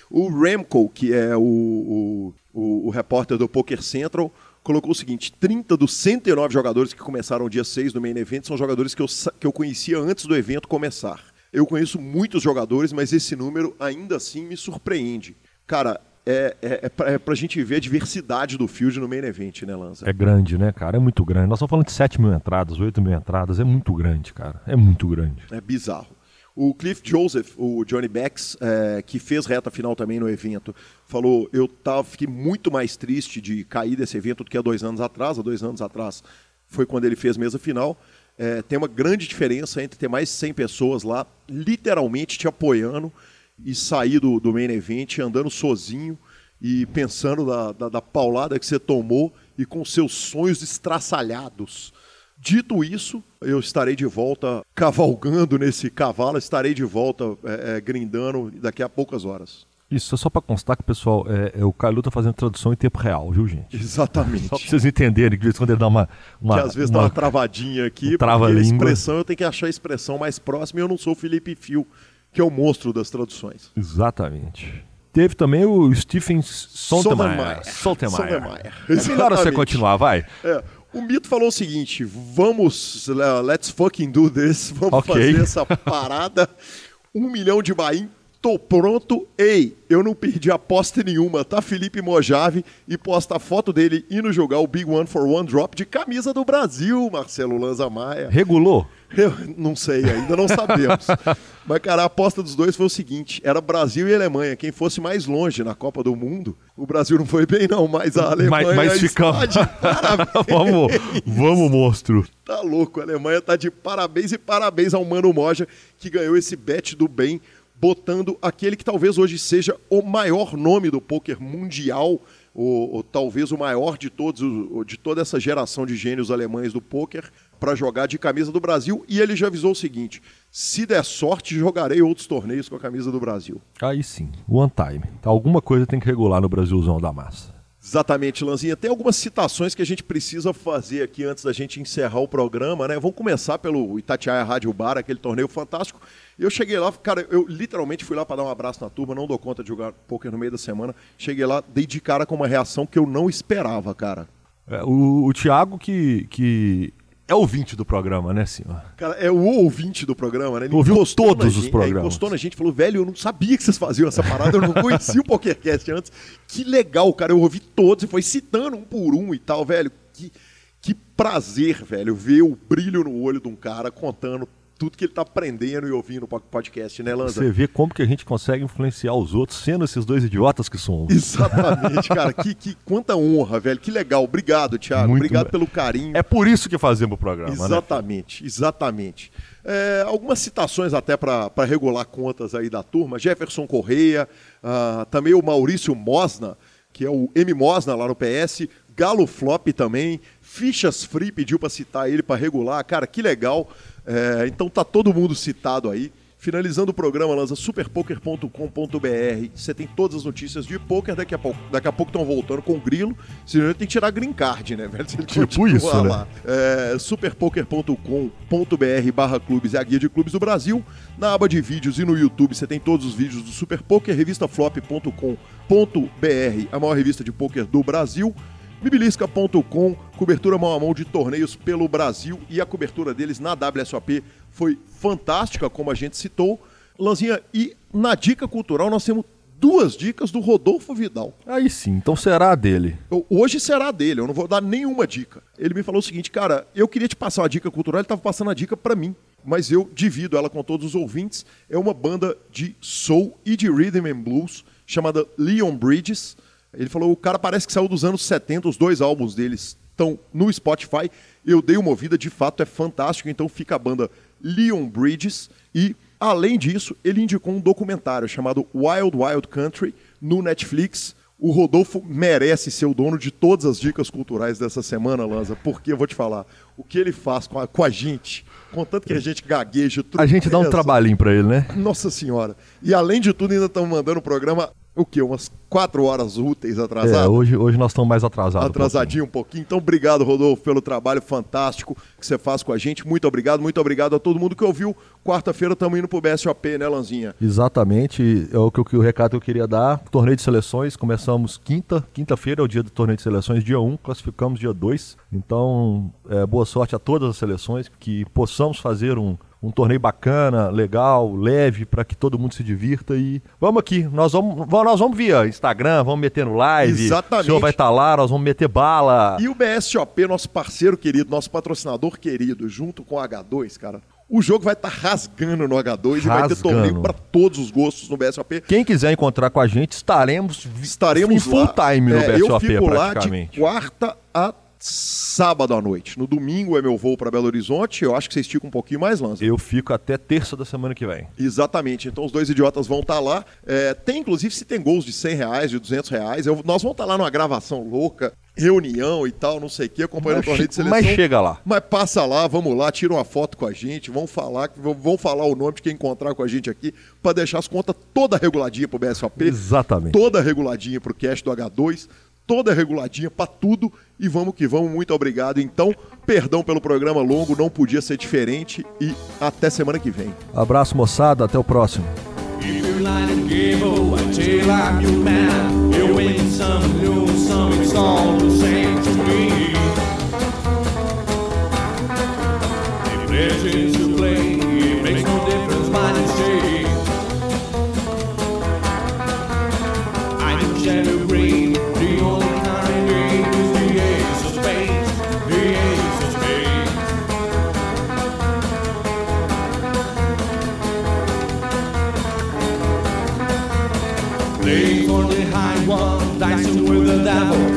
O Remco, que é o, o, o, repórter do Poker Central, colocou o seguinte: 30 dos 109 jogadores que começaram o dia 6 do Main Event são jogadores que eu, que eu conhecia antes do evento começar. Eu conheço muitos jogadores, mas esse número ainda assim me surpreende. Cara, é, é, é, pra, é pra gente ver a diversidade do field no main event, né, Lanza? É grande, né, cara? É muito grande. Nós estamos falando de 7 mil entradas, 8 mil entradas. É muito grande, cara. É muito grande. É bizarro. O Cliff Joseph, o Johnny Becks, é, que fez reta final também no evento, falou: Eu tava, fiquei muito mais triste de cair desse evento do que há dois anos atrás. Há dois anos atrás foi quando ele fez mesa final. É, tem uma grande diferença entre ter mais de 100 pessoas lá, literalmente te apoiando, e sair do, do main event andando sozinho e pensando da, da, da paulada que você tomou e com seus sonhos estraçalhados. Dito isso, eu estarei de volta cavalgando nesse cavalo, estarei de volta é, é, grindando daqui a poucas horas. Isso, é só para constar que, pessoal, é, é, o Carlos tá fazendo tradução em tempo real, viu, gente? Exatamente. Só para vocês entenderem que de vez em quando ele dá uma. uma que às vezes uma, dá uma travadinha aqui, um trava porque a expressão eu tenho que achar a expressão mais próxima e eu não sou o Felipe Fio que é o monstro das traduções. Exatamente. Teve também o Stephen Sontemeyer. Sontemeyer. É melhor você continuar, vai. É, o Mito falou o seguinte: vamos, let's fucking do this, vamos okay. fazer essa parada. Um milhão de bain, tô pronto. Ei, eu não perdi aposta nenhuma, tá? Felipe Mojave e posta a foto dele indo jogar o Big One for One Drop de camisa do Brasil, Marcelo Lanza Maia. Regulou? Eu não sei, ainda não sabemos. Mas, cara, a aposta dos dois foi o seguinte: era Brasil e Alemanha. Quem fosse mais longe na Copa do Mundo, o Brasil não foi bem, não, mas a Alemanha mas, mas ficamos... vamos, vamos, monstro. Tá louco, a Alemanha tá de parabéns e parabéns ao Mano Moja, que ganhou esse bet do bem, botando aquele que talvez hoje seja o maior nome do poker mundial. O, o, talvez o maior de todos, de toda essa geração de gênios alemães do poker, para jogar de camisa do Brasil. E ele já avisou o seguinte: se der sorte, jogarei outros torneios com a camisa do Brasil. Aí sim, one time. Alguma coisa tem que regular no Brasilzão da massa. Exatamente, Lanzinha. Tem algumas citações que a gente precisa fazer aqui antes da gente encerrar o programa, né? Vamos começar pelo Itatiaia Rádio Bar, aquele torneio fantástico. Eu cheguei lá, cara, eu literalmente fui lá para dar um abraço na turma, não dou conta de jogar poker no meio da semana. Cheguei lá, dei de cara com uma reação que eu não esperava, cara. É, o, o Thiago, que, que é ouvinte do programa, né, senhor? Cara, é o ouvinte do programa, né? Ele Ouviu todos os programas. É, encostou na gente falou, velho, eu não sabia que vocês faziam essa parada, eu não conhecia o PokerCast antes. Que legal, cara, eu ouvi todos e foi citando um por um e tal, velho. Que, que prazer, velho, ver o brilho no olho de um cara contando tudo que ele tá aprendendo e ouvindo no podcast, né, Lanza? Você vê como que a gente consegue influenciar os outros sendo esses dois idiotas que somos. Exatamente, cara. que, que quanta honra, velho. Que legal. Obrigado, Thiago. Muito Obrigado bem. pelo carinho. É por isso que fazemos o programa, né? Exatamente, exatamente. É, algumas citações até para regular contas aí da turma. Jefferson Correia, ah, também o Maurício Mosna, que é o M Mosna lá no PS, Galo Flop também, Fichas Free pediu para citar ele para regular. Cara, que legal. É, então tá todo mundo citado aí. Finalizando o programa, lança superpoker.com.br. Você tem todas as notícias de poker. Daqui a pouco daqui a pouco estão voltando com o grilo. Senão tem que tirar green card, né, velho? Tipo isso, né? lá. É, superpoker.com.br barra clubes é a guia de clubes do Brasil. Na aba de vídeos e no YouTube você tem todos os vídeos do Super Poker, revistaflop.com.br, a maior revista de poker do Brasil. Bibilisca.com, cobertura mão a mão de torneios pelo Brasil e a cobertura deles na WSOP foi fantástica, como a gente citou. Lanzinha, e na dica cultural nós temos duas dicas do Rodolfo Vidal. Aí sim, então será a dele. Eu- Hoje será dele, eu não vou dar nenhuma dica. Ele me falou o seguinte, cara, eu queria te passar uma dica cultural, ele estava passando a dica para mim, mas eu divido ela com todos os ouvintes. É uma banda de soul e de rhythm and blues chamada Leon Bridges. Ele falou, o cara parece que saiu dos anos 70, os dois álbuns deles estão no Spotify. Eu dei uma ouvida, de fato é fantástico, então fica a banda Leon Bridges e além disso, ele indicou um documentário chamado Wild Wild Country no Netflix. O Rodolfo merece ser o dono de todas as dicas culturais dessa semana, Lanza, porque eu vou te falar, o que ele faz com a, com a gente, contanto que a gente gagueja, A gente dá um trabalhinho pra ele, né? Nossa senhora. E além de tudo, ainda estamos mandando o programa, o quê? Umas quatro horas úteis É, atrasado? hoje, hoje nós estamos mais atrasados. um Atrasadinho um pouquinho. Então, obrigado, Rodolfo, pelo trabalho fantástico que você faz com a gente. Muito obrigado, muito obrigado a todo mundo que ouviu. Quarta-feira estamos indo pro BSOP, né, Lanzinha? Exatamente, é o, que, o recado que eu queria dar. Torneio de seleções, começamos quinta, quinta-feira é o dia do torneio de seleções, dia 1, classificamos dia 2. Então, é, boa sorte a todas as seleções, que possamos fazer um, um torneio bacana, legal, leve, para que todo mundo se divirta. E vamos aqui, nós vamos, nós vamos via Instagram, vamos meter no live. Exatamente. O senhor vai estar lá, nós vamos meter bala. E o BSOP, nosso parceiro querido, nosso patrocinador querido, junto com o H2, cara. O jogo vai estar rasgando no H2 e vai ter Rasgando. torneio para todos os gostos no BSOP. Quem quiser encontrar com a gente, estaremos, Estaremos em full lá. time no É, Eu BSOP fico lá de praticamente. quarta a sábado à noite. No domingo é meu voo para Belo Horizonte. Eu acho que você estica um pouquinho mais, Lanza. Eu fico até terça da semana que vem. Exatamente. Então os dois idiotas vão estar lá. É, tem, inclusive, se tem gols de 100 reais, de 200 reais. Eu- nós vamos estar lá numa gravação louca, reunião e tal, não sei o quê, acompanhando Mas o torneio de seleção. mas chega lá. Mas passa lá, vamos lá, tira uma foto com a gente, vão falar, vão falar o nome de quem encontrar com a gente aqui, para deixar as contas toda reguladinha pro BSOP. Exatamente. Toda reguladinha pro cast do H2, toda reguladinha para tudo. E vamos que vamos, muito obrigado. Então, perdão pelo programa longo, não podia ser diferente. E até semana que vem. Abraço, moçada. Até o próximo. If you're lying with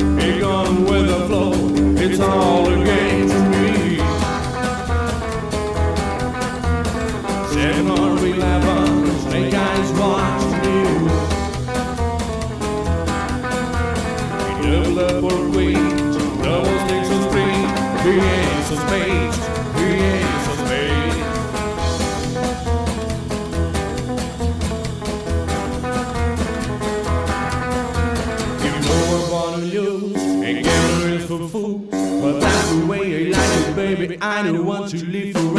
kind who want to live forever.